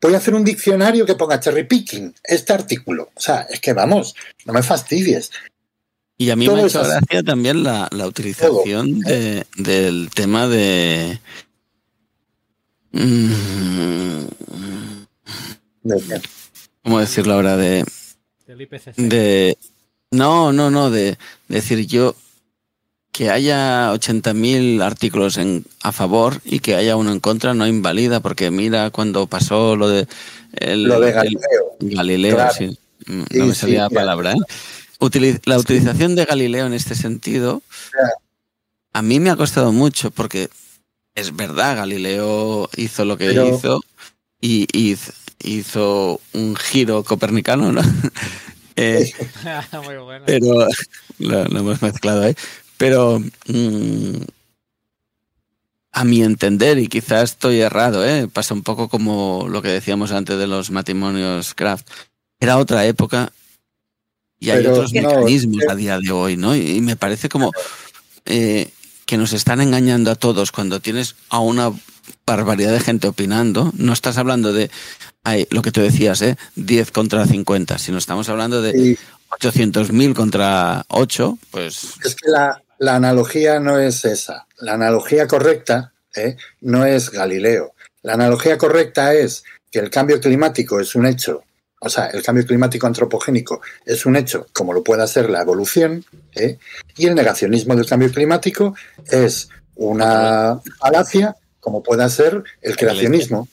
voy a hacer un diccionario que ponga cherry picking, este artículo. O sea, es que vamos, no me fastidies.
Y a mí
Todo
me ha hecho gracia también la, la utilización de- del tema de. Mm,
De-
¿Cómo decirlo ahora? De,
Del IPCC.
de. No, no, no, de decir yo que haya 80.000 artículos en, a favor y que haya uno en contra no invalida, porque mira cuando pasó lo de. El,
lo de
el-
Galileo.
Galileo,
Claro.
sí. Mm,
Sí,
No me
sí,
salía la palabra. ¿eh? La utilización de Galileo en este sentido, a mí me ha costado mucho porque es verdad, Galileo hizo lo que
Pero-
hizo y hizo, hizo un giro copernicano, ¿no? Eh,
Muy bueno.
pero lo, lo hemos mezclado ahí. Pero mm, a mi entender, y quizás estoy errado, ¿eh? pasa un poco como lo que decíamos antes de los matrimonios craft. Era otra época y hay
Pero
otros
no,
mecanismos
eh,
a día de hoy, ¿no? Y me parece como eh, que nos están engañando a todos cuando tienes a una barbaridad de gente opinando. No estás hablando de ay, lo que tú decías, ¿eh? 10 contra 50, sino estamos hablando de
Y
800.000 contra 8, pues
es que la, la analogía no es esa. La analogía correcta ¿eh? no es Galileo. La analogía correcta es que el cambio climático es un hecho, o sea, el cambio climático antropogénico es un hecho, como lo pueda ser la evolución, ¿eh? y el negacionismo del cambio climático es una falacia, como pueda ser el creacionismo.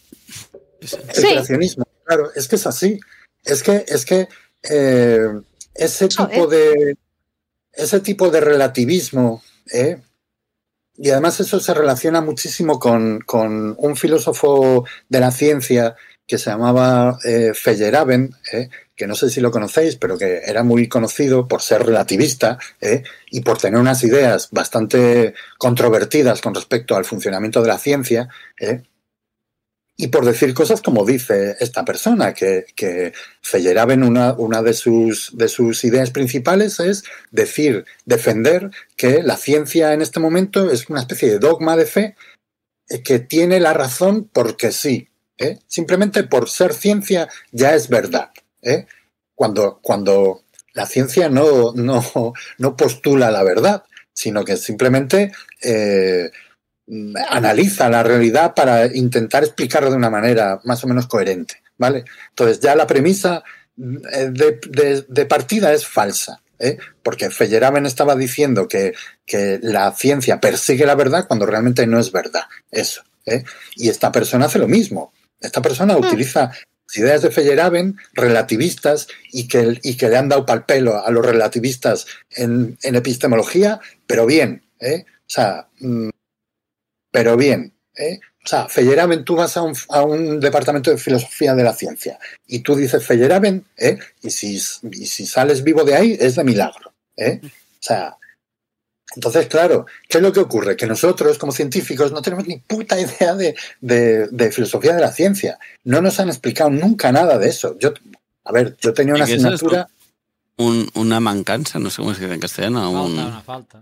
El
Sí.
creacionismo, claro, es que es así. Es que, es que eh, ese tipo de ese tipo de relativismo, ¿eh? y además eso se relaciona muchísimo con, con un filósofo de la ciencia que se llamaba eh, Feyerabend, ¿eh? que no sé si lo conocéis, pero que era muy conocido por ser relativista ¿eh? y por tener unas ideas bastante controvertidas con respecto al funcionamiento de la ciencia, ¿eh? y por decir cosas como dice esta persona, que, que Feyerabend, una, una de, sus, de sus ideas principales es decir, defender que la ciencia en este momento es una especie de dogma de fe que tiene la razón porque sí. ¿Eh? Simplemente por ser ciencia ya es verdad. ¿eh? Cuando, cuando la ciencia no, no, no postula la verdad, sino que simplemente eh, analiza la realidad para intentar explicarla de una manera más o menos coherente, ¿vale? Entonces ya la premisa de, de- de partida es falsa, ¿eh? porque Feyerabend estaba diciendo que, que la ciencia persigue la verdad cuando realmente no es verdad, eso, ¿eh? Y esta persona hace lo mismo. Esta persona utiliza las ideas de Feyerabend relativistas y que, y que le han dado pal pelo a los relativistas en, en epistemología, pero bien, ¿eh? O sea, mm, pero bien. ¿eh? O sea, Feyerabend, tú vas a un, a un departamento de filosofía de la ciencia y tú dices Feyerabend, ¿eh? y, si, y si sales vivo de ahí es de milagro. ¿eh? O sea, entonces, claro, ¿qué es lo que ocurre? Que nosotros, como científicos, no tenemos ni puta idea de, de- de filosofía de la ciencia. No nos han explicado nunca nada de eso. Yo, a ver, yo tenía una asignatura.
un- una mancanza, no sé cómo se dice en castellano, un-
Falta, una falta.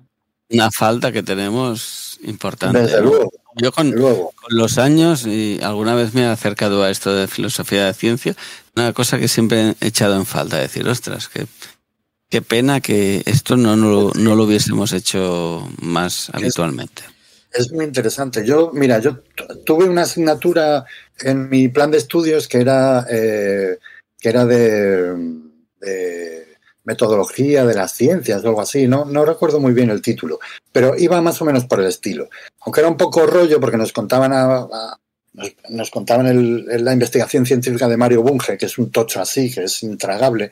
una falta que tenemos importante.
Desde luego,
Yo con,
desde luego.
con los años, y alguna vez me he acercado a esto de filosofía de ciencia, una cosa que siempre he echado en falta, decir, ostras, que, Qué pena que esto no, no, no lo hubiésemos hecho más habitualmente.
Es muy interesante. Yo, mira, yo tuve una asignatura en mi plan de estudios que era, eh, que era de, de, metodología de las ciencias o algo así. No, no recuerdo muy bien el título, pero iba más o menos por el estilo. Aunque era un poco rollo porque nos contaban a, a nos contaban el, la investigación científica de Mario Bunge, que es un tocho así, que es intragable.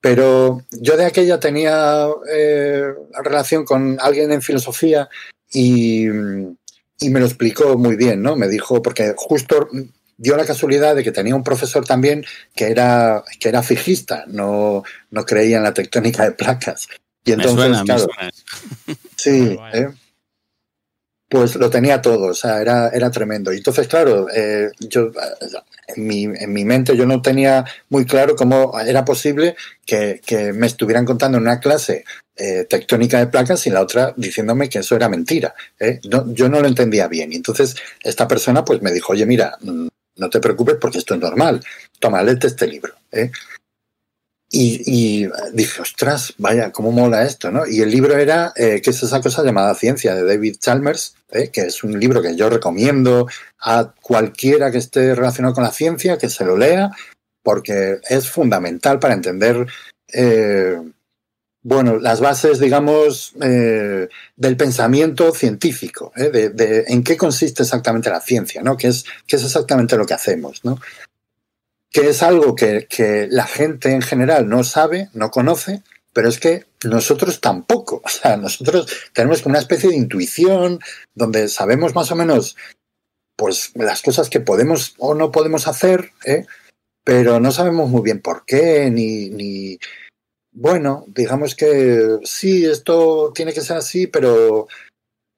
Pero yo de aquella tenía eh, relación con alguien en filosofía y, y, me lo explicó muy bien, ¿no? Me dijo, porque justo dio la casualidad de que tenía un profesor también que era, que era fijista, no, no creía en la tectónica de placas. Y entonces,
me suena,
claro,
me suena.
sí, ¿eh? Pues lo tenía todo, o sea, era, era tremendo. Y entonces, claro, eh, yo en mi, en mi, mente yo no tenía muy claro cómo era posible que, que me estuvieran contando en una clase eh, tectónica de placas y la otra diciéndome que eso era mentira. ¿eh? No, yo no lo entendía bien. Y entonces esta persona pues me dijo, oye, mira, no te preocupes porque esto es normal. Toma, léete este libro. ¿eh? Y, dije, ostras, vaya, cómo mola esto, ¿no? Y el libro era, eh, ¿qué es esa cosa llamada ciencia? de David Chalmers, ¿eh? que es un libro que yo recomiendo a cualquiera que esté relacionado con la ciencia, que se lo lea, porque es fundamental para entender, eh, bueno, las bases, digamos, eh, del pensamiento científico, de, en qué consiste exactamente la ciencia, ¿no? ¿Qué es, qué es exactamente lo que hacemos, ¿no? que es algo que, que, la gente en general no sabe, no conoce, pero es que nosotros tampoco. O sea, nosotros tenemos una especie de intuición donde sabemos más o menos pues las cosas que podemos o no podemos hacer, ¿eh? pero no sabemos muy bien por qué, ni, ni, bueno, digamos que sí, esto tiene que ser así, pero,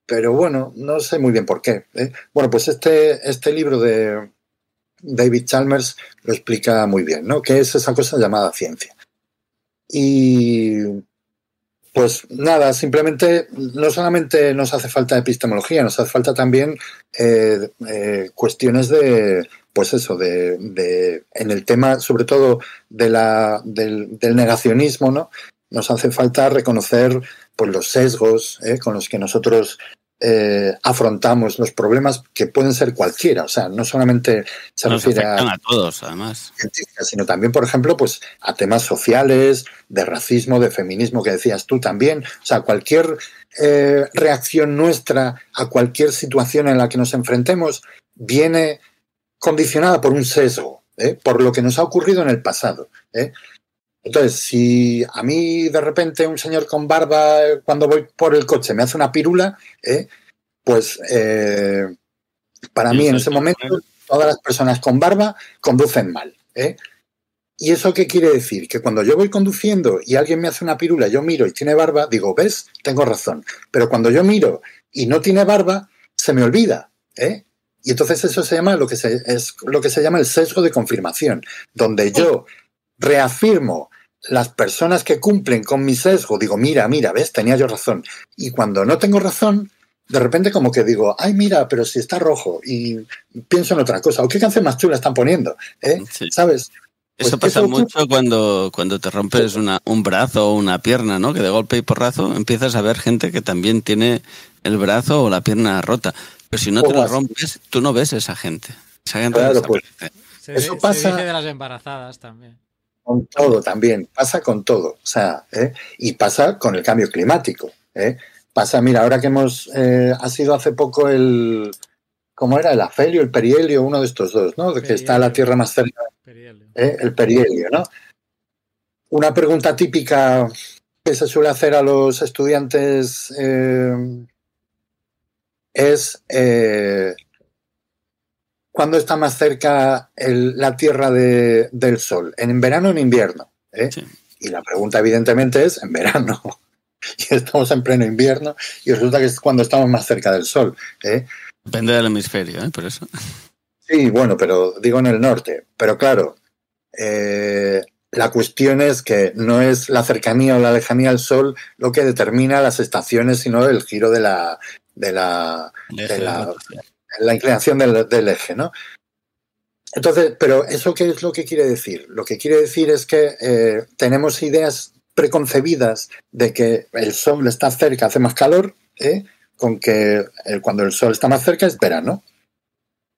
pero bueno, no sé muy bien por qué. ¿eh? Bueno, pues este, este libro de, David Chalmers lo explica muy bien, ¿no? ¿Qué es esa cosa llamada ciencia? Y pues nada, simplemente no solamente nos hace falta epistemología, nos hace falta también eh, eh, cuestiones de, pues eso, de, de, en el tema sobre todo de la, del, negacionismo, ¿no? Nos hace falta reconocer pues, los sesgos eh, con los que nosotros eh, afrontamos los problemas que pueden ser cualquiera, o sea, no solamente se
Nos
refiere a,
a, todos, además,
sino también, por ejemplo, pues a temas sociales, de racismo, de feminismo que decías tú también, o sea, cualquier eh, reacción nuestra a cualquier situación en la que nos enfrentemos viene condicionada por un sesgo, ¿eh? por lo que nos ha ocurrido en el pasado. ¿eh? Entonces, si a mí de repente un señor con barba, cuando voy por el coche, me hace una pirula, ¿eh? pues eh, para mí en ese momento todas las personas con barba conducen mal. ¿eh? ¿Y eso qué quiere decir? Que cuando yo voy conduciendo y alguien me hace una pirula, yo miro y tiene barba, digo, ¿ves? Tengo razón. Pero cuando yo miro y no tiene barba, se me olvida. ¿eh? Y entonces eso se llama lo que se, es lo que se llama el sesgo de confirmación, donde yo reafirmo las personas que cumplen con mi sesgo, digo, mira, mira, ves, tenía yo razón. Y cuando no tengo razón, de repente como que digo, ay, mira, pero si está rojo y pienso en otra cosa. ¿O qué canción más chula están poniendo? ¿Eh? Sí. ¿Sabes?
Pues eso pasa eso mucho cuando, cuando te rompes una, un brazo o una pierna, ¿no? Que de golpe y porrazo empiezas a ver gente que también tiene el brazo o la pierna rota. Pero si no te lo rompes, tú no ves a esa gente. Esa gente
claro, pues,
se, eso se pasa dice de las embarazadas también.
Con todo también, pasa con todo. O sea, ¿eh? y pasa con el cambio climático. ¿eh? Pasa, mira, ahora que hemos, eh, ha sido hace poco el, ¿cómo era? El afelio, el perihelio, uno de estos dos, ¿no? De que está la Tierra más cerca.
Perihelio.
El perihelio, ¿no? Una pregunta típica que se suele hacer a los estudiantes es ¿cuándo está más cerca el, la Tierra de, del Sol? ¿En verano o en invierno? ¿eh? Sí. Y la pregunta evidentemente es en verano. Y estamos en pleno invierno y resulta que es cuando estamos más cerca del Sol. ¿eh?
Depende del hemisferio, ¿eh? por eso.
Sí, bueno, pero digo en el norte. Pero claro, eh, la cuestión es que no es la cercanía o la lejanía al Sol lo que determina las estaciones, sino el giro de la, de la, de la, la inclinación del, eje, ¿no? Entonces, pero ¿eso qué es lo que quiere decir? Lo que quiere decir es que eh, tenemos ideas preconcebidas de que el sol está cerca, hace más calor, ¿eh? con que el- cuando el sol está más cerca es verano.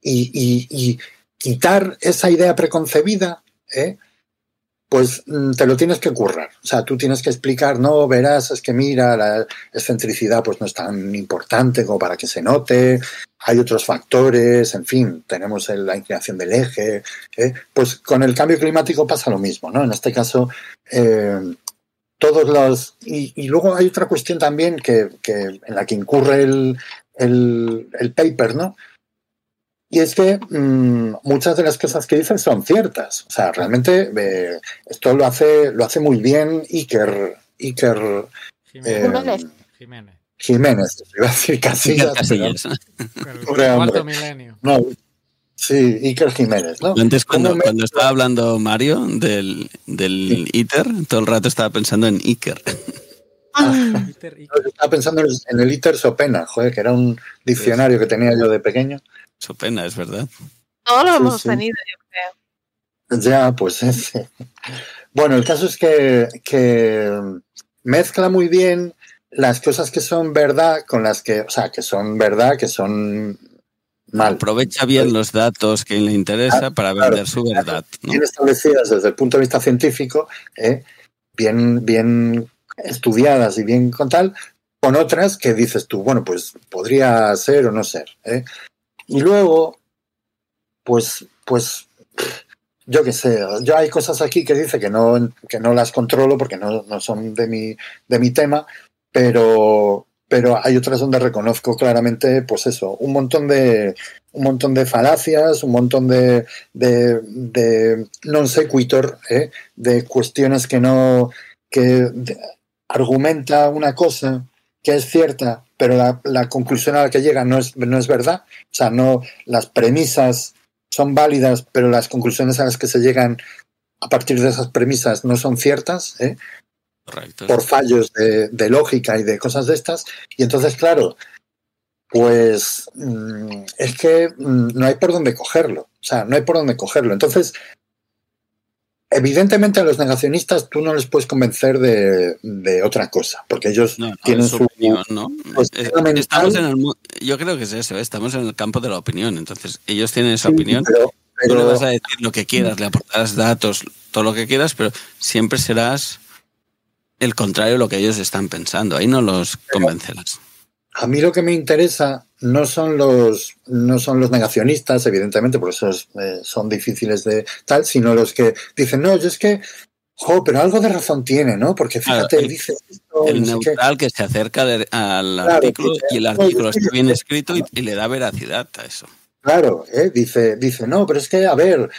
Y, y- y quitar esa idea preconcebida, ¿eh? Pues mm, te lo tienes que currar. O sea, tú tienes que explicar, no, verás, es que mira, la excentricidad pues no es tan importante como para que se note, hay otros factores, en fin, tenemos la inclinación del eje. ¿eh? Pues con el cambio climático pasa lo mismo, ¿no? En este caso, eh, todos los... Y, luego hay otra cuestión también que, que en la que incurre el, el, el paper, ¿no? Y es que mm, muchas de las cosas que dicen son ciertas. O sea, realmente eh, esto lo hace, lo hace muy bien Iker, Iker
Jiménez.
Jiménez.
Jiménez.
Jiménez. Iba a decir Casillas,
Casillas.
Cuarto milenio.
no. Sí, Iker Jiménez, ¿no?
Antes, cuando,
¿Cómo me-
cuando estaba hablando Mario del, del ITER, todo el rato estaba pensando en Iker.
Yo Estaba pensando en el- en el Iter Sopena, joder, que era un diccionario que tenía yo de pequeño.
Su pena, es verdad.
Todos lo hemos
sí.
tenido, yo creo.
Ya, pues ese. Bueno, el caso es que, que mezcla muy bien las cosas que son verdad con las que, o sea, que son verdad, que son mal.
Aprovecha bien los datos que le interesa para
Ah, claro.
vender su verdad. ¿no?
Bien establecidas desde el punto de vista científico, ¿eh? bien, bien estudiadas y bien con tal, con otras que dices tú, bueno, pues podría ser o no ser. ¿eh? Y luego, pues, pues, yo qué sé, yo hay cosas aquí que dice que no, que no las controlo porque no, no son de mi, de mi tema, pero, pero hay otras donde reconozco claramente, pues eso, un montón de, un montón de falacias, un montón de, de, non sequitur, ¿eh? de cuestiones que no, que argumenta una cosa que es cierta, pero la, la conclusión a la que llega no es, no es verdad. O sea, no, las premisas son válidas, pero las conclusiones a las que se llegan a partir de esas premisas no son ciertas, ¿eh?
Correcto.
por fallos de, de lógica y de cosas de estas. Y entonces, claro, pues mm, es que mm, no hay por dónde cogerlo. O sea, no hay por dónde cogerlo. Entonces, evidentemente a los negacionistas tú no les puedes convencer de, de otra cosa, porque ellos
No, no,
tienen
su
su...
opinión, ¿no?
pues.
Estamos en el, yo creo que es eso, ¿eh? estamos en el campo de la opinión. Entonces, ellos tienen esa
Sí,
opinión.
pero-
Tú le
pero-
vas a decir lo que quieras, le aportarás datos, todo lo que quieras, pero siempre serás el contrario de lo que ellos están pensando. Ahí no los convencerás.
A mí lo que me interesa no son los, no son los negacionistas, evidentemente, por eso es, eh, son difíciles de tal, sino los que dicen, no, yo es que, jo, pero algo de razón tiene, ¿no? Porque
Claro,
fíjate,
el-
dice esto,
El
no
neutral que se acerca de- al
Claro,
artículo y el artículo está bien escrito y, y le da veracidad a eso.
Claro, ¿eh? dice, dice, no, pero es que, a ver,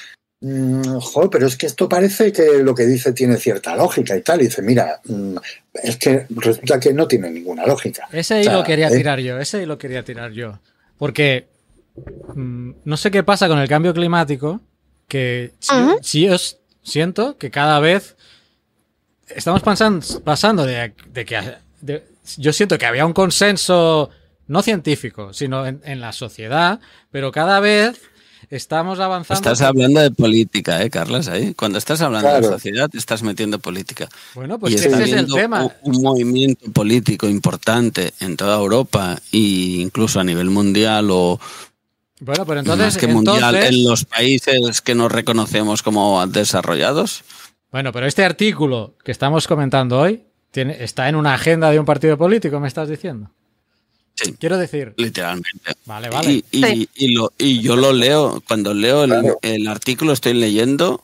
mm, jo, pero es que esto parece que lo que dice tiene cierta lógica y tal. Y dice, mira, mm, es que resulta que no tiene ninguna lógica.
Ese
O
ahí
sea,
lo quería
¿eh?
tirar yo, ese ahí lo quería tirar yo. Porque mm, no sé qué pasa con el cambio climático, que si, si os siento que cada vez estamos pasando, pasando de, de que de- yo siento que había un consenso no científico, sino en, en la sociedad, pero cada vez estamos avanzando.
Estás hablando de política, ¿eh, Carlas? Ahí. Cuando estás hablando de sociedad, te estás metiendo política.
Bueno, pues
y
ese
está
es el tema.
un, un movimiento político importante en toda Europa e incluso a nivel mundial o
Bueno, pero entonces,
más que mundial
entonces-
en los países que nos reconocemos como desarrollados.
Bueno, pero este artículo que estamos comentando hoy tiene, está en una agenda de un partido político, me estás diciendo.
Sí.
Quiero decir,
Literalmente.
vale, vale.
Y, y-
Sí.
y lo, y yo lo leo, cuando leo el,
Claro.
el artículo estoy leyendo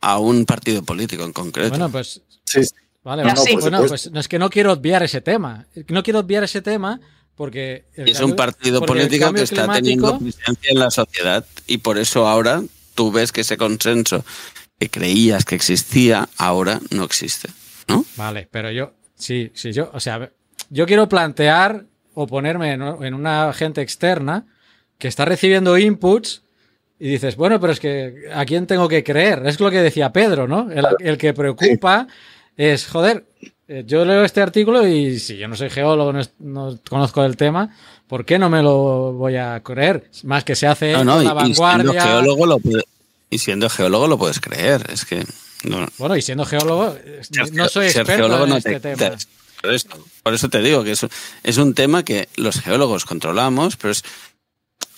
a un partido político en concreto.
Bueno, pues
Sí,
Vale,
No, por
bueno, pues no es que no quiero obviar ese tema. No quiero obviar ese tema porque. el
es un partido político que está
climático-
teniendo presencia en la sociedad y por eso ahora tú ves que ese consenso que creías que existía ahora no existe, ¿no?
Vale, pero yo. Sí, sí, yo. O sea, yo quiero plantear o ponerme en, en una gente externa que está recibiendo inputs y dices, bueno, pero es que ¿a quién tengo que creer? Es lo que decía Pedro, ¿no? El, el que preocupa es, joder, eh, yo leo este artículo y si yo no soy geólogo, no, es- no conozco el tema, ¿por qué no me lo voy a creer? Más que se hace
No, no,
con
y,
la
y siendo
vanguardia.
geólogo lo puede- y siendo geólogo lo puedes creer, es que No,
Bueno, y siendo geólogo, no soy experto en este
te
tema.
quitas. Por, esto. Por eso te digo que es, es un tema que los geólogos controlamos, pero es,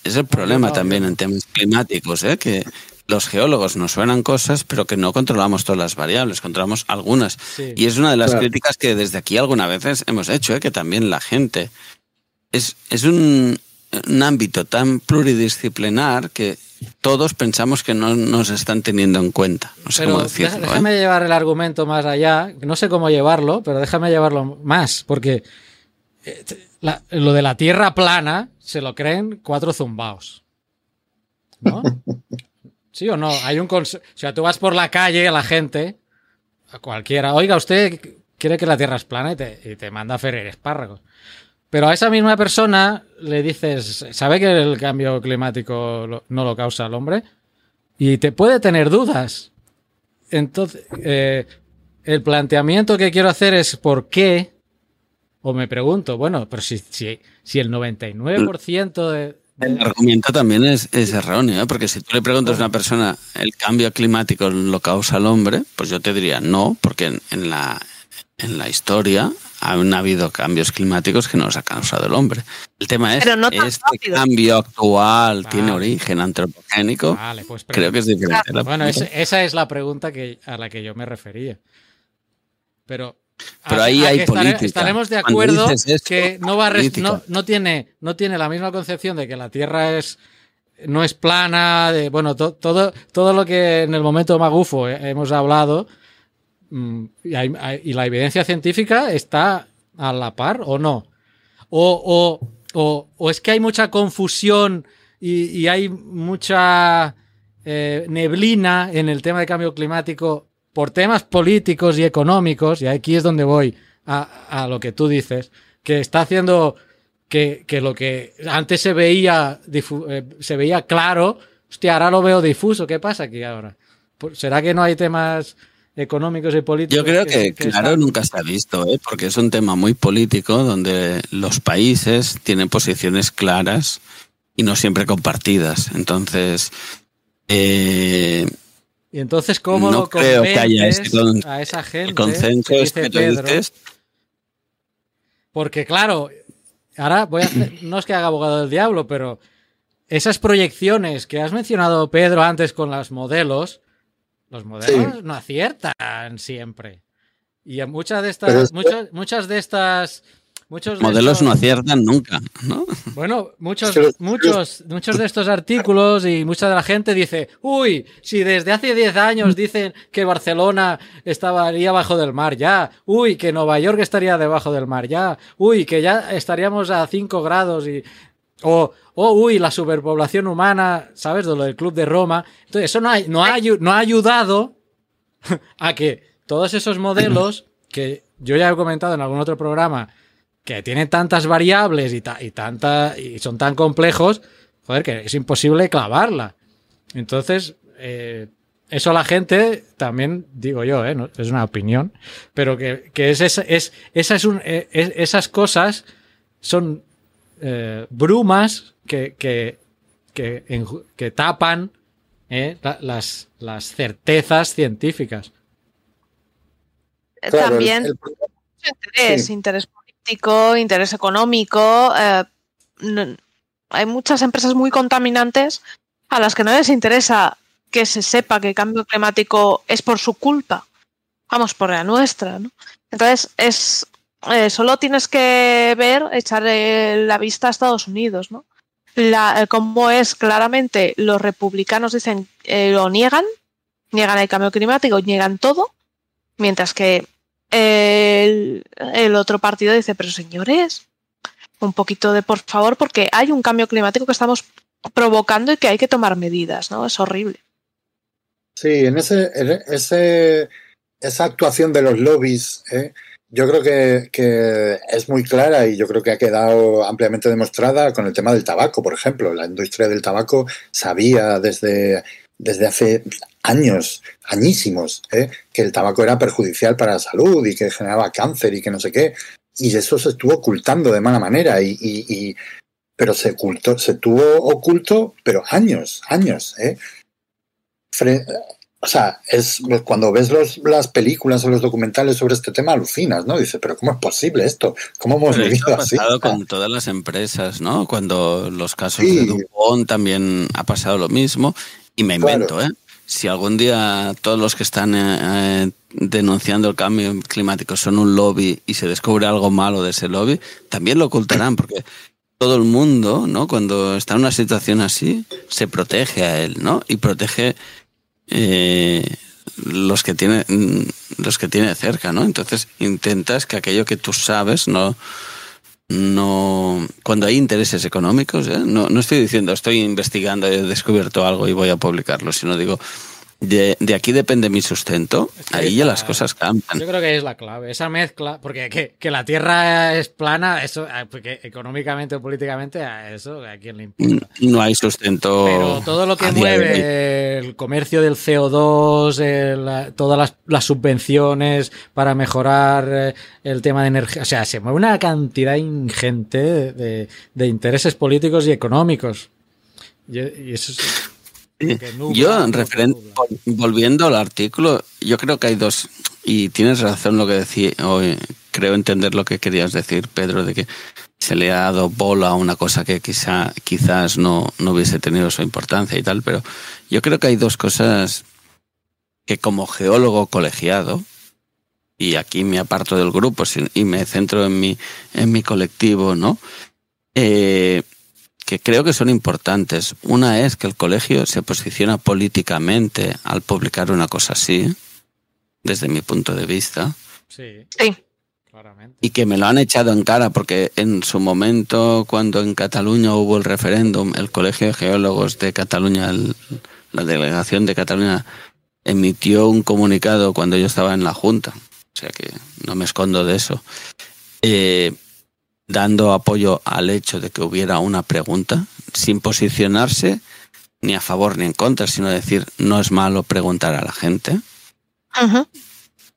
es el problema
no,
también en temas climáticos, ¿eh? que los geólogos nos suenan cosas, pero que no controlamos todas las variables, controlamos algunas.
Sí.
Y es una de las
Claro.
críticas que desde aquí algunas veces hemos hecho, ¿eh? que también la gente es, es un, un ámbito tan pluridisciplinar que todos pensamos que no nos están teniendo en cuenta. No sé
Pero
cómo decirlo. ¿eh?
déjame llevar el argumento más allá. No sé cómo llevarlo, pero déjame llevarlo más, porque eh, la- lo de la tierra plana se lo creen cuatro zumbaos. ¿No? ¿Sí o no? Hay un cons- o sea, tú vas por la calle a la gente, a cualquiera, oiga, usted quiere que la tierra es plana y te, y te manda a ferir espárragos. Pero a esa misma persona le dices, ¿sabe que el cambio climático no lo causa el hombre? Y te puede tener dudas. Entonces, eh, el planteamiento que quiero hacer es por qué, o me pregunto, bueno, pero si, si, el 99% de...
El argumento también es, erróneo, ¿eh? porque si tú le preguntas a una persona el cambio climático lo causa el hombre, pues yo te diría no, porque en la, en la historia han habido cambios climáticos que no los ha causado el hombre. El tema es,
Pero no tan
este
rápido.
cambio actual
Vale.
tiene origen antropogénico,
Vale, pues
creo que es diferente.
Bueno, ese- esa es la pregunta que, a la que yo me refería. Pero,
Pero
a-
ahí
a
hay política.
estaremos de acuerdo
esto,
que no va a res-
política.
no, no tiene no tiene la misma concepción de que la Tierra es no es plana, de bueno to- todo todo lo que en el momento magufo he- hemos hablado hay- y la evidencia científica está a la par o no o, o, o, es que hay mucha confusión y, hay mucha eh, neblina en el tema de cambio climático por temas políticos y económicos, y aquí es donde voy a, lo que tú dices, que está haciendo que, que lo que antes se veía, eh, se veía claro, hostia, ahora lo veo difuso, ¿qué pasa aquí ahora? Pues, ¿Será que no hay temas económicos y políticos?
Yo creo que, claro,
están-
nunca se ha visto, ¿eh? porque es un tema muy político donde los países tienen posiciones claras y no siempre compartidas. Entonces, eh,
Y entonces, ¿cómo
no
lo
creo que haya ese con-
a esa gente
el consenso
que
es
dice
que tú
Pedro?
dices,
Porque claro, ahora voy a hacer, no es que haga abogado del diablo, pero esas proyecciones que has mencionado, Pedro, antes con los modelos, los modelos no aciertan siempre. Y en muchas de estas,
es
muchas, muchas de estas, muchos de
modelos
estos-
no aciertan nunca, ¿no?
bueno, muchos, muchos, muchos de estos artículos y mucha de la gente dice, uy, si desde hace 10 años dicen que Barcelona estaría bajo del mar ya, uy, que Nueva York estaría debajo del mar ya, uy, que ya estaríamos a 5 grados y... O, oh, uy, la superpoblación humana, ¿sabes? De lo del Club de Roma. Entonces, eso no ha, no ha, ayu- no ha ayudado a que todos esos modelos que yo ya he comentado en algún otro programa que tienen tantas variables y, ta- y, tanta, y son tan complejos, joder, que es imposible clavarla. Entonces, eh, eso la gente, también digo yo, eh, no- es una opinión, pero que, que es, es, es un- eh, es- esas cosas son eh, brumas que, que, que, que tapan eh, la- las, las certezas científicas.
Claro, el-
También
el-
mucho interés,
Sí.
interés político, interés económico. eh, no- hay muchas empresas muy contaminantes a las que no les interesa que se sepa que el cambio climático es por su culpa. Vamos, por la nuestra, ¿no? Entonces, es eh, solo tienes que ver, echar eh, la vista a Estados Unidos, ¿no? La, eh, cómo es claramente, los republicanos dicen, lo niegan, niegan el cambio climático, niegan todo, mientras que el, el otro partido dice, pero señores, un poquito de por favor, porque hay un cambio climático que estamos provocando y que hay que tomar medidas, ¿no? Es horrible.
Sí, en ese, en ese esa actuación de los lobbies, ¿eh? Yo creo que, que es muy clara y yo creo que ha quedado ampliamente demostrada con el tema del tabaco, por ejemplo. La industria del tabaco sabía desde, desde hace años, añísimos, ¿eh? que el tabaco era perjudicial para la salud y que generaba cáncer y que no sé qué. Y eso se estuvo ocultando de mala manera y, y- y- pero se ocultó, se tuvo oculto, pero años, años, ¿eh? O sea, es cuando ves los, las películas o los documentales sobre este tema alucinas, ¿no? Dices, pero ¿cómo es posible esto? ¿Cómo hemos
Pero esto
vivido
ha
así?
pasado con todas las empresas, ¿no? Cuando los casos
Sí.
de Dupont también ha pasado lo mismo. Y me
Claro.
invento, ¿eh? Si algún día todos los que están eh, eh, denunciando el cambio climático son un lobby y se descubre algo malo de ese lobby, también lo ocultarán porque todo el mundo, ¿no? Cuando está en una situación así, se protege a él, ¿no? Y protege eh, los que tiene mm, los que tiene cerca, ¿no? Entonces intentas que aquello que tú sabes no no cuando hay intereses económicos, ¿eh? no, no estoy diciendo estoy investigando, he descubierto algo y voy a publicarlo, sino digo de, de aquí depende mi sustento,
Es que
ahí ya las cosas cambian.
Yo creo que es la clave, esa mezcla, porque que, que la Tierra es plana, eso, eh, porque económicamente o políticamente, a eso a quién le importa.
No hay sustento.
Pero todo lo que mueve el comercio del CO2, el, la- todas las, las subvenciones para mejorar eh, el tema de energía, o sea, se mueve una cantidad ingente de, de- intereses políticos y económicos. Y, y eso es nubla,
Yo, referente, volviendo al artículo, yo creo que hay dos, y tienes razón lo que decía, o eh, creo entender lo que querías decir, Pedro, de que se le ha dado bola a una cosa que quizá, quizás no, no hubiese tenido su importancia y tal, pero yo creo que hay dos cosas que como geólogo colegiado, y aquí me aparto del grupo y me centro en mi, en mi colectivo, ¿no? Eh, que creo que son importantes. Una es que el colegio se posiciona políticamente al publicar una cosa así, desde mi punto de vista,
Sí,
Sí.
claramente.
y que me lo han echado en cara porque en su momento, cuando en Cataluña hubo el referéndum, el Colegio de Geólogos de Cataluña, el- la delegación de Cataluña, emitió un comunicado cuando yo estaba en la Junta, o sea que no me escondo de eso, eh, dando apoyo al hecho de que hubiera una pregunta, sin posicionarse ni a favor ni en contra, sino decir no es malo preguntar a la gente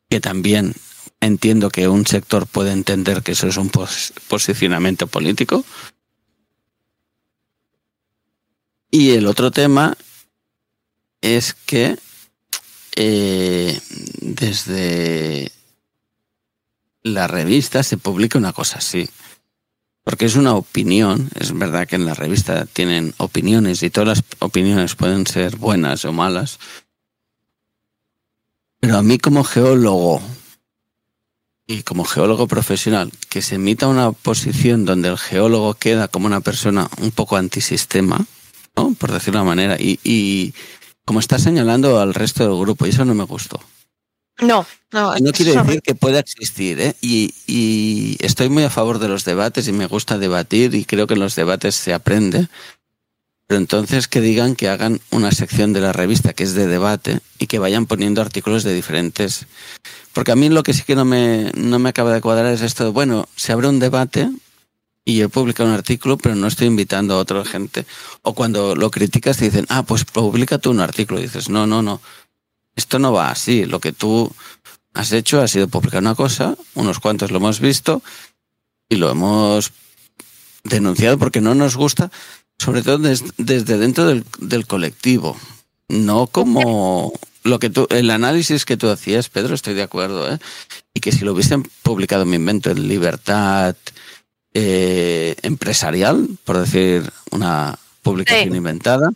que también entiendo que un sector puede entender que eso es un pos- posicionamiento político. Y el otro tema es que eh, desde la revista se publica una cosa así. Porque es una opinión, es verdad que en la revista tienen opiniones y todas las opiniones pueden ser buenas o malas, pero a mí como geólogo y como geólogo profesional, que se emita una posición donde el geólogo queda como una persona un poco antisistema, por decirlo de una manera, y, y como está señalando al resto del grupo, y eso no me gustó.
No, no,
No quiere decir que pueda existir, ¿eh? Y, y estoy muy a favor de los debates y me gusta debatir y creo que en los debates se aprende. Pero entonces que digan que hagan una sección de la revista que es de debate y que vayan poniendo artículos de diferentes. Porque a mí lo que sí que no me, no me acaba de cuadrar es esto de, bueno, se abre un debate y yo he publicado un artículo, pero no estoy invitando a otra gente. O cuando lo criticas te dicen, ah, pues publica tú un artículo. Y dices, no, no, no. Esto no va así. Lo que tú has hecho ha sido publicar una cosa, unos cuantos lo hemos visto y lo hemos denunciado porque no nos gusta, sobre todo des- desde dentro del, del colectivo. No como lo que tú, el análisis que tú hacías, Pedro, estoy de acuerdo, ¿eh? Y que si lo hubiesen publicado en mi invento en libertad eh, empresarial, por decir una publicación
Sí.
inventada,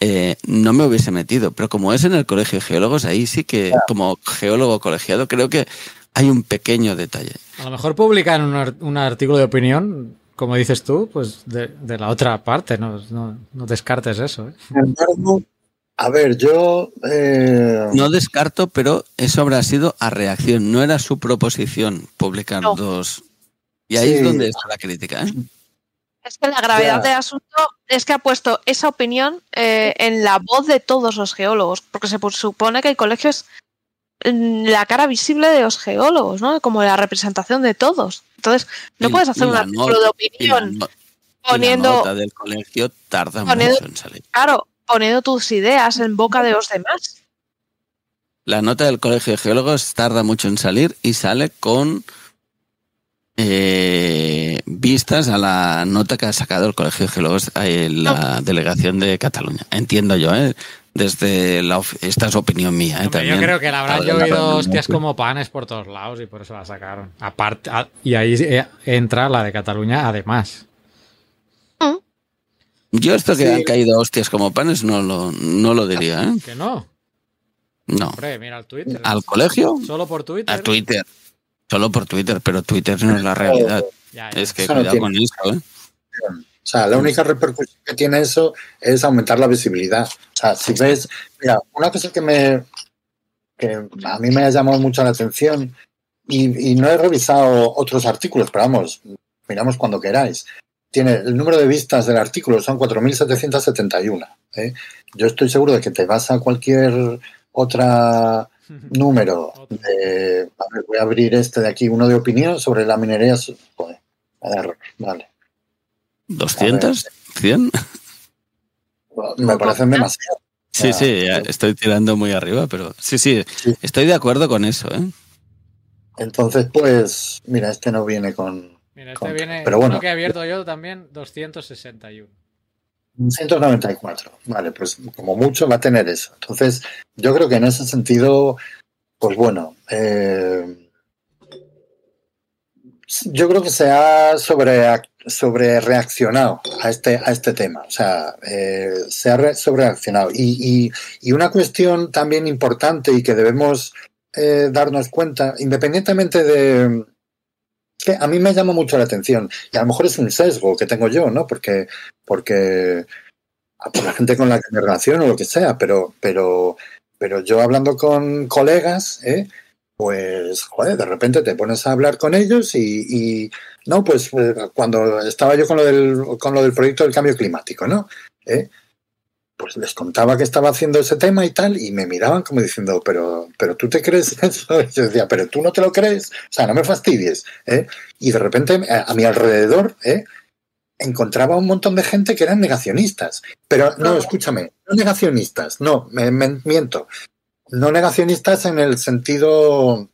eh, no me hubiese metido. Pero como es en el colegio de geólogos, ahí sí que, como geólogo colegiado, creo que hay un pequeño detalle.
A lo mejor publican un, ar- un artículo de opinión, como dices tú, pues de, de la otra parte, no, no, no descartes eso. ¿eh?
Sin embargo, a ver, yo. eh,
No descarto, pero eso habrá sido a reacción, no era su proposición publicar
No.
dos. Y ahí
Sí.
es donde está la crítica. ¿eh?
Es que la gravedad del asunto es que ha puesto esa opinión eh, en la voz de todos los geólogos, porque se supone que el colegio es mm, la cara visible de los geólogos, ¿no? Como la representación de todos. Entonces, no
Y-
puedes hacer un artículo de
Y la,
opinión
no- y la
poniendo,
nota del colegio tarda
poniendo-
mucho en salir.
claro, poniendo tus ideas en boca de los demás.
La nota del colegio de geólogos tarda mucho en salir y sale con eh, vistas a la nota que ha sacado el colegio de geólogos en la delegación de Cataluña. Entiendo yo, ¿eh? desde la esta es opinión mía, ¿eh?
Hombre, yo creo que le habrán llovido hostias como panes por todos lados y por eso la sacaron. Aparte, a- y ahí eh, entra la de Cataluña, además.
Yo esto que
Sí.
han caído hostias como panes no lo, no lo diría, ¿eh?
Que no.
No.
Hombre, mira el Twitter.
¿Al colegio?
Solo por Twitter.
A Twitter. Solo por Twitter, pero Twitter no es la realidad.
Ya, ya.
Es que
Eso
cuidado con eso, ¿eh?
O sea, la única repercusión que tiene eso es aumentar la visibilidad. O sea, si ves, mira, una cosa que me que a mí me ha llamado mucho la atención y, y no he revisado otros artículos, pero vamos, miramos cuando queráis. Tiene el número de vistas del artículo son 4.771. ¿eh? Yo estoy seguro de que te vas a cualquier otra número. De, a ver, voy a abrir este de aquí, uno de opinión sobre la minería. Joder, error, vale.
¿200? ¿100?
Me parecen demasiado.
Sí, sí, estoy tirando muy arriba, pero sí, sí,
Sí.
estoy de acuerdo con eso, ¿eh?
Entonces, pues, mira, este no viene con
Mira, este
Con-
viene.
pero bueno.
uno que he abierto yo también, 261.
194. Vale, pues como mucho va a tener eso. Entonces, yo creo que en ese sentido, pues bueno, eh, yo creo que se ha sobre, sobre reaccionado a este, a este tema. O sea, eh, se ha re- sobre reaccionado. Y, y, y una cuestión también importante y que debemos eh, darnos cuenta, independientemente de que a mí me llama mucho la atención y a lo mejor es un sesgo que tengo yo, ¿no? Porque porque a por la gente con la que me relaciono o lo que sea, pero pero pero yo hablando con colegas, ¿eh? pues joder, de repente te pones a hablar con ellos y, y no, pues eh, cuando estaba yo con lo del con lo del proyecto del cambio climático, ¿no? ¿Eh? Pues les contaba que estaba haciendo ese tema y tal, y me miraban como diciendo, pero, pero tú te crees eso. Y yo decía, pero tú no te lo crees, o sea, no me fastidies. ¿eh? Y de repente a, a mi alrededor, ¿eh? encontraba un montón de gente que eran negacionistas. Pero no, escúchame, no negacionistas, no, me, me miento. No negacionistas en el sentido.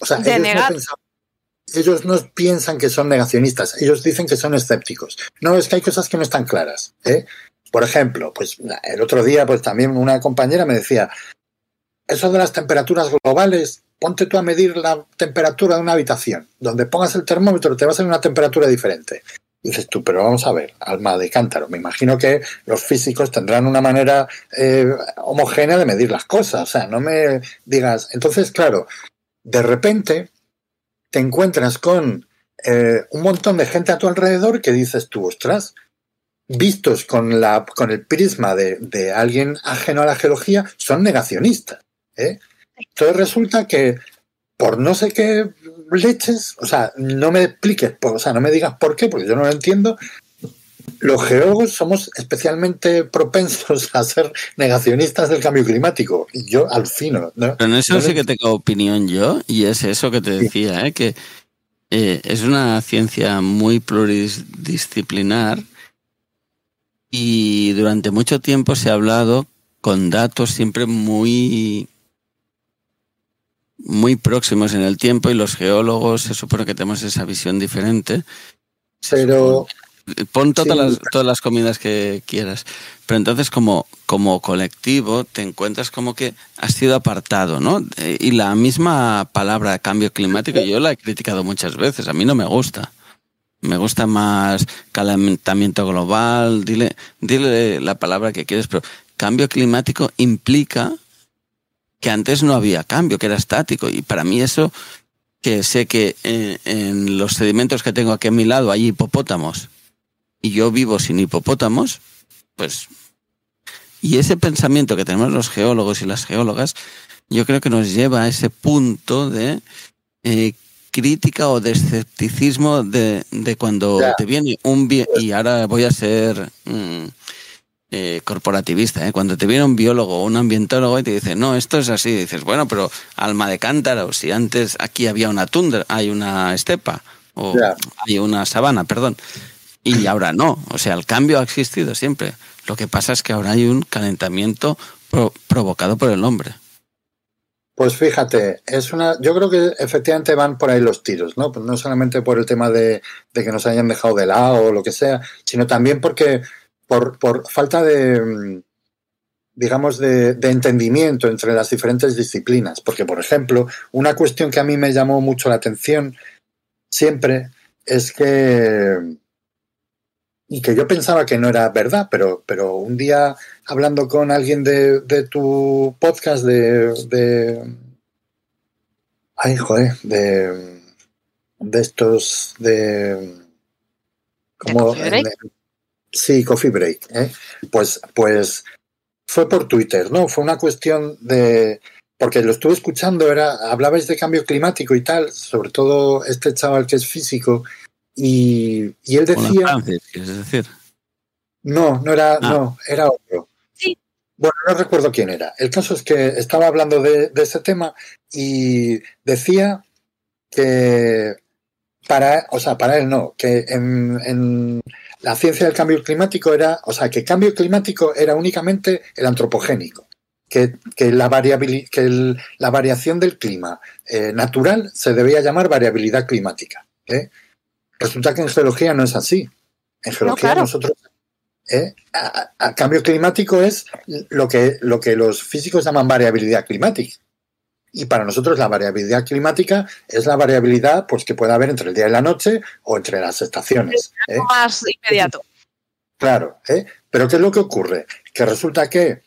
O sea,
De
ellos no,
negar.
pensaban- ellos no piensan que son negacionistas, ellos dicen que son escépticos. No, es que hay cosas que no están claras. ¿eh? Por ejemplo, pues el otro día, pues también una compañera me decía, eso de las temperaturas globales, ponte tú a medir la temperatura de una habitación. Donde pongas el termómetro te va a salir una temperatura diferente. Y dices tú, pero vamos a ver, alma de cántaro. Me imagino que los físicos tendrán una manera eh, homogénea de medir las cosas. O sea, no me digas. Entonces, claro, de repente te encuentras con eh, un montón de gente a tu alrededor que dices tú, ostras, vistos con, la, con el prisma de, de alguien ajeno a la geología, son negacionistas. ¿eh? Entonces resulta que por no sé qué leches, o sea, no me expliques, o sea, no me digas por qué, porque yo no lo entiendo. Los geólogos somos especialmente propensos a ser negacionistas del cambio climático. Y yo alucino. ¿no?
Pero en eso
No
sí que tengo opinión yo, y es eso que te decía, ¿eh? que eh, es una ciencia muy pluridisciplinar y durante mucho tiempo se ha hablado con datos siempre muy muy próximos en el tiempo y los geólogos se supone que tenemos esa visión diferente.
Pero
Pon todas,
Sí.
las, todas las comidas que quieras. Pero entonces como, como colectivo te encuentras como que has sido apartado, ¿no? Eh, Y la misma palabra cambio climático yo la he criticado muchas veces. A mí no me gusta. Me gusta más calentamiento global, dile, dile la palabra que quieres, pero cambio climático implica que antes no había cambio, que era estático. Y para mí eso, que sé que en, en los sedimentos que tengo aquí a mi lado hay hipopótamos y yo vivo sin hipopótamos, pues... Y ese pensamiento que tenemos los geólogos y las geólogas, yo creo que nos lleva a ese punto de eh, crítica o de escepticismo de, de cuando
Ya.
te viene un... Y ahora voy a ser... mm, eh, corporativista, ¿eh? cuando te viene un biólogo o un ambientólogo y te dice, no, esto es así, dices, bueno, pero alma de cántaro, si antes aquí había una tundra, hay una estepa, o hay una sabana, perdón, y ahora no, o sea, el cambio ha existido siempre. Lo que pasa es que ahora hay un calentamiento pro- provocado por el hombre.
Pues fíjate, es una, yo creo que efectivamente van por ahí los tiros, ¿no? Pues no solamente por el tema de, que nos hayan dejado de lado o lo que sea, sino también porque por, por falta de, mm, digamos, de, de, entendimiento entre las diferentes disciplinas. Porque, por ejemplo, una cuestión que a mí me llamó mucho la atención siempre es que, y que yo pensaba que no era verdad, pero, pero un día hablando con alguien de, de tu podcast de, de, ay, joder, de, de estos, de, como,
¿De coffee break?
sí, coffee break, ¿eh? pues, pues fue por Twitter, ¿no? Fue una cuestión de, porque lo estuve escuchando, era, hablabais de cambio climático y tal, sobre todo este chaval que es físico, y, y él decía...
Francis, ¿quieres decir?
No, no era,
Ah.
no, era otro.
Sí.
Bueno, no recuerdo quién era. El caso es que estaba hablando de, de ese tema y decía que para, o sea, para él no, que en, en la ciencia del cambio climático era, o sea, que cambio climático era únicamente el antropogénico. Que, que la, variabili- que el- la variación del clima eh, natural se debía llamar variabilidad climática. ¿eh? Resulta que en geología no es así. En geología
claro.
nosotros ¿eh? A, a cambio climático es lo que, lo que los físicos llaman variabilidad climática. Y para nosotros la variabilidad climática es la variabilidad pues, que puede haber entre el día y la noche o entre las estaciones. ¿eh?
Más inmediato.
Claro, ¿eh? pero ¿qué es lo que ocurre? Que resulta que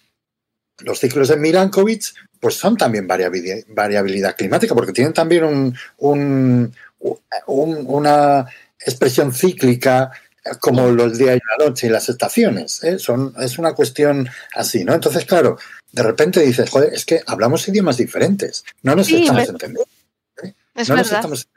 los ciclos de Milankovitch pues son también variabilidad, variabilidad climática, porque tienen también un, un- un- una expresión cíclica eh, como los días y la noche y las estaciones. ¿eh? Son, es una cuestión así, ¿no? Entonces, claro, de repente dices, joder, es que hablamos idiomas diferentes, no nos
Sí,
estamos
me-
entendiendo.
Es
No nos estamos-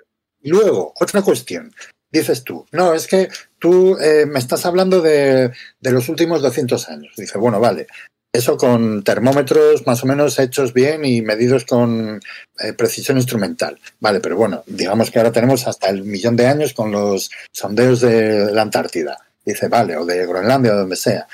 Y luego, otra cuestión. Dices tú, no, es que tú eh, me estás hablando de, de los últimos 200 años. Dice, bueno, vale. Eso con termómetros más o menos hechos bien y medidos con eh, precisión instrumental. Vale, pero bueno, digamos que ahora tenemos hasta el millón de años con los sondeos de la Antártida. Dice, vale, o de Groenlandia o donde sea.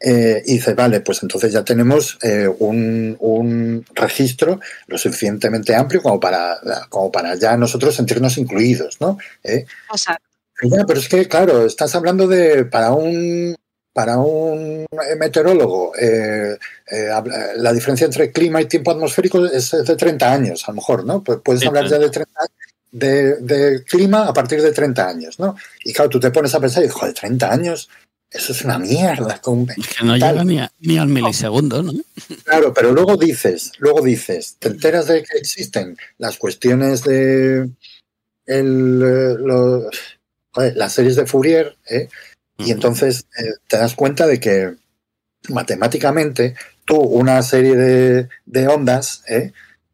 Eh, y dice, vale, pues entonces ya tenemos eh, un, un registro lo suficientemente amplio como para, como para ya nosotros sentirnos incluidos, ¿no?
Exacto.
Ya, pero es que, claro, estás hablando de para un para un eh, meteorólogo eh, eh, la diferencia entre clima y tiempo atmosférico es de 30 años, a lo mejor, ¿no? Pues puedes hablar ya de 30 años de, de clima a partir de 30 años, ¿no? Y claro, tú te pones a pensar y joder, 30 años, eso es una mierda.
que no llega ni, a- ni al milisegundo, ¿no?
Claro, pero luego dices, luego dices, te enteras de que existen las cuestiones de el, joder, las series de Fourier, ¿eh? Y entonces eh, te das cuenta de que matemáticamente tú una serie de, de ondas, ¿eh?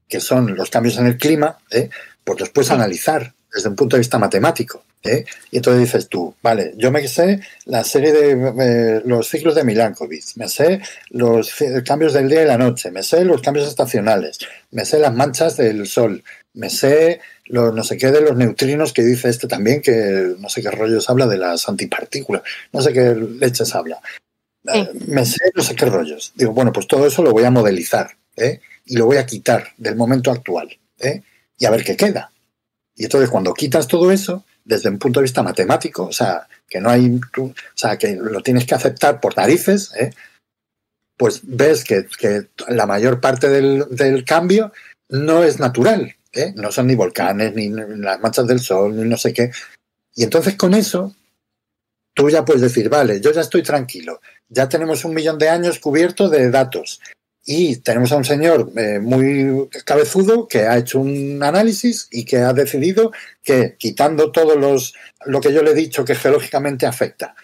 que son los cambios en el clima, ¿eh? pues los puedes analizar desde un punto de vista matemático. ¿eh? Y entonces dices tú, vale, yo me sé la serie de eh, los ciclos de Milankovitch, me sé los cambios del día y la noche, me sé los cambios estacionales, me sé las manchas del sol, me sé los no sé qué de los neutrinos que dice este también, que no sé qué rollos habla de las antipartículas, no sé qué leches habla. Eh, Me sé no sé qué rollos. Digo, bueno, pues todo eso lo voy a modelizar ¿eh? y lo voy a quitar del momento actual ¿eh? y a ver qué queda. Y entonces cuando quitas todo eso, desde un punto de vista matemático, o sea, que no hay, o sea, que lo tienes que aceptar por narices, ¿eh? pues ves que, que la mayor parte del, del cambio no es natural, no son ni volcanes, ni las manchas del sol, ni no sé qué. Y entonces con eso, tú ya puedes decir, vale, yo ya estoy tranquilo, ya tenemos un millón de años cubierto de datos. Y tenemos a un señor eh, muy cabezudo que ha hecho un análisis y que ha decidido que quitando todos los lo que yo le he dicho que geológicamente afecta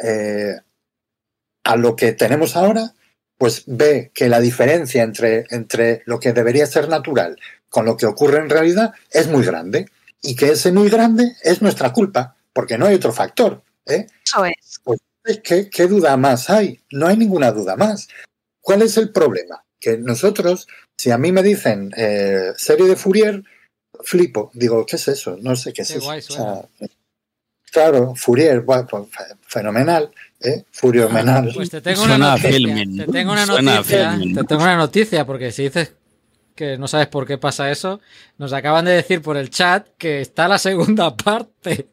eh, a lo que tenemos ahora, pues ve que la diferencia entre, entre lo que debería ser natural con lo que ocurre en realidad es muy grande y que ese muy grande es nuestra culpa, porque no hay otro factor. ¿eh?
Eso es.
¿Qué, qué duda más hay? No hay ninguna duda más. ¿Cuál es el problema? Que nosotros, si a mí me dicen eh, serie de Fourier, flipo. Digo, ¿qué es eso? No sé qué es
Qué
eso.
guay
O sea, claro, Fourier, bueno, pues, fe- fenomenal, ¿eh? Furiomenal.
Pues te tengo
Suena
una noticia. Te tengo una noticia. Te tengo una noticia porque si dices que no sabes por qué pasa eso, nos acaban de decir por el chat que está la segunda parte.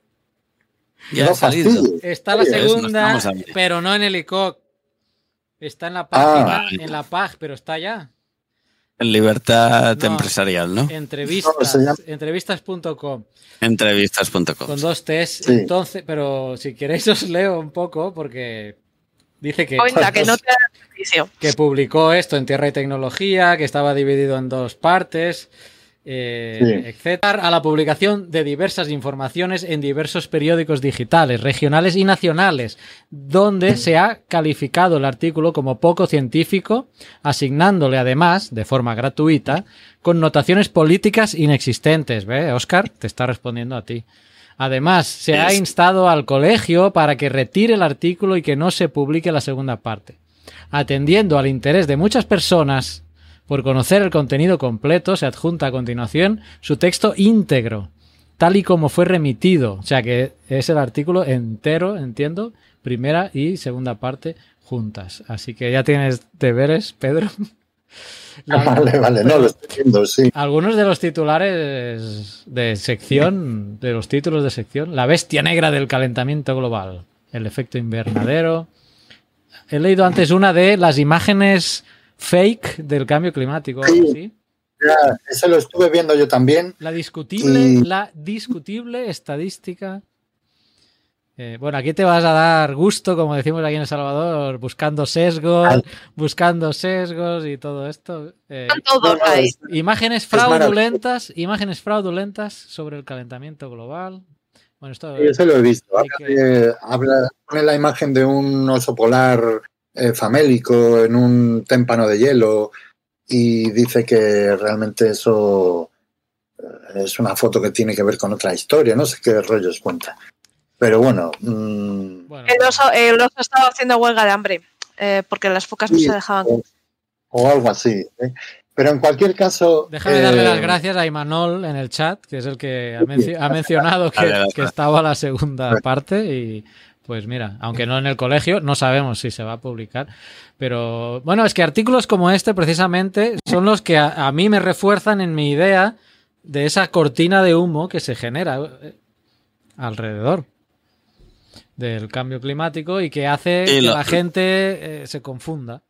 Ya
No
ha salido.
Está la segunda, pero no en el ICOC. Está en la
Ah.
página, en la PAG, pero está ya.
En libertad
No.
empresarial, ¿no?
Entrevistas,
No,
entrevistas.com
Entrevistas.com.
con dos T's.
Sí.
Entonces, pero si queréis os leo un poco porque dice que,
Cuenta que no te da servicio.
que publicó esto en Tierra y Tecnología, que estaba dividido en dos partes, eh,
Sí.
etcétera, a la publicación de diversas informaciones en diversos periódicos digitales, regionales y nacionales, donde se ha calificado el artículo como poco científico, asignándole además, de forma gratuita, connotaciones políticas inexistentes. ¿Ve, Oscar? Te está respondiendo a ti. Además, se ha instado al colegio para que retire el artículo y que no se publique la segunda parte. Atendiendo al interés de muchas personas por conocer el contenido completo, se adjunta a continuación su texto íntegro, tal y como fue remitido. O sea que es el artículo entero, entiendo, primera y segunda parte juntas. Así que ya tienes deberes, Pedro. La-
Vale, vale, no lo estoy viendo, sí.
algunos de los titulares de sección, de los títulos de sección, la bestia negra del calentamiento global, el efecto invernadero. He leído antes una de las imágenes fake del cambio climático.
Sí. Ya, eso lo estuve viendo yo también.
La discutible,
Y-
la discutible estadística. Eh, bueno, aquí te vas a dar gusto, como decimos aquí en El Salvador, buscando sesgos, buscando sesgos y todo esto. Eh, Imágenes fraudulentas, imágenes fraudulentas sobre el calentamiento global. Bueno, esto
Sí, eso lo he visto. Habla
que-
de- habla- pone la imagen de un oso polar eh, famélico en un témpano de hielo y dice que realmente eso es una foto que tiene que ver con otra historia. No sé qué rollos cuenta. Pero bueno, mm,
bueno,
El oso, el oso estaba haciendo huelga de hambre eh, porque las focas no se dejaban.
o, o algo así. ¿eh? Pero en cualquier caso.
déjame darle
eh,
las gracias a Imanol en el chat, que es el que ha, menci- ha mencionado que estaba la segunda parte y pues mira, aunque no en el colegio, no sabemos si se va a publicar. Pero bueno, es que artículos como este precisamente son los que a, a mí me refuerzan en mi idea de esa cortina de humo que se genera eh, alrededor del cambio climático y que hace
Y
que la gente eh, se confunda.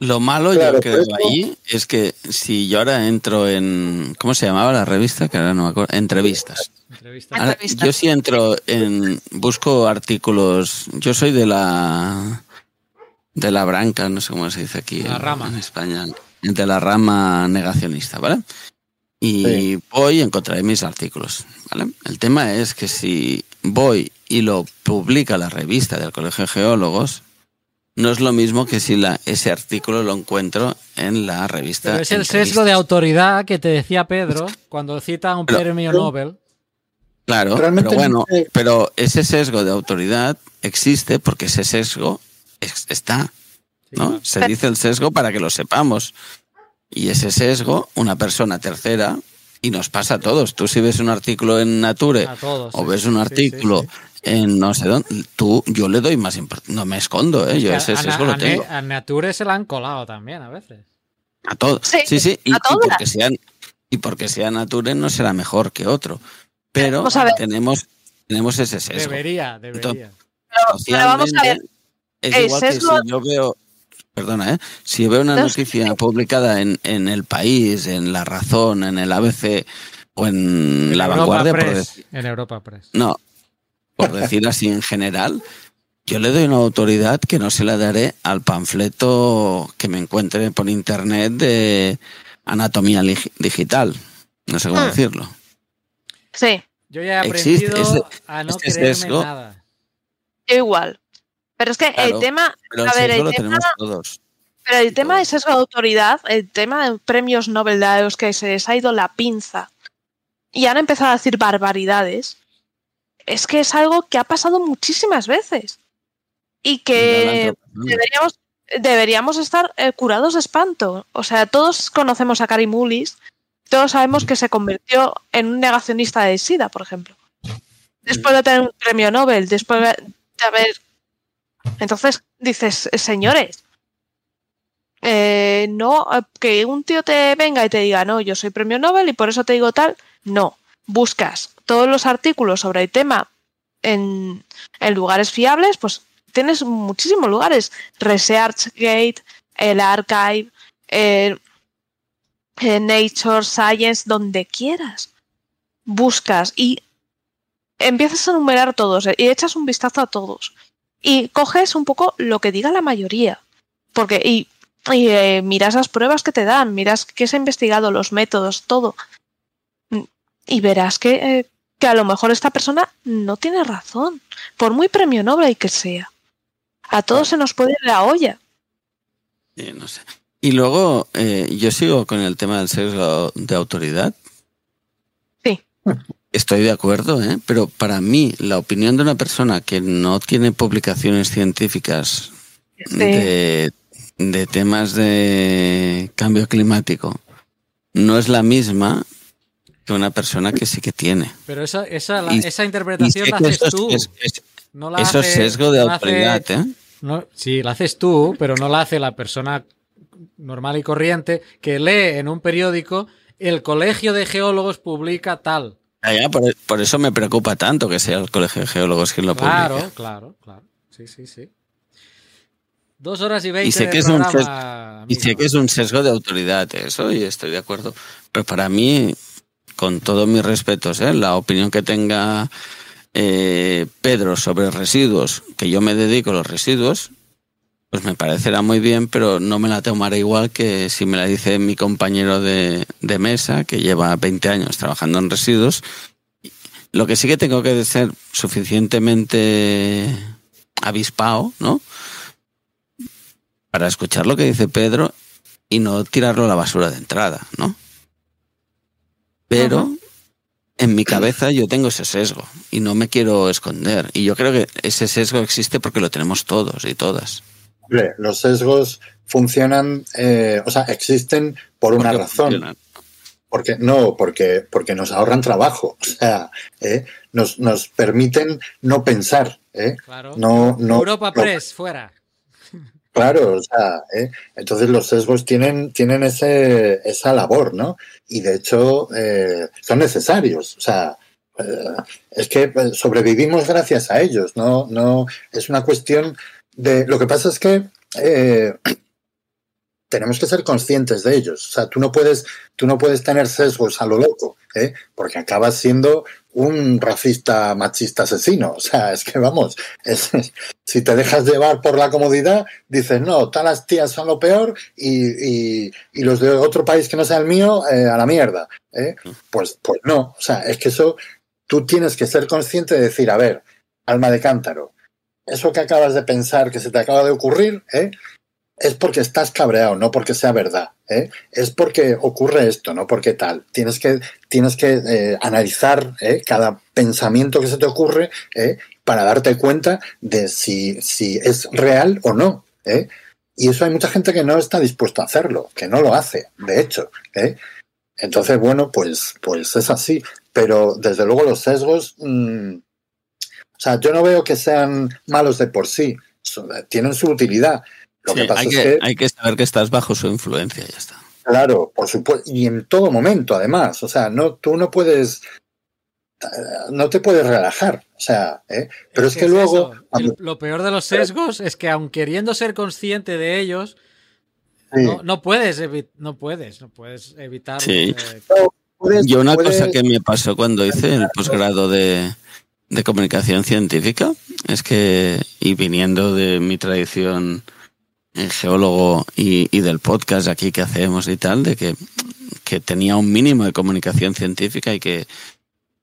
Lo malo
Claro,
yo creo
pero
ahí es que si yo ahora entro en... ¿Cómo se llamaba la revista? Que ahora no me acuerdo. Entrevistas.
Entrevistas.
Ahora,
Entrevistas.
yo si entro en... Busco artículos... Yo soy de la... De la branca, no sé cómo se dice aquí
La
en,
rama.
en España. De la rama negacionista, ¿vale? Y
Sí.
voy y encontraré mis artículos, ¿vale? El tema es que si voy y lo publica la revista del Colegio de Geólogos, no es lo mismo que si la, ese artículo lo encuentro en la revista.
Pero es el sesgo de autoridad que te decía Pedro cuando cita un
Pero-
premio Nobel.
Claro,
Realmente
pero bueno,
no sé.
pero ese sesgo de autoridad existe porque ese sesgo está, ¿no? Se dice el sesgo para que lo sepamos. Y ese sesgo, una persona tercera, y nos pasa a todos. Tú si ves un artículo en Nature
todos.
o ves un
Sí,
artículo
sí, sí.
en no sé dónde, tú, yo le doy más importancia. No me escondo, ¿eh? Yo ese
a,
sesgo
a-
lo
a-
tengo.
a Nature se la han colado también a veces.
A todos.
Sí,
Sí, sí. Y,
a
y
todas.
porque sean, y porque sea Nature no será mejor que otro. Pero tenemos, tenemos ese sesgo.
Debería, debería.
Pero, pero vamos a ver.
Es
el
igual
sesgo-
que si yo veo, perdona, ¿eh? si veo una
No,
noticia publicada en, en El País, en La Razón, en el ABC o en La
Europa
Vanguardia, por
Press,
decir,
En Europa Press.
no, por decir así en general, yo le doy una autoridad que no se la daré al panfleto que me encuentre por internet de anatomía digital. No sé cómo
Hmm.
decirlo.
Sí,
Yo ya he
Existe
aprendido
ese-
a no
este
creerme
sesgo.
nada.
yo igual. Pero es que
Claro,
el tema,
Pero
A ver, el tema-
todos.
pero el tema sesgo de autoridad, el tema de premios Nobel de los que se les ha ido la pinza y han empezado a decir barbaridades, es que es algo que ha pasado muchísimas veces y que deberíamos, deberíamos estar eh, curados de espanto. O sea, todos conocemos a Cary Mullis, todos sabemos que se convirtió en un negacionista de SIDA, por ejemplo. Después de tener un premio Nobel, después de haber... Entonces dices, señores, eh, no, eh, que un tío te venga y te diga, no, yo soy premio Nobel y por eso te digo tal, no. Buscas todos los artículos sobre el tema en, lugares fiables, pues tienes muchísimos lugares. ResearchGate, el Archive, el, el Nature, Science, donde quieras. Buscas y empiezas a enumerar todos eh, y echas un vistazo a todos. Y coges un poco lo que diga la mayoría. Porque, y, y eh, miras las pruebas que te dan, miras qué se ha investigado, los métodos, todo. Y verás que, eh, que a lo mejor esta persona no tiene razón, por muy premio Nobel que sea. A todos se nos puede ir la olla.
Eh, no sé. Y luego, eh, yo sigo con el tema del sesgo de autoridad.
Sí.
Estoy de acuerdo, ¿eh? pero para mí la opinión de una persona que no tiene publicaciones científicas
Sí.
de, de temas de cambio climático no es la misma que una persona que sí que tiene.
Pero esa, esa, la-
Y-
esa interpretación la haces tú.
es- es-
no la
eso es
hace-
sesgo de
no la hace-
autoridad, ¿eh?
No, sí, la haces tú, pero no la hace la persona normal y corriente que lee en un periódico el colegio de geólogos publica tal.
Ah, ya, por, por eso me preocupa tanto que sea el Colegio de Geólogos quien lo
Claro,
publique.
claro, claro. Sí, sí, sí. Dos horas y veinte
sé
de
que es un Y sé que es un sesgo de autoridad, eso, y estoy de acuerdo. Pero para mí, con todos mis respetos, ¿eh? la opinión que tenga eh, Pedro sobre residuos, que yo me dedico a los residuos, pues me parecerá muy bien, pero no me la tomaré igual que si me la dice mi compañero de, de mesa, que lleva 20 años trabajando en residuos. Lo que sí que tengo que ser suficientemente avispado, ¿no? Para escuchar lo que dice Pedro y no tirarlo a la basura de entrada, ¿no? Pero en mi cabeza yo tengo ese sesgo y no me quiero esconder. Y yo creo que ese sesgo existe porque lo tenemos todos y todas.
Hombre, los sesgos funcionan, eh, o sea, existen por una
Porque
razón.
funcionan.
Porque, no, porque, porque nos ahorran trabajo. O sea, ¿eh? nos, nos permiten no pensar. ¿eh?
Claro.
No, no,
Europa
no-
Press, fuera.
Claro, o sea, ¿eh? entonces los sesgos tienen, tienen ese, esa labor, ¿no? Y de hecho eh, son necesarios. O sea, eh, es que eh, sobrevivimos gracias a ellos, ¿no? No es una cuestión de. Lo que pasa es que eh, tenemos que ser conscientes de ellos. O sea, tú no puedes, tú no puedes tener sesgos a lo loco, ¿eh? porque acabas siendo un racista machista asesino. O sea, es que vamos, si te dejas llevar por la comodidad, dices, no, todas las tías son lo peor y, y- y los de otro país que no sea el mío, eh, a la mierda. ¿eh? Pues, pues no, o sea, es que eso tú tienes que ser consciente de decir, a ver, alma de cántaro, eso que acabas de pensar, que se te acaba de ocurrir, ¿eh? es porque estás cabreado, no porque sea verdad. ¿eh? Es porque ocurre esto, no porque tal. Tienes que, tienes que eh, analizar cada pensamiento que se te ocurre para darte cuenta de si, si es real o no. Y eso hay mucha gente que no está dispuesto a hacerlo, que no lo hace, de hecho. Entonces, bueno, pues, pues es así. Pero desde luego los sesgos, mm, o sea, yo no veo que sean malos de por sí. So- Tienen su utilidad. Lo
Sí,
que pasa
hay,
es
que,
que,
hay que saber que estás bajo su influencia, ya está.
claro, por supuesto, y en todo momento, además. O sea, no, tú no puedes, eh, no te puedes relajar. O sea, ¿eh? pero es, que, luego,
El- lo peor de los sesgos es que aun queriendo ser consciente de ellos,
sí,
no, no puedes no puedes, no puedes evitar
Sí.
eh,
puedes-
Yo una
puedes-
cosa que me pasó cuando hice el posgrado de, de comunicación científica es que, y viniendo de mi tradición en geólogo y, del podcast aquí que hacemos y tal, de que, que tenía un mínimo de comunicación científica y que,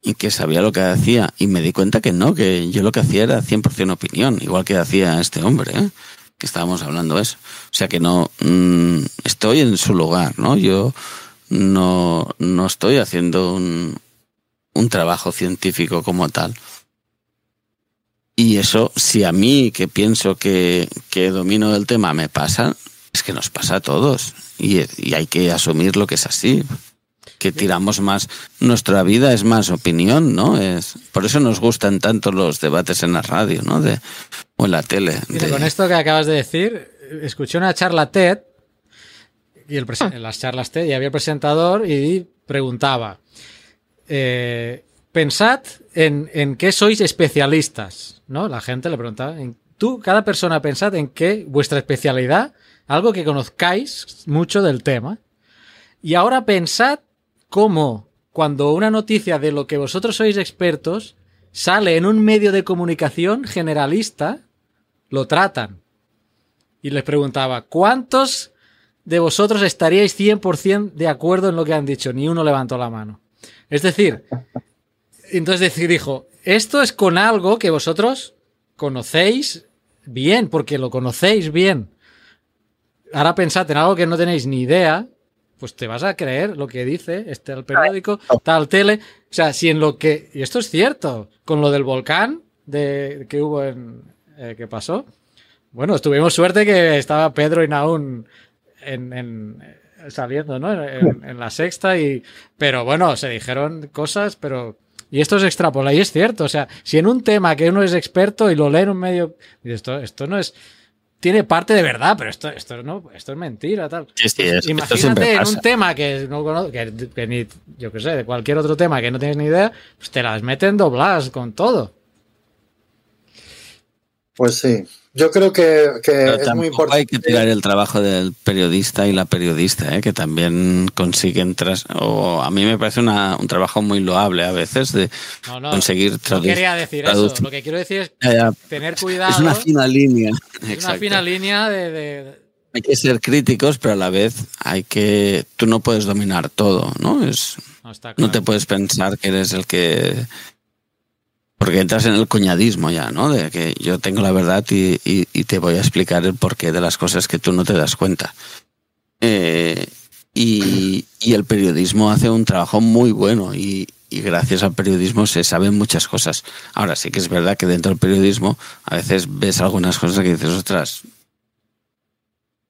y que sabía lo que hacía. Y me di cuenta que no, que yo lo que hacía era 100% opinión, igual que hacía este hombre, ¿eh? que estábamos hablando eso. O sea que no, mm, estoy en su lugar, ¿no? Yo no, no estoy haciendo un, un trabajo científico como tal. Y eso, si a mí, que pienso que, que domino el tema, me pasa, es que nos pasa a todos. Y, y hay que asumir lo que es así. Que tiramos más. Nuestra vida es más opinión, ¿no? Es, por eso nos gustan tanto los debates en la radio, ¿no? De, o en la tele.
Mira,
de-
con esto que acabas de decir, escuché una charla TED y el en las charlas TED y había el presentador y preguntaba, eh, pensad en, qué sois especialistas, ¿no? La gente le preguntaba, "¿En tú, cada persona, pensad en qué vuestra especialidad, algo que conozcáis mucho del tema. Y ahora pensad cómo cuando una noticia de lo que vosotros sois expertos sale en un medio de comunicación generalista, lo tratan. Y les preguntaba, ¿cuántos de vosotros estaríais 100% de acuerdo en lo que han dicho? Ni uno levantó la mano. Es decir, entonces dijo, esto es con algo que vosotros conocéis bien, porque lo conocéis bien. Ahora pensad en algo que no tenéis ni idea, pues te vas a creer lo que dice este el periódico, tal tele. O sea, si en lo que. Y esto es cierto, con lo del volcán de, que hubo en. Eh, que pasó. Bueno, tuvimos suerte que estaba Pedro y Naún en, en saliendo, ¿no? En, en, la sexta y. Pero bueno, se dijeron cosas, pero. Y esto es extrapola, y es cierto. O sea, si en un tema que uno es experto y lo lee en un medio. Esto, esto no es tiene parte de verdad, pero esto, esto, no, esto es mentira, tal.
Sí, sí, es,
Imagínate en un tema que no conozco, que, que, ni, yo qué sé, de cualquier otro tema que no tienes ni idea, pues te las meten dobladas con todo.
Pues sí, yo creo que, que es muy importante.
Hay que tirar el trabajo del periodista y la periodista, ¿eh? que también consiguen tras. O a mí me parece una, un trabajo muy loable a veces de
no, no,
conseguir
traducir. No quería decir eso. Lo que quiero decir es ya, ya. tener cuidado.
Es una fina línea.
Es Exacto. una fina línea de, de,
Hay que ser críticos, pero a la vez hay que. Tú no puedes dominar todo, ¿no? Es.
No, claro.
no te puedes pensar que eres el que porque entras en el cuñadismo ya, ¿no? De que yo tengo la verdad y, y, y, te voy a explicar el porqué de las cosas que tú no te das cuenta. Eh, y, y, el periodismo hace un trabajo muy bueno y, y, gracias al periodismo se saben muchas cosas. Ahora sí que es verdad que dentro del periodismo a veces ves algunas cosas que dices, ostras.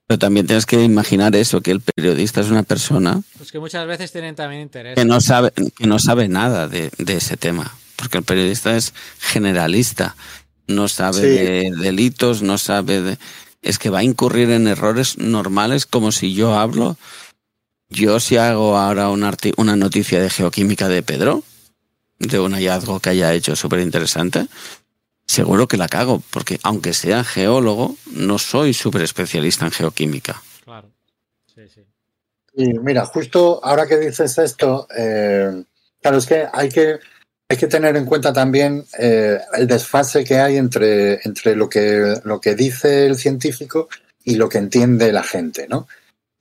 Pero también tienes que imaginar eso, que el periodista es una persona...
Pues que muchas veces tienen también interés.
Que no sabe, que no sabe nada de, de ese tema porque el periodista es generalista, no sabe sí. de delitos, no sabe de... Es que va a incurrir en errores normales como si yo hablo, yo si hago ahora una, una noticia de geoquímica de Pedro, de un hallazgo que haya hecho súper interesante, seguro que la cago, porque aunque sea geólogo, no soy súper especialista en geoquímica.
Claro, sí, sí.
Y mira, justo ahora que dices esto, eh, claro, es que hay que hay que tener en cuenta también eh, el desfase que hay entre, entre lo, que, lo que dice el científico y lo que entiende la gente, ¿no?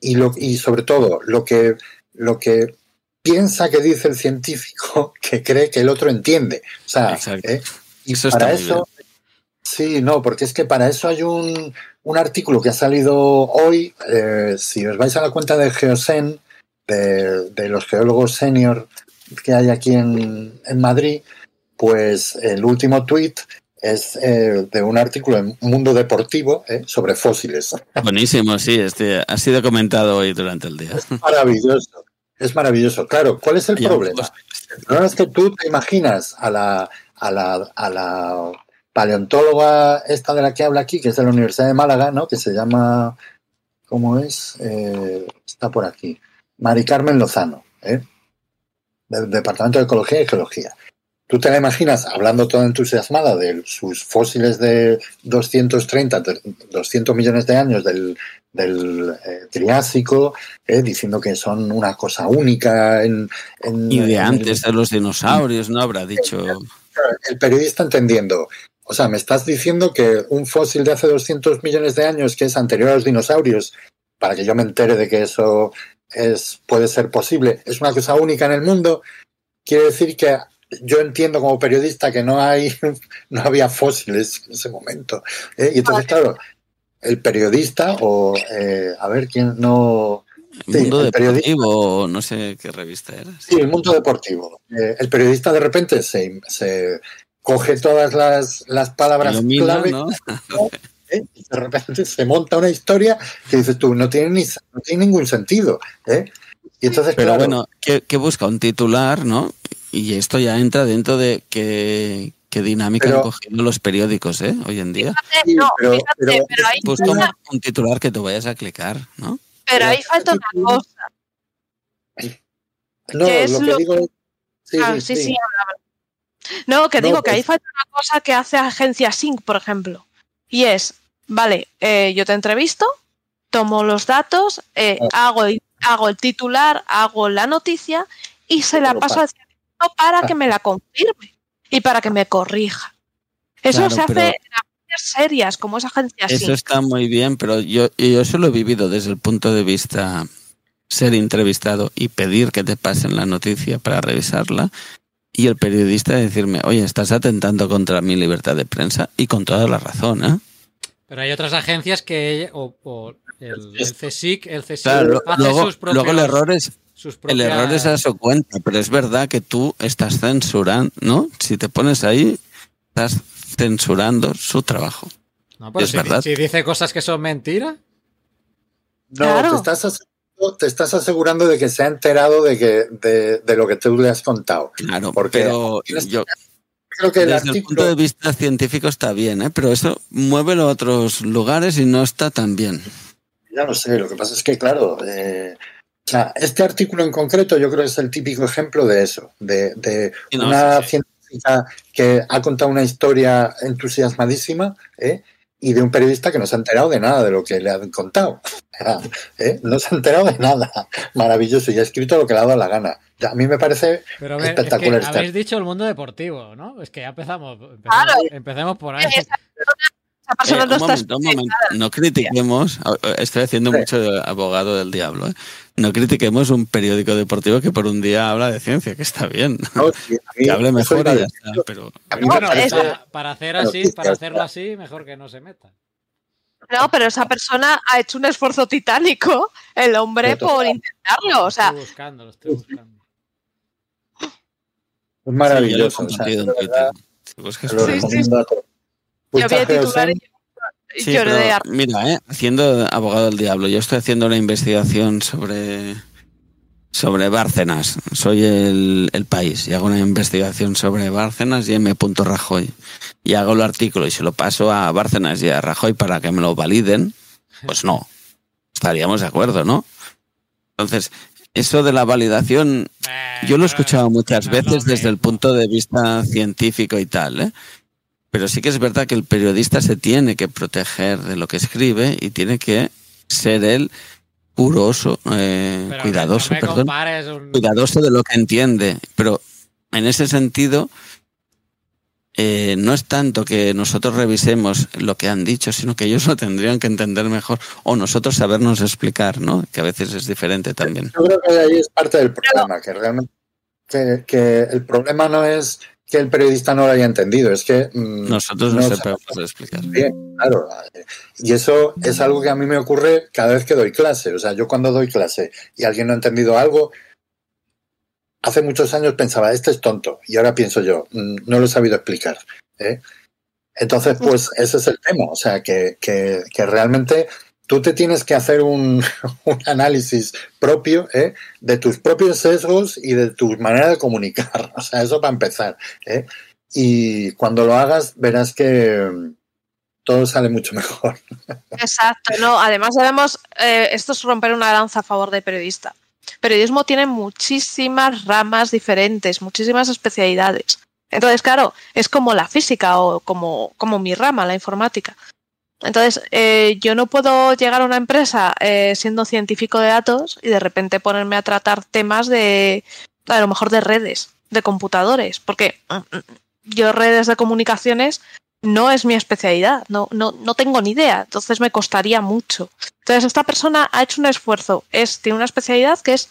Y, lo, y sobre todo, lo que, lo que piensa que dice el científico que cree que el otro entiende. O sea, ¿eh? y
eso
para eso. Sí, no, porque es que para eso hay un, un artículo que ha salido hoy. Eh, si os vais a la cuenta de Geosen, de, de los geólogos senior que hay aquí en, en Madrid, pues el último tuit es eh, de un artículo en Mundo Deportivo eh, sobre fósiles.
Buenísimo, sí, este ha sido comentado hoy durante el día.
Es maravilloso, es maravilloso. Claro, ¿cuál es el problema? El problema es que tú te imaginas a la, a la, a la paleontóloga esta de la que habla aquí, que es de la Universidad de Málaga, ¿no? Que se llama, ¿cómo es? Eh, está por aquí. Mari Carmen Lozano, ¿eh? Del Departamento de Ecología y Geología. Tú te la imaginas hablando toda entusiasmada de sus fósiles de 230, 200 millones de años del, del eh, Triásico, eh, diciendo que son una cosa única en... en
y de
en
antes de los dinosaurios, ¿no? Habrá dicho.
el periodista entendiendo. O sea, me estás diciendo que un fósil de hace 200 millones de años que es anterior a los dinosaurios, para que yo me entere de que eso es, puede ser posible, es una cosa única en el mundo, quiere decir que yo entiendo como periodista que no hay, no había fósiles en ese momento. ¿eh? Y entonces, claro, el periodista o eh, a ver quién no.
Sí, Mundo el Deportivo, no sé qué revista era.
Sí, el mundo deportivo. Eh, el periodista de repente se, se coge todas las, las palabras
Ilumina,
clave
¿no?
¿eh? y de repente se monta una historia que dices tú, no tiene, ni, no tiene ningún sentido. ¿eh? Y entonces,
Pero
claro,
bueno, ¿qué, qué busca? Un titular, ¿no? Y esto ya entra dentro de qué, qué dinámica
Pero-
han cogido los periódicos, ¿eh? Hoy en día.
Fíjate, no,
pero-
fíjate,
pero-
pero, ahí,
Busca un, titular que te vayas a clicar, ¿no?
pero ahí falta una cosa.
no,
que es
lo que
lo-
digo es. Sí,
Ah,
sí,
sí,
sí.
sí, habla. No, que
No,
digo que ahí falta una cosa que hace Agencia Sync, por ejemplo. Y es, vale, eh, yo te entrevisto, tomo los datos, eh, hago, el, hago el titular, hago la noticia y se la paso
pa-
al científico para
Ah.
que me la confirme y para que me corrija. Eso
Claro,
se hace en agencias serias, como esa agencia.
Eso está muy bien, pero yo, yo eso lo he vivido desde el punto de vista ser entrevistado y pedir que te pasen la noticia para revisarla y el periodista decirme, oye, estás atentando contra mi libertad de prensa y con toda la razón, ¿eh?
Pero hay otras agencias que. O, o el, el CSIC, el CSIC
Claro,
hace
luego,
sus propios.
luego el error es
sus
el error es a su cuenta, pero es verdad que tú estás censurando, ¿no? Si te pones ahí, estás censurando su trabajo.
No, pero
es
si,
verdad.
si dice cosas que son mentira.
No,
Claro.
te, estás asegurando, te estás asegurando de que se ha enterado de, que, de, de lo que tú le has contado.
Claro,
Porque
pero yo,
Creo que el
desde el punto de vista científico está bien, ¿eh? pero eso muévelo a otros lugares y no está tan bien.
Ya lo sé, lo que pasa es que, claro, eh, o sea, este artículo en concreto yo creo que es el típico ejemplo de eso, de, de
no,
una
sí, sí.
científica que ha contado una historia entusiasmadísima ¿eh? Y de un periodista que no se ha enterado de nada de lo que le han contado. ¿eh? No se ha enterado de nada. Maravilloso y ha escrito lo que le ha dado la gana. A mí me parece
Pero a ver, es
espectacular.
que
este
habéis dicho el mundo deportivo, ¿no? Es que ya empezamos. Empecemos,
Claro.
empecemos por ahí.
Esa esa persona
Eh,
no
un
está
momento, un momento. No critiquemos, estoy haciendo
Sí.
mucho de abogado del diablo, ¿eh? no critiquemos un periódico deportivo que por un día habla de ciencia, que está bien.
No, sí,
Que hable mejor y ya está, pero
Bueno, para, para hacer así, para hacerlo así, mejor que no se meta.
No, pero esa persona ha hecho un esfuerzo titánico, el hombre, por intentarlo. O sea,
Estoy buscando, lo estoy buscando.
Es
Sí,
maravilloso.
yo lo he
o sea,
en Twitter. Si buscas
lo
Sí, sí. Yo vi el
Pucha,
titular
Sí,
de
pero mira, ¿eh? haciendo abogado del diablo, yo estoy haciendo una investigación sobre sobre Bárcenas. Soy el, el país y hago una investigación sobre Bárcenas y M. Rajoy. Y hago el artículo y se lo paso a Bárcenas y a Rajoy para que me lo validen. Pues no. Estaríamos de acuerdo, ¿no? Entonces, eso de la validación yo lo he escuchado muchas veces desde el punto de vista científico y tal, ¿eh? Pero sí que es verdad que el periodista se tiene que proteger de lo que escribe y tiene que ser él curoso, eh, cuidadoso,
no
perdón,
compares un-
cuidadoso de lo que entiende. Pero en ese sentido, eh, no es tanto que nosotros revisemos lo que han dicho, sino que ellos lo tendrían que entender mejor o nosotros sabernos explicar, ¿no? Que a veces es diferente también.
Yo creo que ahí es parte del problema, que realmente que, que el problema no es que el periodista no lo haya entendido, es que mm,
Nosotros no,
no
sabemos explicar.
bien, claro. Y eso es algo que a mí me ocurre cada vez que doy clase. O sea, yo cuando doy clase y alguien no ha entendido algo, hace muchos años pensaba, este es tonto. Y ahora pienso yo, mm, no lo he sabido explicar. ¿eh? Entonces, pues ese es el tema. O sea, que, que, que realmente tú te tienes que hacer un, análisis propio ¿eh? de tus propios sesgos y de tu manera de comunicar. O sea, eso para empezar. ¿eh? Y cuando lo hagas, verás que mm, todo sale mucho mejor.
Exacto, no. Además debemos, eh, esto es romper una lanza a favor del periodista. Periodismo tiene muchísimas ramas diferentes, muchísimas especialidades. Entonces, claro, es como la física o como, como mi rama, la informática. Entonces, eh, yo no puedo llegar a una empresa eh, siendo científico de datos y de repente ponerme a tratar temas de, a lo mejor de redes, de computadores, porque mm, mm, yo redes de comunicaciones no es mi especialidad, no, no, no tengo ni idea, entonces me costaría mucho. Entonces, esta persona ha hecho un esfuerzo, es, tiene una especialidad que es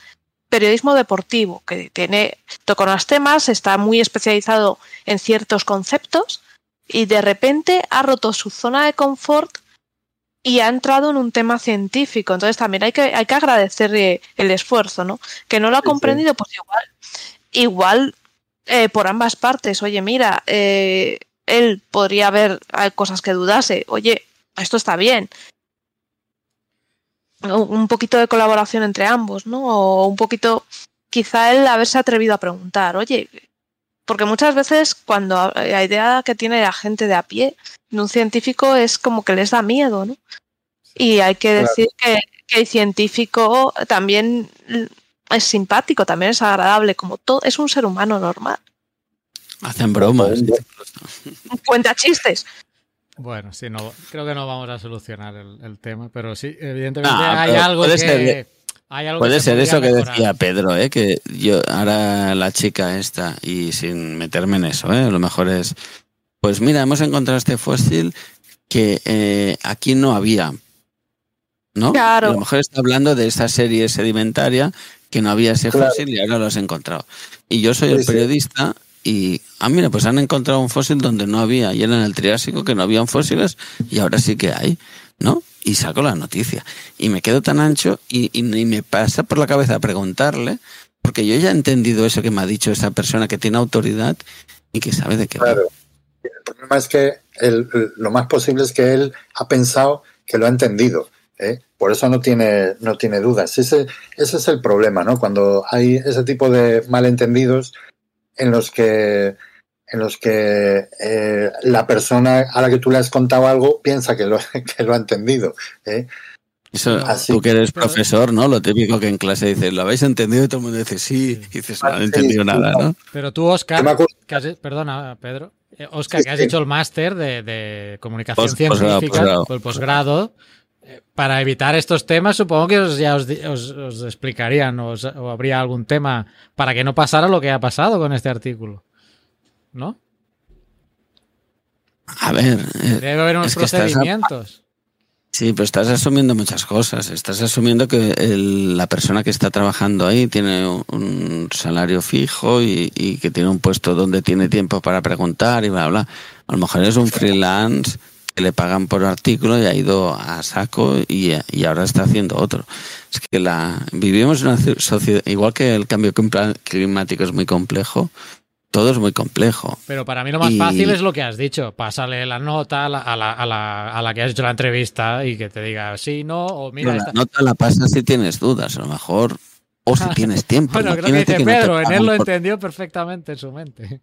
periodismo deportivo, que tiene, toca unos temas, está muy especializado en ciertos conceptos y de repente ha roto su zona de confort y ha entrado en un tema científico. Entonces también hay que, hay que agradecerle el esfuerzo, ¿no? Que no lo ha
Sí, sí.
comprendido, pues igual, igual eh, por ambas partes. Oye, mira, eh, él podría haber hay cosas que dudase. Oye, esto está bien. Un poquito de colaboración entre ambos, ¿no? O un poquito, quizá él haberse atrevido a preguntar, oye, porque muchas veces cuando la idea que tiene la gente de a pie de un científico es como que les da miedo, ¿no? Y hay que
Claro.
decir que, que el científico también es simpático, también es agradable, como todo, es un ser humano normal.
Hacen bromas.
Cuenta chistes.
Bueno, sí, no, creo que no vamos a solucionar el, el tema, pero sí, evidentemente
Ah,
hay algo
puede
que...
ser-
hay algo
Puede
que se
ser eso que decía Pedro, ¿eh? que yo ahora la chica esta, y sin meterme en eso, ¿eh? a lo mejor es, pues mira, hemos encontrado este fósil que eh, aquí no había, ¿no?
Claro.
A lo mejor está hablando de esta serie sedimentaria que no había ese
Claro.
fósil y ahora lo has encontrado. Y yo soy
Sí,
el periodista y, ah, mira, pues han encontrado un fósil donde no había, y era en el Triásico que no habían fósiles y ahora sí que hay, ¿no? Y saco la noticia. Y me quedo tan ancho y, y me pasa por la cabeza preguntarle, porque yo ya he entendido eso que me ha dicho esa persona que tiene autoridad y que sabe de qué.
Claro. El problema es que lo más posible es que él ha pensado que lo ha entendido. ¿eh? Por eso no tiene, no tiene dudas. Ese, ese es el problema, ¿no? Cuando hay ese tipo de malentendidos en los que, en los que eh, la persona a la que tú le has contado algo piensa que lo, que lo ha entendido. ¿eh?
Eso,
Así
tú que eres profesor, ¿no? Lo típico que en clase dices, ¿lo habéis entendido? Y todo el mundo dice, sí. Y dices, no, no he entendido
sí,
nada,
no.
¿no?
Pero tú, Oscar, que has- perdona, Pedro. Eh, Oscar,
Sí,
que has
sí.
hecho el máster de, de comunicación
Pos- posgrado,
científica,
posgrado.
o el posgrado, eh, para evitar estos temas, supongo que os, ya os, di- os- os explicarían o, os- o habría algún tema para que no pasara lo que ha pasado con este artículo. ¿No?
A ver, eh,
Debe haber unos procedimientos.
Sí, pero estás asumiendo muchas cosas. Estás asumiendo que el- la persona que está trabajando ahí tiene un, un salario fijo y, y que tiene un puesto donde tiene tiempo para preguntar y bla, bla. A lo mejor es un freelance que le pagan por artículo y ha ido a saco y, y ahora está haciendo otro. Es que la vivimos en una ci- sociedad, igual que el cambio climático es muy complejo, todo es muy complejo.
Pero para mí lo más
Y-
fácil es lo que has dicho. Pásale la nota a la, a, la, a, la, a la que has hecho la entrevista y que te diga sí, no, o mira,
Pero la
esta-
nota la pasas si tienes dudas, a lo mejor, o si tienes tiempo.
Bueno, creo que dice Pedro, en él lo
por-
entendió perfectamente en su mente.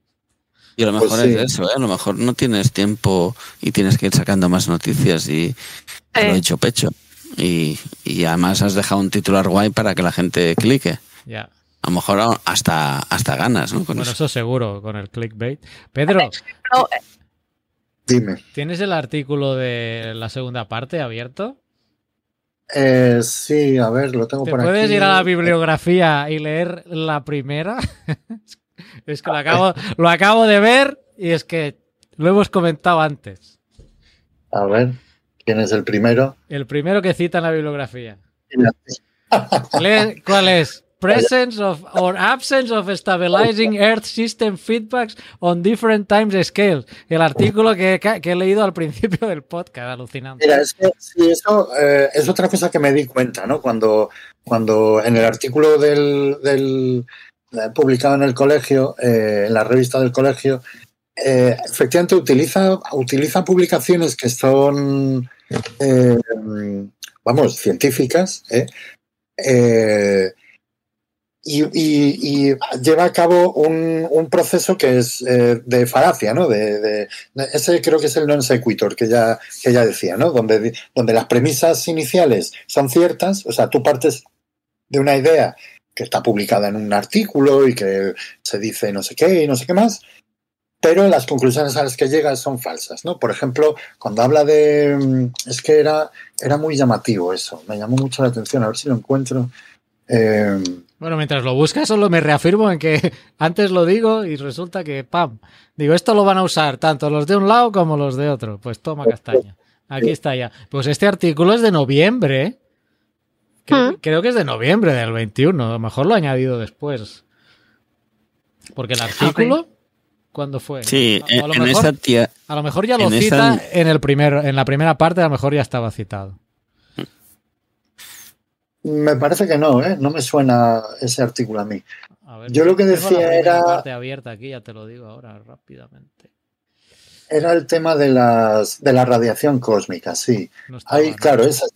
Y a lo mejor
Pues sí.
es eso, ¿eh? a lo mejor no tienes tiempo y tienes que ir sacando más noticias y te lo he
Eh,
hecho pecho. Y, y además has dejado un titular guay para que la gente clique.
Ya.
A lo mejor hasta, hasta ganas, ¿no? Con
Bueno,
eso.
eso seguro, con el clickbait. Pedro,
no,
Dime.
¿tienes el artículo de la segunda parte abierto?
Eh, sí, a ver, lo tengo
¿Te
por
puedes
aquí.
ir a la bibliografía y leer la primera? es que lo acabo, lo acabo de ver y es que lo hemos comentado antes.
A ver, ¿quién es el primero?
El primero que cita en la bibliografía. ¿Cuál es? Presence of or absence of stabilizing Earth system feedbacks on different times scales. El artículo que, que he leído al principio del podcast, alucinante.
Mira, es que sí, eso eh, es otra cosa que me di cuenta, ¿no? Cuando, cuando en el artículo del, del eh, publicado en el colegio, eh, en la revista del colegio, eh, efectivamente utiliza, utiliza publicaciones que son, eh, vamos, científicas, ¿eh? Eh, y, lleva a cabo un, proceso que es eh, de falacia, ¿no? De, de- ese creo que es el non sequitur que ya, que ya decía, ¿no? Donde, donde las premisas iniciales son ciertas, o sea, tú partes de una idea que está publicada en un artículo y que se dice no sé qué y no sé qué más, pero las conclusiones a las que llegas son falsas, ¿no? Por ejemplo, cuando habla de... mm, Es que era, era muy llamativo eso, me llamó mucho la atención, a ver si lo encuentro. Eh,
Bueno, mientras lo buscas, solo me reafirmo en que antes lo digo y resulta que, ¡pam! Digo, esto lo van a usar tanto los de un lado como los de otro. Pues toma castaña. Aquí está ya. Pues este artículo es de noviembre. ¿eh? Creo,
Mm.
creo que es de noviembre del 21. A lo mejor lo he añadido después. Porque el artículo, ¿cuándo fue?
Sí,
A- a lo
en, en
mejor-
esa tía,
A lo mejor ya lo
en
cita en el primer, en la primera parte, a lo mejor ya estaba citado.
Me parece que no, ¿eh? No me suena ese artículo a mí.
A ver,
Yo lo que decía era-
parte abierta aquí, ya te lo digo ahora rápidamente.
Era el tema de, las, de la radiación cósmica, sí.
No estaba,
Ahí,
¿no?
claro, esa,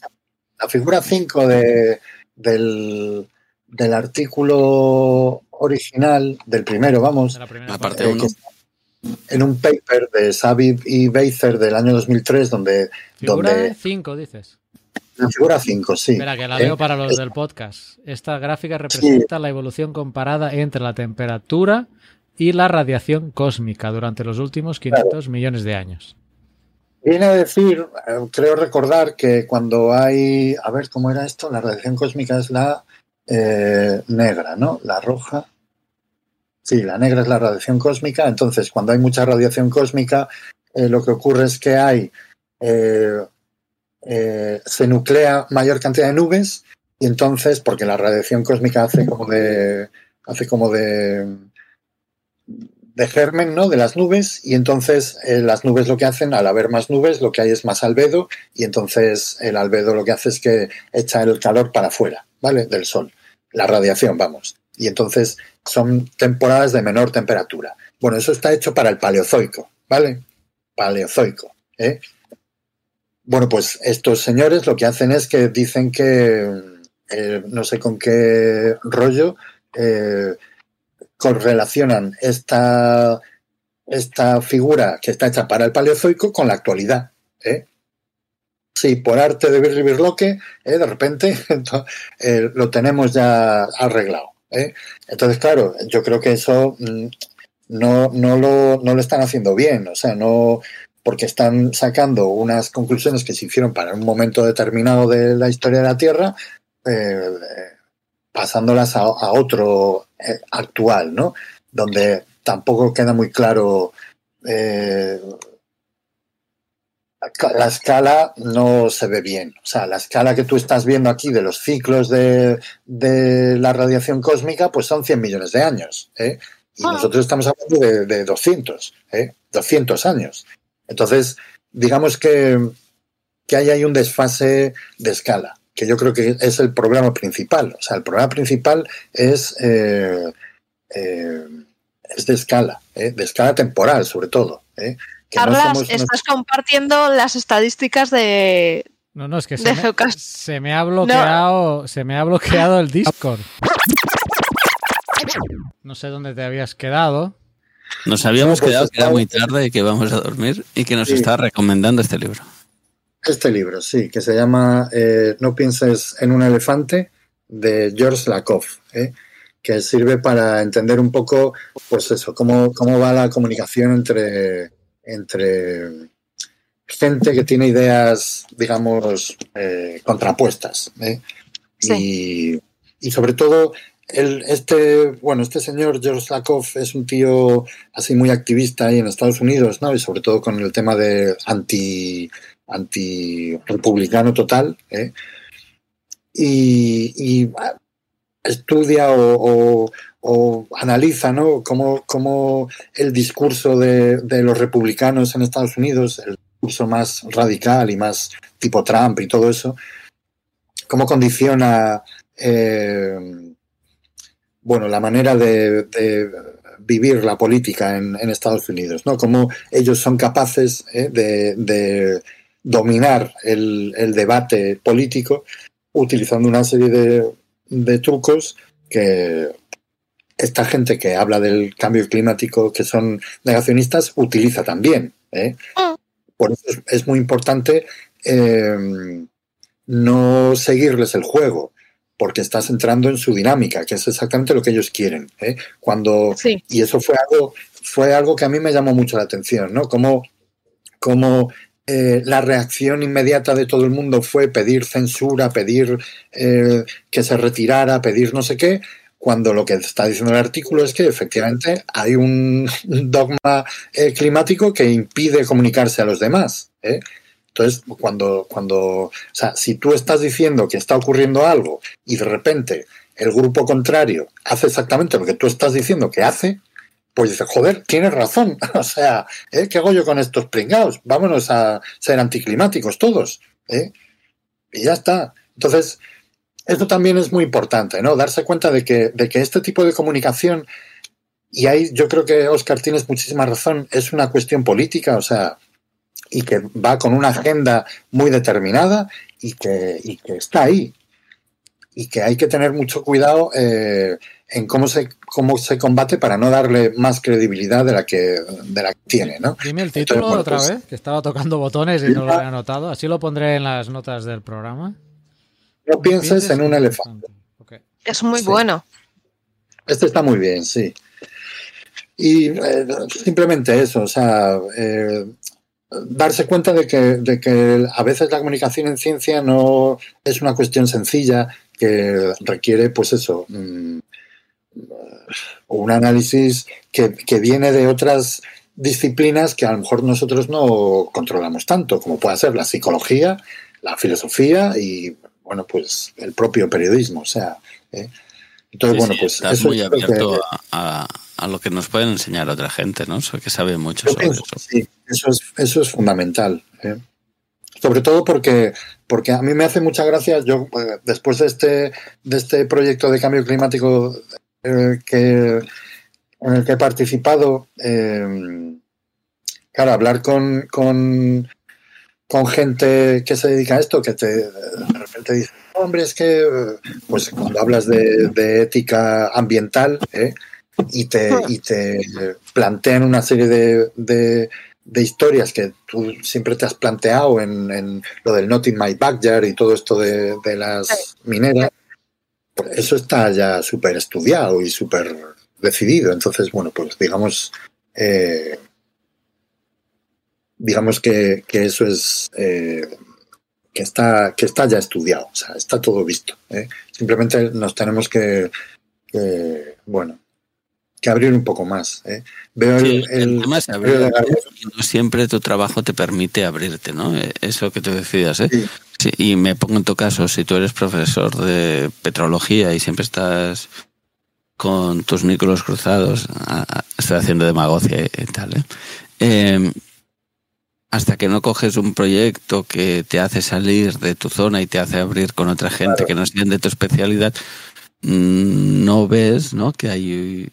la figura 5 de, del, del artículo original, del primero, vamos,
De la primera
La
parte.
parte
eh,
uno.
que está en un paper de Sabib y Beiser del año 2003, donde,
Figura
donde
5, dices.
La figura 5, sí.
Espera, que la
¿eh?
leo para los del podcast. Esta gráfica representa la evolución comparada entre la temperatura y la radiación cósmica durante los últimos 500 millones de años.
Viene a decir, eh, creo recordar que cuando hay, a ver cómo era esto, la radiación cósmica es la eh, negra, ¿no? La roja. Sí, la negra es la radiación cósmica. Entonces, cuando hay mucha radiación cósmica, eh, lo que ocurre es que hay, eh, eh, se nuclea mayor cantidad de nubes y entonces, porque la radiación cósmica hace como de, hace como de, de germen, ¿no? De las nubes y entonces eh, las nubes lo que hacen, al haber más nubes, lo que hay es más albedo y entonces el albedo lo que hace es que echa el calor para afuera, ¿vale? Del sol, la radiación, vamos. Y entonces son temporadas de menor temperatura. Bueno, eso está hecho para el paleozoico, ¿vale? Paleozoico, ¿eh? Bueno, pues estos señores lo que hacen es que dicen que, eh, no sé con qué rollo, eh, correlacionan esta, esta figura que está hecha para el paleozoico con la actualidad. ¿eh? Sí, por arte de Birri Birloque, ¿eh? de repente lo tenemos ya arreglado. ¿eh? Entonces, claro, yo creo que eso mm, no, no, lo, no lo están haciendo bien, o sea, no porque están sacando unas conclusiones que se hicieron para un momento determinado de la historia de la Tierra, eh, pasándolas a, a otro eh, actual, ¿no? Donde tampoco queda muy claro eh, la escala no se ve bien. O sea, la escala que tú estás viendo aquí de los ciclos de, de la radiación cósmica, pues son 100 millones de años. ¿eh? Y
Ah.
nosotros estamos hablando de, de 200, ¿eh? 200 años. Entonces, digamos que, que ahí hay un desfase de escala, que yo creo que es el problema principal. O sea, el problema principal es, eh, eh, es de escala, ¿eh? de escala temporal, sobre todo. ¿eh? Que no
Carlas,
unos-
estás compartiendo las estadísticas de,
No, no, es que me, se me ha bloqueado, se me ha bloqueado el Discord. No sé dónde te habías quedado.
Nos habíamos
No, pues
quedado que era muy tarde y que vamos a dormir y que nos
Sí.
está recomendando este libro.
Este libro, sí, que se llama eh, No pienses en un elefante, de George Lakoff, ¿eh? que sirve para entender un poco, pues eso, cómo, cómo va la comunicación entre, entre gente que tiene ideas, digamos, eh, contrapuestas. ¿eh? Y, y sobre todo, este, bueno, este señor George Lakoff es un tío así muy activista ahí en Estados Unidos, ¿no? Y sobre todo con el tema de anti anti-republicano total, ¿eh? y, ah, estudia o, o- o analiza ¿no? cómo, cómo el discurso de, de los republicanos en Estados Unidos, el discurso más radical y más tipo Trump y todo eso, cómo condiciona eh, bueno, la manera de, vivir la política en, Estados Unidos, ¿no? Cómo ellos son capaces ¿eh? de, dominar el, debate político utilizando una serie de, trucos que esta gente que habla del cambio climático, que son negacionistas, utiliza también. ¿eh? Por eso es, es muy importante eh, no seguirles el juego, porque estás entrando en su dinámica, que es exactamente lo que ellos quieren. ¿eh? Cuando
Sí.
y eso fue algo, fue algo que a mí me llamó mucho la atención, ¿no? Como, como eh, la reacción inmediata de todo el mundo fue pedir censura, pedir eh, que se retirara, pedir no sé qué, cuando lo que está diciendo el artículo es que efectivamente hay un dogma eh, climático que impide comunicarse a los demás. ¿eh? Entonces, cuando, cuando, o sea, si tú estás diciendo que está ocurriendo algo y de repente el grupo contrario hace exactamente lo que tú estás diciendo que hace, pues dices, joder, tienes razón. O sea, ¿eh? ¿qué hago yo con estos pringados? Vámonos a ser anticlimáticos todos. ¿eh? Y ya está. Entonces, esto también es muy importante, ¿no? Darse cuenta de que, de que este tipo de comunicación, y ahí yo creo que, Oscar, tienes muchísima razón, es una cuestión política, o sea, y que va con una agenda muy determinada y que, y que está ahí. Y que hay que tener mucho cuidado eh, en cómo se, cómo se combate para no darle más credibilidad de la que, de la que tiene, ¿no?
Dime el título
bueno,
otra
pues-
vez, que estaba tocando botones y no lo había anotado. Así lo pondré en las notas del programa.
No pienses en un elefante.
Es muy
Sí.
bueno.
Este está muy bien, sí. Y eh, simplemente eso, o sea, eh, darse cuenta de que, de que a veces la comunicación en ciencia no es una cuestión sencilla que requiere, pues eso, mm, un análisis que, que viene de otras disciplinas que a lo mejor nosotros no controlamos tanto, como puede ser la psicología, la filosofía y, bueno, pues el propio periodismo. O sea, ¿eh? entonces,
Sí,
bueno, pues
estás
eso
muy
que-
abierto a, a- a lo que nos pueden enseñar otra gente, ¿no? So- que sabe mucho sobre
pienso
eso.
sí, eso es, eso es fundamental. ¿eh? Sobre todo porque, porque a mí me hace mucha gracia, yo eh, después de este, de este proyecto de cambio climático en el que he participado, eh, claro, hablar con, con, gente que se dedica a esto, que te, de repente dice, hombre, es que, eh, pues cuando hablas de, ética ambiental, y te, y te plantean una serie de, de historias que tú siempre te has planteado en, en lo del Not in My Backyard y todo esto de, de las mineras, pues eso está ya súper estudiado y súper decidido. Entonces, bueno, pues digamos, eh, digamos que, que eso es eh, que está que está ya estudiado, o sea, está todo visto. ¿eh? Simplemente nos tenemos que, que, bueno, que abrir un poco más. ¿eh? Veo
Sí,
el,
el, tema es abrir, no siempre tu trabajo te permite abrirte, ¿no? Eh, Eso que tú decías, ¿eh?
Sí.
Sí, y me pongo en tu caso, si tú eres profesor de petrología y siempre estás con tus micros cruzados, estoy haciendo demagogia y, tal, ¿eh? Eh, hasta que no coges un proyecto que te hace salir de tu zona y te hace abrir con otra gente
Claro.
que no sean de tu especialidad, mm, no ves, ¿no? Que hay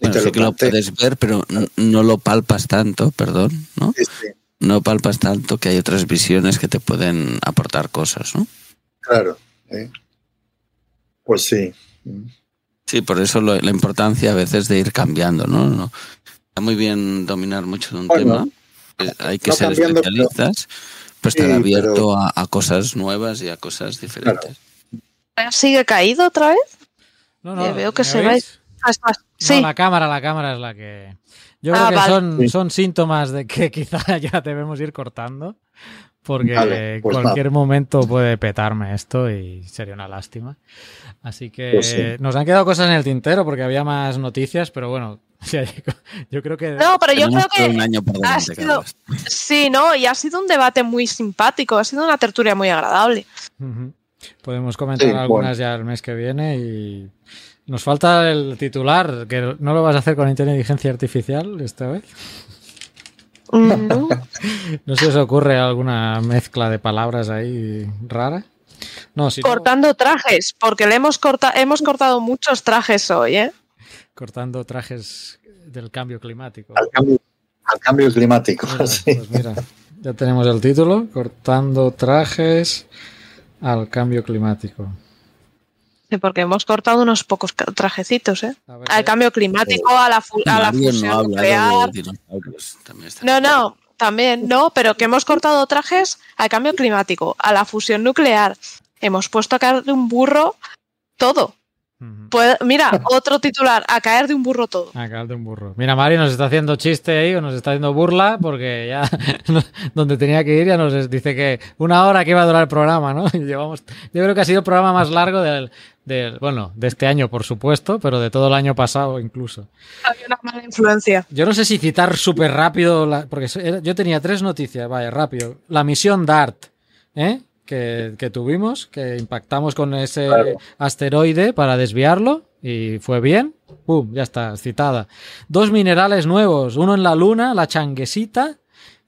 bueno, sí que lo puedes ver, pero no lo palpas tanto, perdón, ¿no?
Sí, sí,
No palpas tanto que hay otras visiones que te pueden aportar cosas, ¿no?
claro. ¿eh? Pues sí.
Sí, por eso lo- la importancia a veces de ir cambiando, ¿no? No- Está muy bien dominar mucho de un
Bueno,
tema, hay que
no
ser
pero-
especialistas, pero estar
Sí,
abierto
pero-
a, a cosas nuevas y a cosas diferentes.
¿Sigue caído otra vez?
No,
Eh, veo que
¿me
se
oís?
Ah, está-
No,
Sí,
la cámara, la cámara es la que. Yo
Ah,
creo que
vale.
son,
Sí.
son síntomas de que quizá ya debemos ir cortando. Porque
Vale, pues
cualquier momento puede petarme esto y sería una lástima. Así que
Pues sí.
nos han quedado cosas en el tintero porque había más noticias, pero bueno, sí, yo creo que.
no, pero yo creo
todo un
que
año por delante,
sido- sí, ¿no? Y ha sido un debate muy simpático, ha sido una tertulia muy agradable.
Ujú. Podemos comentar
Sí,
algunas ya el mes que viene y. Nos falta el titular, que no lo vas a hacer con inteligencia artificial esta vez.
¿no?
¿No se os ocurre alguna mezcla de palabras ahí rara? No, si no,
Cortando trajes, porque le hemos, corta hemos cortado muchos trajes hoy, ¿eh?
cortando trajes del cambio climático.
Al cambio, al cambio climático.
Mira,
sí.
pues mira, ya tenemos el título, cortando trajes al cambio climático.
Sí, porque hemos cortado unos pocos trajecitos, ¿eh?
Ver,
Al cambio climático, a la, fu- a la
Mario no
fusión nuclear. No, no, también, no, pero que hemos cortado trajes al cambio climático, a la fusión nuclear. Hemos puesto a caer de un burro todo. Mira, otro titular, a caer de un burro todo.
A caer de un burro. Mira, Mario nos está haciendo chiste ahí o nos está haciendo burla porque ya donde tenía que ir ya nos dice que una hora que iba a durar el programa, ¿no? Y llevamos, yo creo que ha sido el programa más largo del, del, bueno, de este año, por supuesto, pero de todo el año pasado incluso.
Había una mala influencia.
Yo no sé si citar súper rápido, la- porque yo tenía tres noticias, vaya, rápido. La misión DART, ¿eh? Que, que tuvimos, que impactamos con ese
Claro.
asteroide para desviarlo y fue bien. ¡Pum! Ya está, citada. Dos minerales nuevos, uno en la Luna, la changuesita,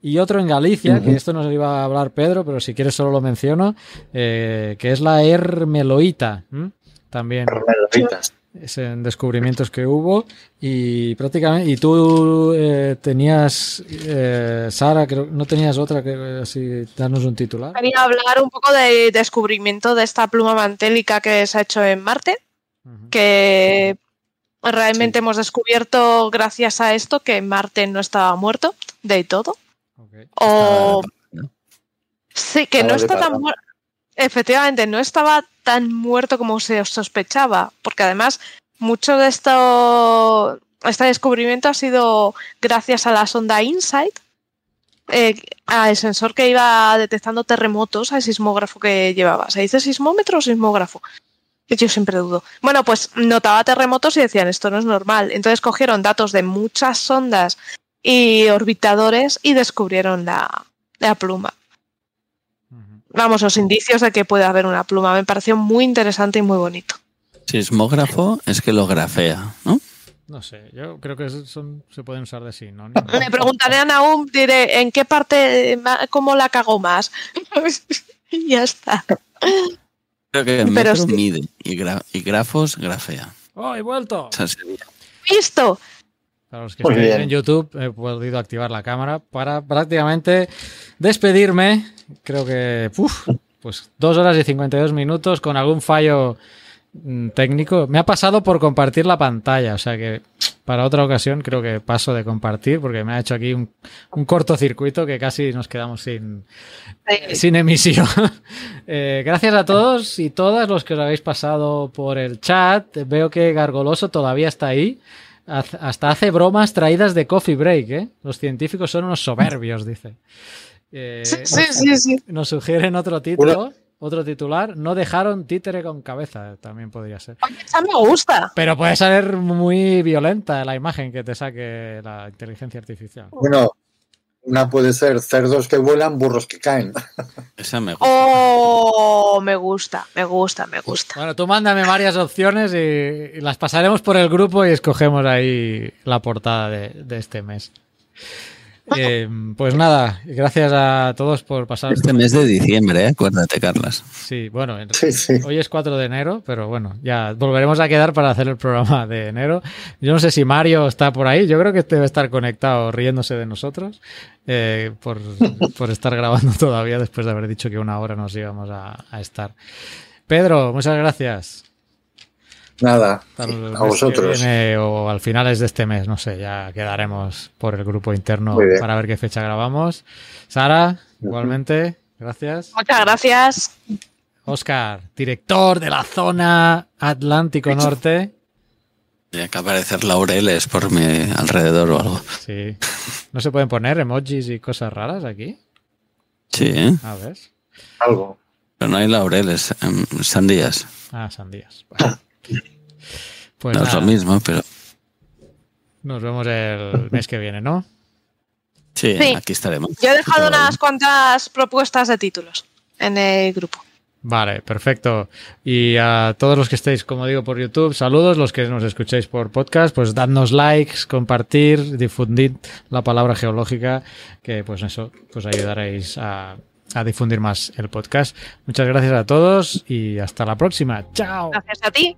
y otro en Galicia, que esto nos iba a hablar Pedro, pero si quieres solo lo menciono, eh, que es la hermeloita. También
Hermelitas.
Es en descubrimientos que hubo y prácticamente y tú eh, tenías eh, Sara creo no tenías otra que así darnos un titular
Quería hablar un poco del descubrimiento de esta pluma mantélica que se ha hecho en Marte, que realmente hemos descubierto gracias a esto que Marte no estaba muerto de todo. O
¿no?
sí, que no está tan muerto. Efectivamente, no estaba tan muerto como se sospechaba, porque además mucho de esto, este descubrimiento ha sido gracias a la sonda InSight, eh, al sensor que iba detectando terremotos, al sismógrafo que llevaba. ¿Se dice sismómetro o sismógrafo? Yo siempre dudo. Bueno, pues notaba terremotos y decían, esto no es normal. Entonces cogieron datos de muchas sondas y orbitadores y descubrieron la, la pluma. Vamos, los indicios de que puede haber una pluma. Me pareció muy interesante y muy bonito.
Sismógrafo es que lo grafea, ¿no?
No sé, yo creo que son, se pueden usar de sinónimo.
Me preguntaré a Naum, diré, ¿en qué parte, cómo la cago más? y ya está.
Creo que metro
sí.
mide y, gra- y grafos grafea.
¡Oh, he vuelto!
O sea, sería-
¿Listo?
Para los que
Muy
estéis
bien.
en YouTube, he podido activar la cámara para prácticamente despedirme. Creo que, uf, pues dos horas y 52 minutos con algún fallo mm, técnico. Me ha pasado por compartir la pantalla, o sea que para otra ocasión creo que paso de compartir porque me ha hecho aquí un, un cortocircuito que casi nos quedamos sin,
Sí.
sin emisión. Eh, gracias a todos y todas los que os habéis pasado por el chat. Veo que Gargoloso todavía está ahí. Hasta hace bromas traídas de Coffee Break, ¿eh? Los científicos son unos soberbios, dice. Eh,
Sí, sí, sí, sí.
Nos sugieren otro título, otro titular. No dejaron títere con cabeza, también podría ser.
Oye, esa me gusta.
Pero puede ser muy violenta la imagen que te saque la inteligencia artificial.
Bueno, una puede ser cerdos que vuelan, burros que caen.
esa me gusta.
Oh, me gusta, me gusta, me gusta.
Bueno, tú mándame varias opciones y, y las pasaremos por el grupo y escogemos ahí la portada de, de este mes. Eh, pues nada, gracias a todos por pasar.
Este mes de diciembre, ¿eh? acuérdate, Carlas.
Sí, bueno, en-
Sí, sí.
hoy es 4 de enero, pero bueno, ya volveremos a quedar para hacer el programa de enero. Yo no sé si Mario está por ahí, yo creo que debe estar conectado riéndose de nosotros eh, por, por estar grabando todavía después de haber dicho que una hora nos íbamos a, a estar. Pedro, muchas gracias.
Nada, a vosotros.
viene o al finales de este mes, no sé, ya quedaremos por el grupo interno para ver qué fecha grabamos. Sara, igualmente, gracias.
Muchas gracias.
Oscar, director de la zona Atlántico Norte.
Tiene que aparecer laureles por mi alrededor o algo.
Sí. ¿No se pueden poner emojis y cosas raras aquí?
Sí, ¿eh?
A ver.
algo.
pero no hay laureles, em, sandías.
Ah, sandías. Bueno. Pues
no es lo mismo, pero
nos vemos el mes que viene, ¿no?
sí,
Sí.
aquí estaremos.
Yo he dejado unas cuantas propuestas de títulos en el grupo.
Vale, perfecto. Y a todos los que estéis, como digo, por YouTube, saludos. Los que nos escuchéis por podcast, pues dadnos likes, compartir, difundir la palabra geológica, que pues eso, pues ayudaréis a, a difundir más el podcast. Muchas gracias a todos y hasta la próxima. Chao.
Gracias a ti.